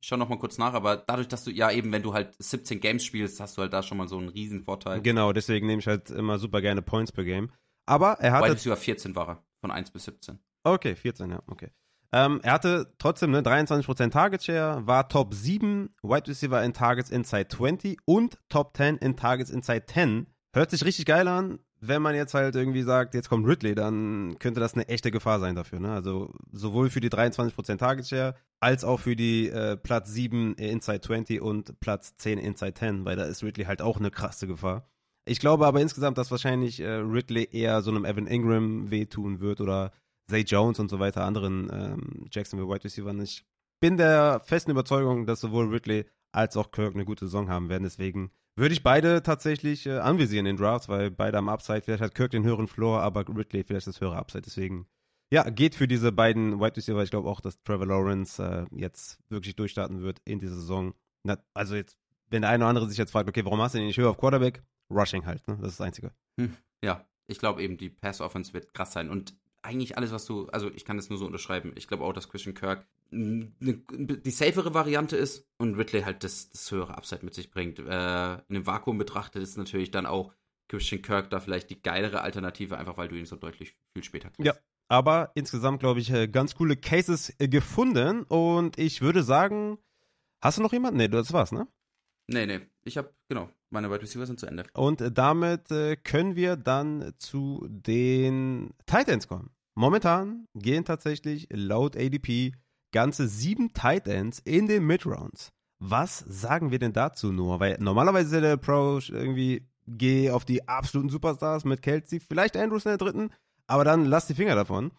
schau noch mal kurz nach, aber dadurch, dass du, ja eben, wenn du halt 17 Games spielst, hast du halt da schon mal so einen riesen Vorteil. Genau, deswegen nehme ich halt immer super gerne Points per Game. Aber er hatte. Wide Receiver 14 war er, von 1 bis 17. Okay, 14, ja, okay. Ähm, er hatte trotzdem ne, 23% Target Share, war Top 7 Wide Receiver in Targets Inside 20 und Top 10 in Targets Inside 10. Hört sich richtig geil an. Wenn man jetzt halt irgendwie sagt, jetzt kommt Ridley, dann könnte das eine echte Gefahr sein dafür. Ne? Also sowohl für die 23% Target Share als auch für die äh, Platz 7 Inside 20 und Platz 10 Inside 10, weil da ist Ridley halt auch eine krasse Gefahr. Ich glaube aber insgesamt, dass wahrscheinlich äh, Ridley eher so einem Evan Ingram wehtun wird oder Zay Jones und so weiter, anderen ähm, Jacksonville Wide Receivers. Ich bin der festen Überzeugung, dass sowohl Ridley als auch Kirk eine gute Saison haben werden. Deswegen würde ich beide tatsächlich äh, anvisieren in Drafts, weil beide am Upside, vielleicht hat Kirk den höheren Floor, aber Ridley vielleicht das höhere Upside. Deswegen, ja, geht für diese beiden Wide Receiver. Ich glaube auch, dass Trevor Lawrence äh, jetzt wirklich durchstarten wird in dieser Saison. Na, also jetzt, wenn der eine oder andere sich jetzt fragt, okay, warum hast du den nicht höher auf Quarterback? Rushing halt, ne? Das ist das Einzige. Hm, ja, ich glaube eben, die Pass-Offense wird krass sein. Und eigentlich alles, was du, also ich kann das nur so unterschreiben. Ich glaube auch, dass Christian Kirk die safere Variante ist und Ridley halt das, das höhere Upside mit sich bringt. Äh, in einem Vakuum betrachtet ist natürlich dann auch Christian Kirk da vielleicht die geilere Alternative, einfach weil du ihn so deutlich viel später kriegst. Ja, aber insgesamt, glaube ich, äh, ganz coole Cases äh, gefunden und ich würde sagen, hast du noch jemanden? Nee, das war's, ne? Nee, nee, ich habe, genau, meine Wide Receiver sind zu Ende. Und damit äh, können wir dann zu den Titans kommen. Momentan gehen tatsächlich laut ADP ganze sieben Tight Ends in den Midrounds. Was sagen wir denn dazu nur? Weil normalerweise ist ja der Pro irgendwie, geh auf die absoluten Superstars mit Kelsey, vielleicht Andrews in der dritten, aber dann lass die Finger davon.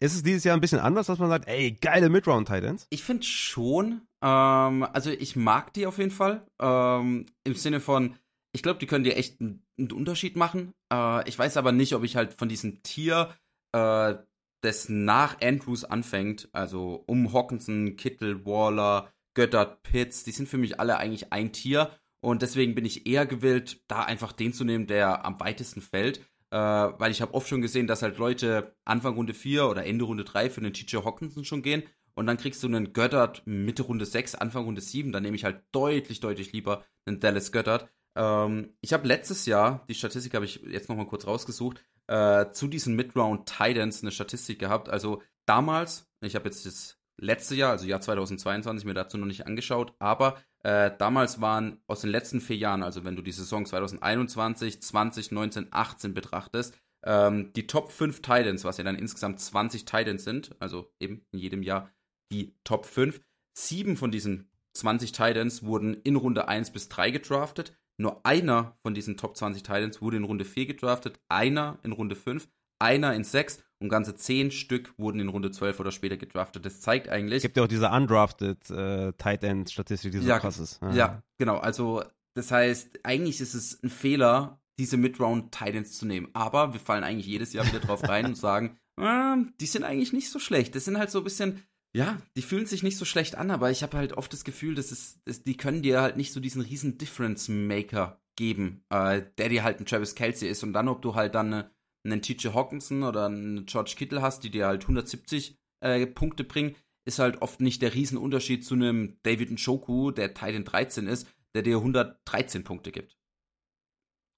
Ist es dieses Jahr ein bisschen anders, dass man sagt, ey, geile Midround Titans? Ich finde schon. Ähm, also ich mag die auf jeden Fall. Ähm, Im Sinne von, ich glaube, die können dir echt einen, einen Unterschied machen. Äh, ich weiß aber nicht, ob ich halt von diesem Tier äh, das nach Andrews anfängt, also um Hawkinson, Kittel, Waller, Göttert, Pitts, die sind für mich alle eigentlich ein Tier. Und deswegen bin ich eher gewillt, da einfach den zu nehmen, der am weitesten fällt, äh, weil ich habe oft schon gesehen, dass halt Leute Anfang Runde 4 oder Ende Runde 3 für einen TJ Hawkinson schon gehen. Und dann kriegst du einen Göttert Mitte Runde 6, Anfang Runde 7, dann nehme ich halt deutlich, deutlich lieber einen Dallas Göttert. Ähm, ich habe letztes Jahr, die Statistik habe ich jetzt nochmal kurz rausgesucht, äh, zu diesen Midround Titans eine Statistik gehabt. Also damals, ich habe jetzt das letzte Jahr, also Jahr 2022, mir dazu noch nicht angeschaut, aber äh, damals waren aus den letzten vier Jahren, also wenn du die Saison 2021, 20, 19, 18 betrachtest, ähm, die Top 5 Titans, was ja dann insgesamt 20 Titans sind, also eben in jedem Jahr die Top 5. Sieben von diesen 20 Titans wurden in Runde 1 bis 3 gedraftet. Nur einer von diesen Top 20 Titans wurde in Runde 4 gedraftet, einer in Runde 5, einer in sechs und ganze zehn Stück wurden in Runde 12 oder später gedraftet. Das zeigt eigentlich. Es gibt ja auch diese undrafted äh, Tight End Statistik, die so ja, krass ist. Ja. ja, genau. Also, das heißt, eigentlich ist es ein Fehler, diese Mid-Round Tight Ends zu nehmen. Aber wir fallen eigentlich jedes Jahr wieder drauf rein und sagen, äh, die sind eigentlich nicht so schlecht. Das sind halt so ein bisschen, ja, die fühlen sich nicht so schlecht an, aber ich habe halt oft das Gefühl, dass es, dass die können dir halt nicht so diesen riesen Difference Maker geben, äh, der dir halt ein Travis Kelsey ist und dann, ob du halt dann eine einen TJ Hawkinson oder einen George Kittle hast, die dir halt 170 äh, Punkte bringen, ist halt oft nicht der Riesenunterschied zu einem David Njoku, der Titan 13 ist, der dir 113 Punkte gibt.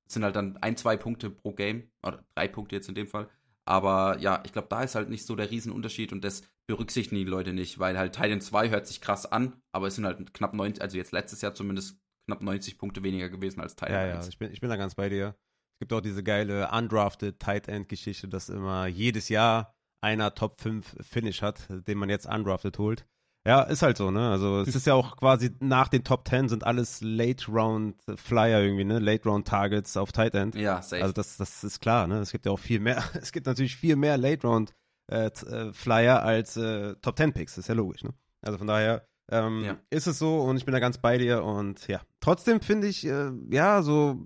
Das sind halt dann ein, zwei Punkte pro Game, oder drei Punkte jetzt in dem Fall. Aber ja, ich glaube, da ist halt nicht so der Riesenunterschied und das berücksichtigen die Leute nicht, weil halt Titan 2 hört sich krass an, aber es sind halt knapp 90, also jetzt letztes Jahr zumindest knapp 90 Punkte weniger gewesen als Titan ja, 1. Ja, ich bin, ich bin da ganz bei dir gibt auch diese geile undrafted Tight End Geschichte, dass immer jedes Jahr einer Top 5 Finish hat, den man jetzt undrafted holt. Ja, ist halt so, ne? Also es ist ja auch quasi nach den Top 10 sind alles Late Round Flyer irgendwie, ne? Late Round Targets auf Tight End. Ja, safe. Also das, das ist klar, ne? Es gibt ja auch viel mehr, es gibt natürlich viel mehr Late Round äh, äh Flyer als äh, Top 10 Picks, ist ja logisch, ne? Also von daher ähm, ja. ist es so und ich bin da ganz bei dir und ja. Trotzdem finde ich, äh, ja, so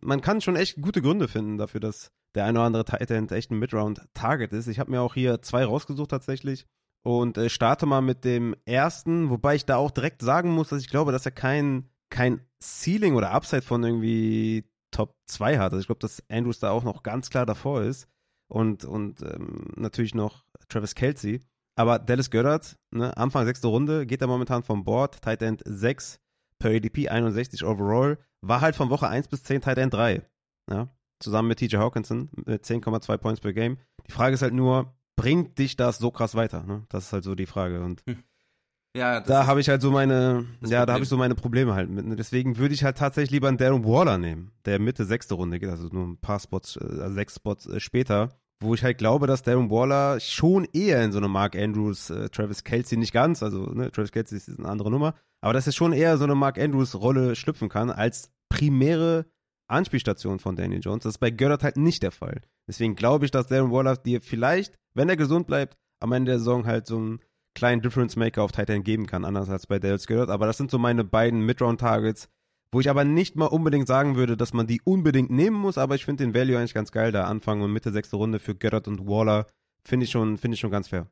man kann schon echt gute Gründe finden dafür, dass der eine oder andere Tight End echt ein Midround-Target ist. Ich habe mir auch hier zwei rausgesucht tatsächlich und äh, starte mal mit dem ersten, wobei ich da auch direkt sagen muss, dass ich glaube, dass er kein, kein Ceiling oder Upside von irgendwie Top 2 hat. Also ich glaube, dass Andrews da auch noch ganz klar davor ist und, und ähm, natürlich noch Travis Kelsey. Aber Dallas Goddard, ne, Anfang sechste Runde, geht er momentan vom Board, Tight End 6, per ADP 61 overall, war halt von Woche 1 bis 10 Tight End 3. Ja? Zusammen mit TJ Hawkinson mit 10,2 Points per Game. Die Frage ist halt nur, bringt dich das so krass weiter? Ne? Das ist halt so die Frage. Und hm. Ja, da habe ich halt so meine, ja, da habe ich so meine Probleme halt mit. Ne? Deswegen würde ich halt tatsächlich lieber einen Darren Waller nehmen, der Mitte sechste Runde geht, also nur ein paar Spots, also sechs Spots äh, später wo ich halt glaube, dass Darren Waller schon eher in so eine Mark Andrews, äh, Travis Kelsey nicht ganz, also ne, Travis Kelsey ist eine andere Nummer, aber dass er schon eher so eine Mark Andrews Rolle schlüpfen kann als primäre Anspielstation von Daniel Jones. Das ist bei Goddard halt nicht der Fall. Deswegen glaube ich, dass Darren Waller dir vielleicht, wenn er gesund bleibt, am Ende der Saison halt so einen kleinen Difference Maker auf Titan geben kann, anders als bei Dales Goddard. Aber das sind so meine beiden Midround Targets, wo ich aber nicht mal unbedingt sagen würde, dass man die unbedingt nehmen muss, aber ich finde den Value eigentlich ganz geil, da Anfang und Mitte sechste Runde für Goddard und Waller, finde ich, schon, ich schon ganz fair.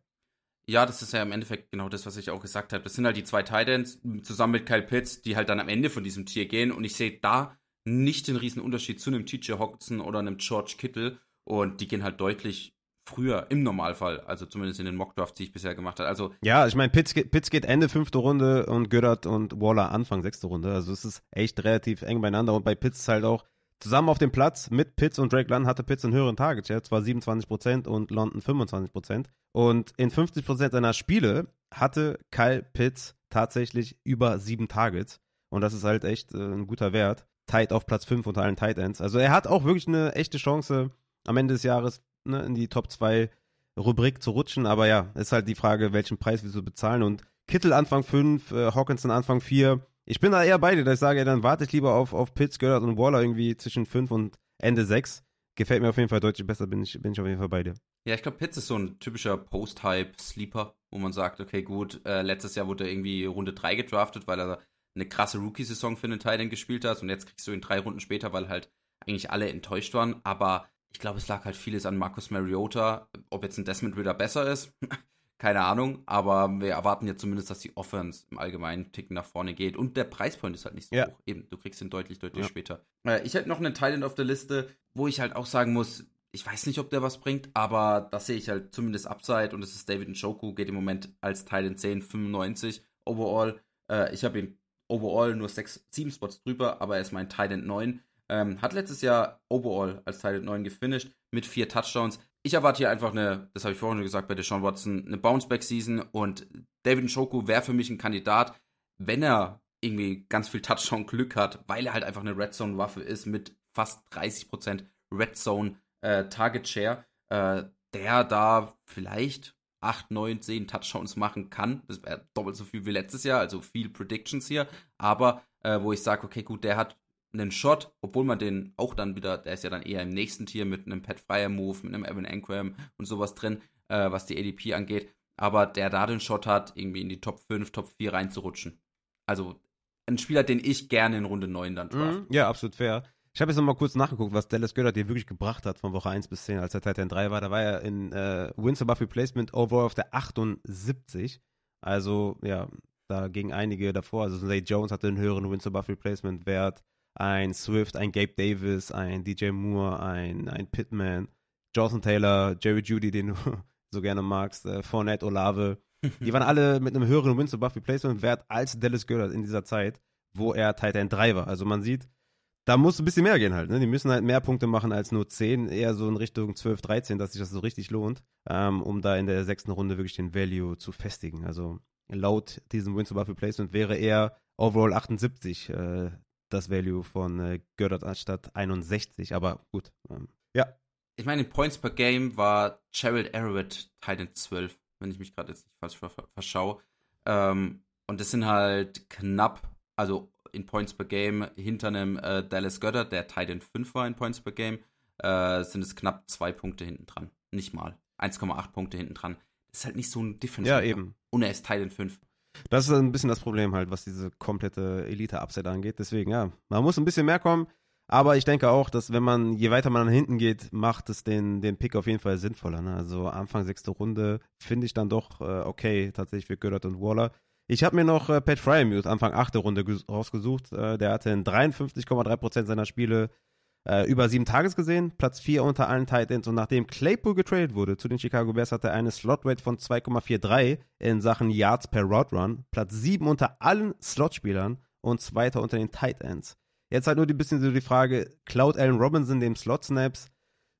Ja, das ist ja im Endeffekt genau das, was ich auch gesagt habe. Das sind halt die zwei Titans zusammen mit Kyle Pitts, die halt dann am Ende von diesem Tier gehen und ich sehe da nicht den riesen Unterschied zu einem TJ Hawkinson oder einem George Kittle und die gehen halt deutlich früher im Normalfall, also zumindest in den Mockdrafts, die ich bisher gemacht habe. Also ja, ich meine, Pitts, Pitts geht Ende fünfte Runde und Goddard und Waller Anfang sechste Runde. Also es ist echt relativ eng beieinander und bei Pitts halt auch zusammen auf dem Platz mit Pitts und Drake London hatte Pitts einen höheren Target Share, zwar 27% und London 25%. Und in 50% seiner Spiele hatte Kyle Pitts tatsächlich über sieben Targets. Und das ist halt echt äh, ein guter Wert. Tight auf Platz 5 unter allen Tight Ends. Also er hat auch wirklich eine echte Chance, am Ende des Jahres ne, in die Top 2 Rubrik zu rutschen. Aber ja, ist halt die Frage, welchen Preis wir so bezahlen. Und Kittel Anfang 5, äh, Hawkinson Anfang 4. Ich bin da eher bei dir, dass ich sage, ja, dann warte ich lieber auf, auf Pitts, Goddard und Waller irgendwie zwischen 5 und Ende 6. Gefällt mir auf jeden Fall deutlich besser, bin ich, bin ich auf jeden Fall bei dir. Ja, ich glaube, Pitts ist so ein typischer Post-Hype-Sleeper, wo man sagt, okay, gut, äh, letztes Jahr wurde er irgendwie Runde 3 gedraftet, weil er eine krasse Rookie-Saison für den Titan gespielt hat und jetzt kriegst du ihn drei Runden später, weil halt eigentlich alle enttäuscht waren, aber ich glaube, es lag halt vieles an Marcus Mariota. Ob jetzt ein Desmond Ritter besser ist, keine Ahnung, aber wir erwarten jetzt zumindest, dass die Offense im Allgemeinen Ticken nach vorne geht und der Preispoint ist halt nicht so ja. hoch. Eben, du kriegst ihn deutlich, deutlich ja. später. Äh, ich hätte noch einen Thailand auf der Liste, wo ich halt auch sagen muss, ich weiß nicht, ob der was bringt, aber das sehe ich halt zumindest Upside und das ist David Njoku, geht im Moment als Thailand 10, 95 overall. Äh, ich habe ihn overall nur 6, 7 Spots drüber, aber er ist mein Thailand 9. Ähm, hat letztes Jahr overall als Teil 9 gefinisht mit vier Touchdowns. Ich erwarte hier einfach eine, das habe ich vorhin gesagt bei Deshaun Watson, eine Bounceback-Season und David Njoku wäre für mich ein Kandidat, wenn er irgendwie ganz viel Touchdown-Glück hat, weil er halt einfach eine Red Zone-Waffe ist mit fast 30% Red Zone äh, äh, der da vielleicht 8, 9, 10 Touchdowns machen kann. Das wäre doppelt so viel wie letztes Jahr, also viel Predictions hier. Aber äh, wo ich sage, okay, gut, der hat einen Shot, obwohl man den auch dann wieder, der ist ja dann eher im nächsten Tier mit einem Pat Fryer Move, mit einem Evan Engram und sowas drin, äh, was die ADP angeht. Aber der da den Shot hat, irgendwie in die Top 5, Top 4 reinzurutschen. Also ein Spieler, den ich gerne in Runde 9 dann draft. Mhm, ja, absolut fair. Ich habe jetzt noch mal kurz nachgeguckt, was Dallas Goddard dir wirklich gebracht hat von Woche 1 bis 10, als er Titan 3 war. Da war er in äh, Wins above Replacement overall auf der 78. Also, ja, da gegen einige davor. Also, Zay Jones hatte einen höheren Wins above Replacement Wert. Ein Swift, ein Gabe Davis, ein DJ Moore, ein, ein Pittman, Jonathan Taylor, Jerry Judy, den du so gerne magst, äh, Fournette, Olave. Die waren alle mit einem höheren Wins above Replacement Wert als Dallas Goddard in dieser Zeit, wo er Titan 3 war. Also, man sieht, da muss ein bisschen mehr gehen halt. Ne? Die müssen halt mehr Punkte machen als nur 10, eher so in Richtung 12, 13, dass sich das so richtig lohnt, ähm, um da in der sechsten Runde wirklich den Value zu festigen. Also laut diesem Wins above Replacement wäre eher overall 78 äh, das Value von äh, Goddard anstatt 61, aber gut. Ähm, ja. Ich meine, in Points per Game war Gerald Arrowett Titan 12, wenn ich mich gerade jetzt nicht falsch verschaue. Ähm, und das sind halt knapp, also in Points per Game hinter einem äh, Dallas Goddard, der Titan 5 war in Points per Game, äh, sind es knapp zwei Punkte hinten dran. Nicht mal. 1,8 Punkte hinten dran. Das ist halt nicht so ein Difference. Ja, eben. Und er ist Titan 5. Das ist ein bisschen das Problem halt, was diese komplette Elite-Upset angeht. Deswegen, ja, man muss ein bisschen mehr kommen. Aber ich denke auch, dass wenn man, je weiter man nach hinten geht, macht es den, den Pick auf jeden Fall sinnvoller. Ne? Also Anfang sechste Runde finde ich dann doch äh, okay, tatsächlich für Goddard und Waller. Ich habe mir noch äh, Pat Fryermuth Anfang 8. Runde rausgesucht. Äh, der hatte in 53,3% seiner Spiele äh, über sieben Tages gesehen, Platz 4 unter allen Titans. Und nachdem Claypool getradet wurde zu den Chicago Bears, hatte er eine Slot-Rate von 2,43 in Sachen Yards per Route Run, Platz 7 unter allen Slot-Spielern und zweiter unter den Titans. Jetzt halt nur ein bisschen so die Frage, Cloud Allen Robinson dem Slot-Snaps,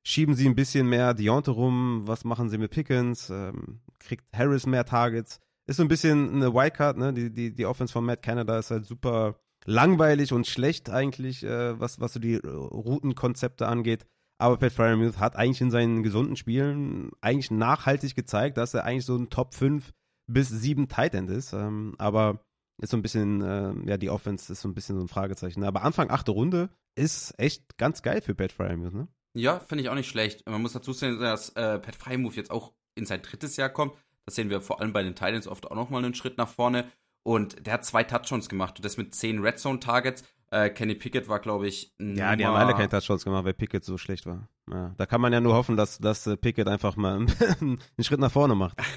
schieben sie ein bisschen mehr Deontay rum, was machen sie mit Pickens, ähm, kriegt Harris mehr Targets? ist so ein bisschen eine Wildcard, ne? Die, die, die Offense von Matt Canada ist halt super langweilig und schlecht eigentlich, äh, was, was so die äh, Routenkonzepte angeht. Aber Pat Fryermuth hat eigentlich in seinen gesunden Spielen eigentlich nachhaltig gezeigt, dass er eigentlich so ein Top 5 bis 7 Tight End ist. Ähm, aber ist so ein bisschen, äh, ja, die Offense ist so ein bisschen so ein Fragezeichen. Aber Anfang achte Runde ist echt ganz geil für Pat Fryermuth, ne? Ja, finde ich auch nicht schlecht. Man muss dazu sehen, dass äh, Pat Fryermuth jetzt auch in sein drittes Jahr kommt. Das sehen wir vor allem bei den Titans oft auch nochmal einen Schritt nach vorne. Und der hat zwei Touchdowns gemacht und das mit zehn Red Zone Targets. Äh, Kenny Pickett war, glaube ich, Ja, die haben alle keine Touchdowns gemacht, weil Pickett so schlecht war. Ja, da kann man ja nur hoffen, dass, dass äh, Pickett einfach mal einen Schritt nach vorne macht.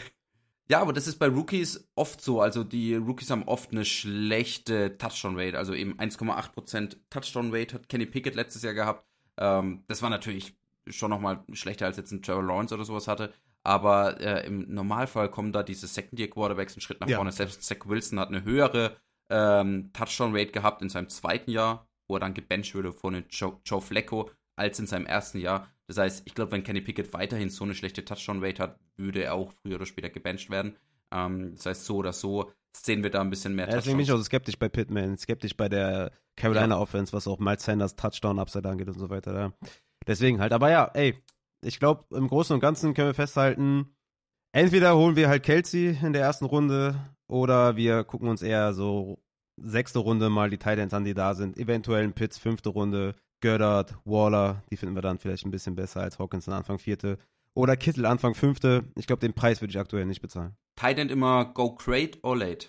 Ja, aber das ist bei Rookies oft so. Also die Rookies haben oft eine schlechte Touchdown-Rate. Also eben 1,8% Touchdown-Rate hat Kenny Pickett letztes Jahr gehabt. Ähm, das war natürlich schon nochmal schlechter als jetzt ein Trevor Lawrence oder sowas hatte. Aber äh, im Normalfall kommen da diese Second-Year-Quarterbacks einen Schritt nach ja. vorne. Selbst Zach Wilson hat eine höhere ähm, Touchdown-Rate gehabt in seinem zweiten Jahr, wo er dann gebencht wurde von Joe, Joe Flacco, als in seinem ersten Jahr. Das heißt, ich glaube, wenn Kenny Pickett weiterhin so eine schlechte Touchdown-Rate hat, würde er auch früher oder später gebencht werden. Ähm, das heißt, so oder so sehen wir da ein bisschen mehr ja, Deswegen bin ich auch so skeptisch bei Pittman, skeptisch bei der Carolina ja. Was auch Miles Sanders Touchdown-Upside angeht und so weiter. Ja. Deswegen halt, aber ja, ey, ich glaube, im Großen und Ganzen können wir festhalten, entweder holen wir halt Kelsey in der ersten Runde oder wir gucken uns eher so sechste Runde mal die Titans an, die da sind. Eventuell ein Pitts, fünfte Runde. Goddard, Waller, die finden wir dann vielleicht ein bisschen besser als Hawkinson Anfang vierte. Oder Kittel Anfang fünfte. Ich glaube, den Preis würde ich aktuell nicht bezahlen. Titan immer go great or late?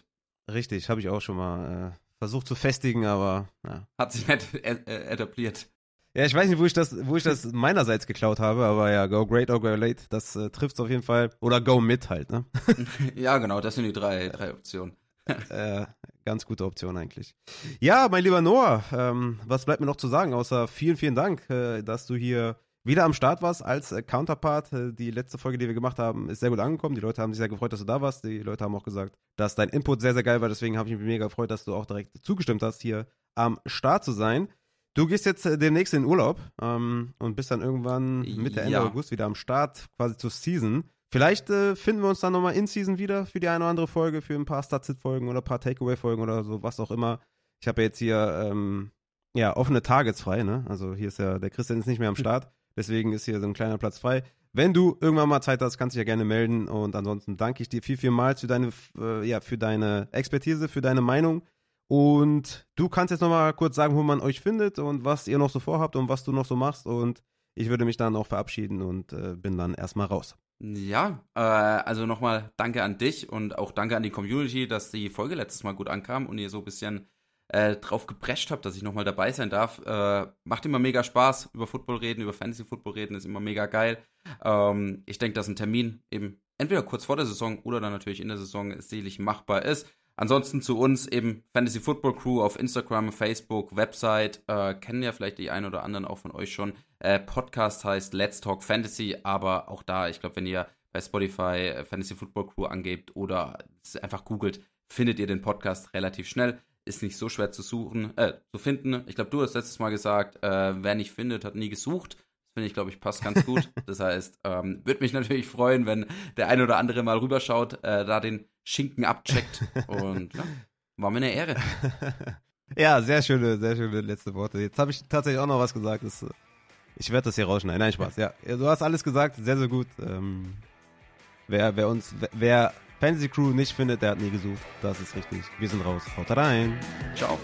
Richtig, habe ich auch schon mal äh, versucht zu festigen, aber ja. Hat sich nicht etabliert. Ja, ich weiß nicht, wo ich das, wo ich das meinerseits geklaut habe, aber ja, go great or go late, das äh, trifft auf jeden Fall. Oder go mit halt, ne? ja, genau, das sind die drei, drei Optionen. äh, ganz gute Option eigentlich. Ja, mein lieber Noah, ähm, was bleibt mir noch zu sagen, außer vielen, vielen Dank, äh, dass du hier wieder am Start warst als äh, Counterpart. Äh, die letzte Folge, die wir gemacht haben, ist sehr gut angekommen. Die Leute haben sich sehr gefreut, dass du da warst. Die Leute haben auch gesagt, dass dein Input sehr, sehr geil war. Deswegen habe ich mich mega gefreut, dass du auch direkt zugestimmt hast, hier am Start zu sein. Du gehst jetzt äh, demnächst in Urlaub ähm, und bist dann irgendwann Mitte, Ende ja. August wieder am Start, quasi zur Season. Vielleicht äh, finden wir uns dann nochmal in Season wieder für die eine oder andere Folge, für ein paar Statsit-Folgen oder ein paar Takeaway-Folgen oder so, was auch immer. Ich habe ja jetzt hier ähm, ja, offene Targets frei, ne? Also hier ist ja, der Christian ist nicht mehr am Start, deswegen ist hier so ein kleiner Platz frei. Wenn du irgendwann mal Zeit hast, kannst du dich ja gerne melden. Und ansonsten danke ich dir viel, vielmals für deine, äh, ja, für deine Expertise, für deine Meinung Und du kannst jetzt nochmal kurz sagen, wo man euch findet und was ihr noch so vorhabt und was du noch so machst. Und ich würde mich dann auch verabschieden und äh, bin dann erstmal raus. Ja, äh, also nochmal danke an dich und auch danke an die Community, dass die Folge letztes Mal gut ankam und ihr so ein bisschen äh, drauf geprescht habt, dass ich nochmal dabei sein darf. Äh, macht immer mega Spaß, über Football reden, über Fantasy Football reden, ist immer mega geil. Ähm, ich denke, dass ein Termin eben entweder kurz vor der Saison oder dann natürlich in der Saison selig machbar ist. Ansonsten zu uns eben Fantasy Football Crew auf Instagram, Facebook, Website. Äh, kennen ja vielleicht die einen oder anderen auch von euch schon. Äh, Podcast heißt Let's Talk Fantasy, aber auch da, ich glaube, wenn ihr bei Spotify äh, Fantasy Football Crew angebt oder einfach googelt, findet ihr den Podcast relativ schnell. Ist nicht so schwer zu suchen, äh, zu finden. Ich glaube, du hast letztes Mal gesagt, äh, wer nicht findet, hat nie gesucht. Finde ich, glaube ich, passt ganz gut. Das heißt, ähm, würde mich natürlich freuen, wenn der eine oder andere mal rüberschaut, äh, da den Schinken abcheckt. Und ja, war mir eine Ehre. ja, sehr schöne, sehr schöne letzte Worte. Jetzt habe ich tatsächlich auch noch was gesagt. Das, ich werde das hier rausschneiden. Nein, Spaß. Ja, du hast alles gesagt. Sehr, sehr gut. Ähm, wer, wer uns, wer Fantasy Crew nicht findet, der hat nie gesucht. Das ist richtig. Wir sind raus. Haut rein. Ciao.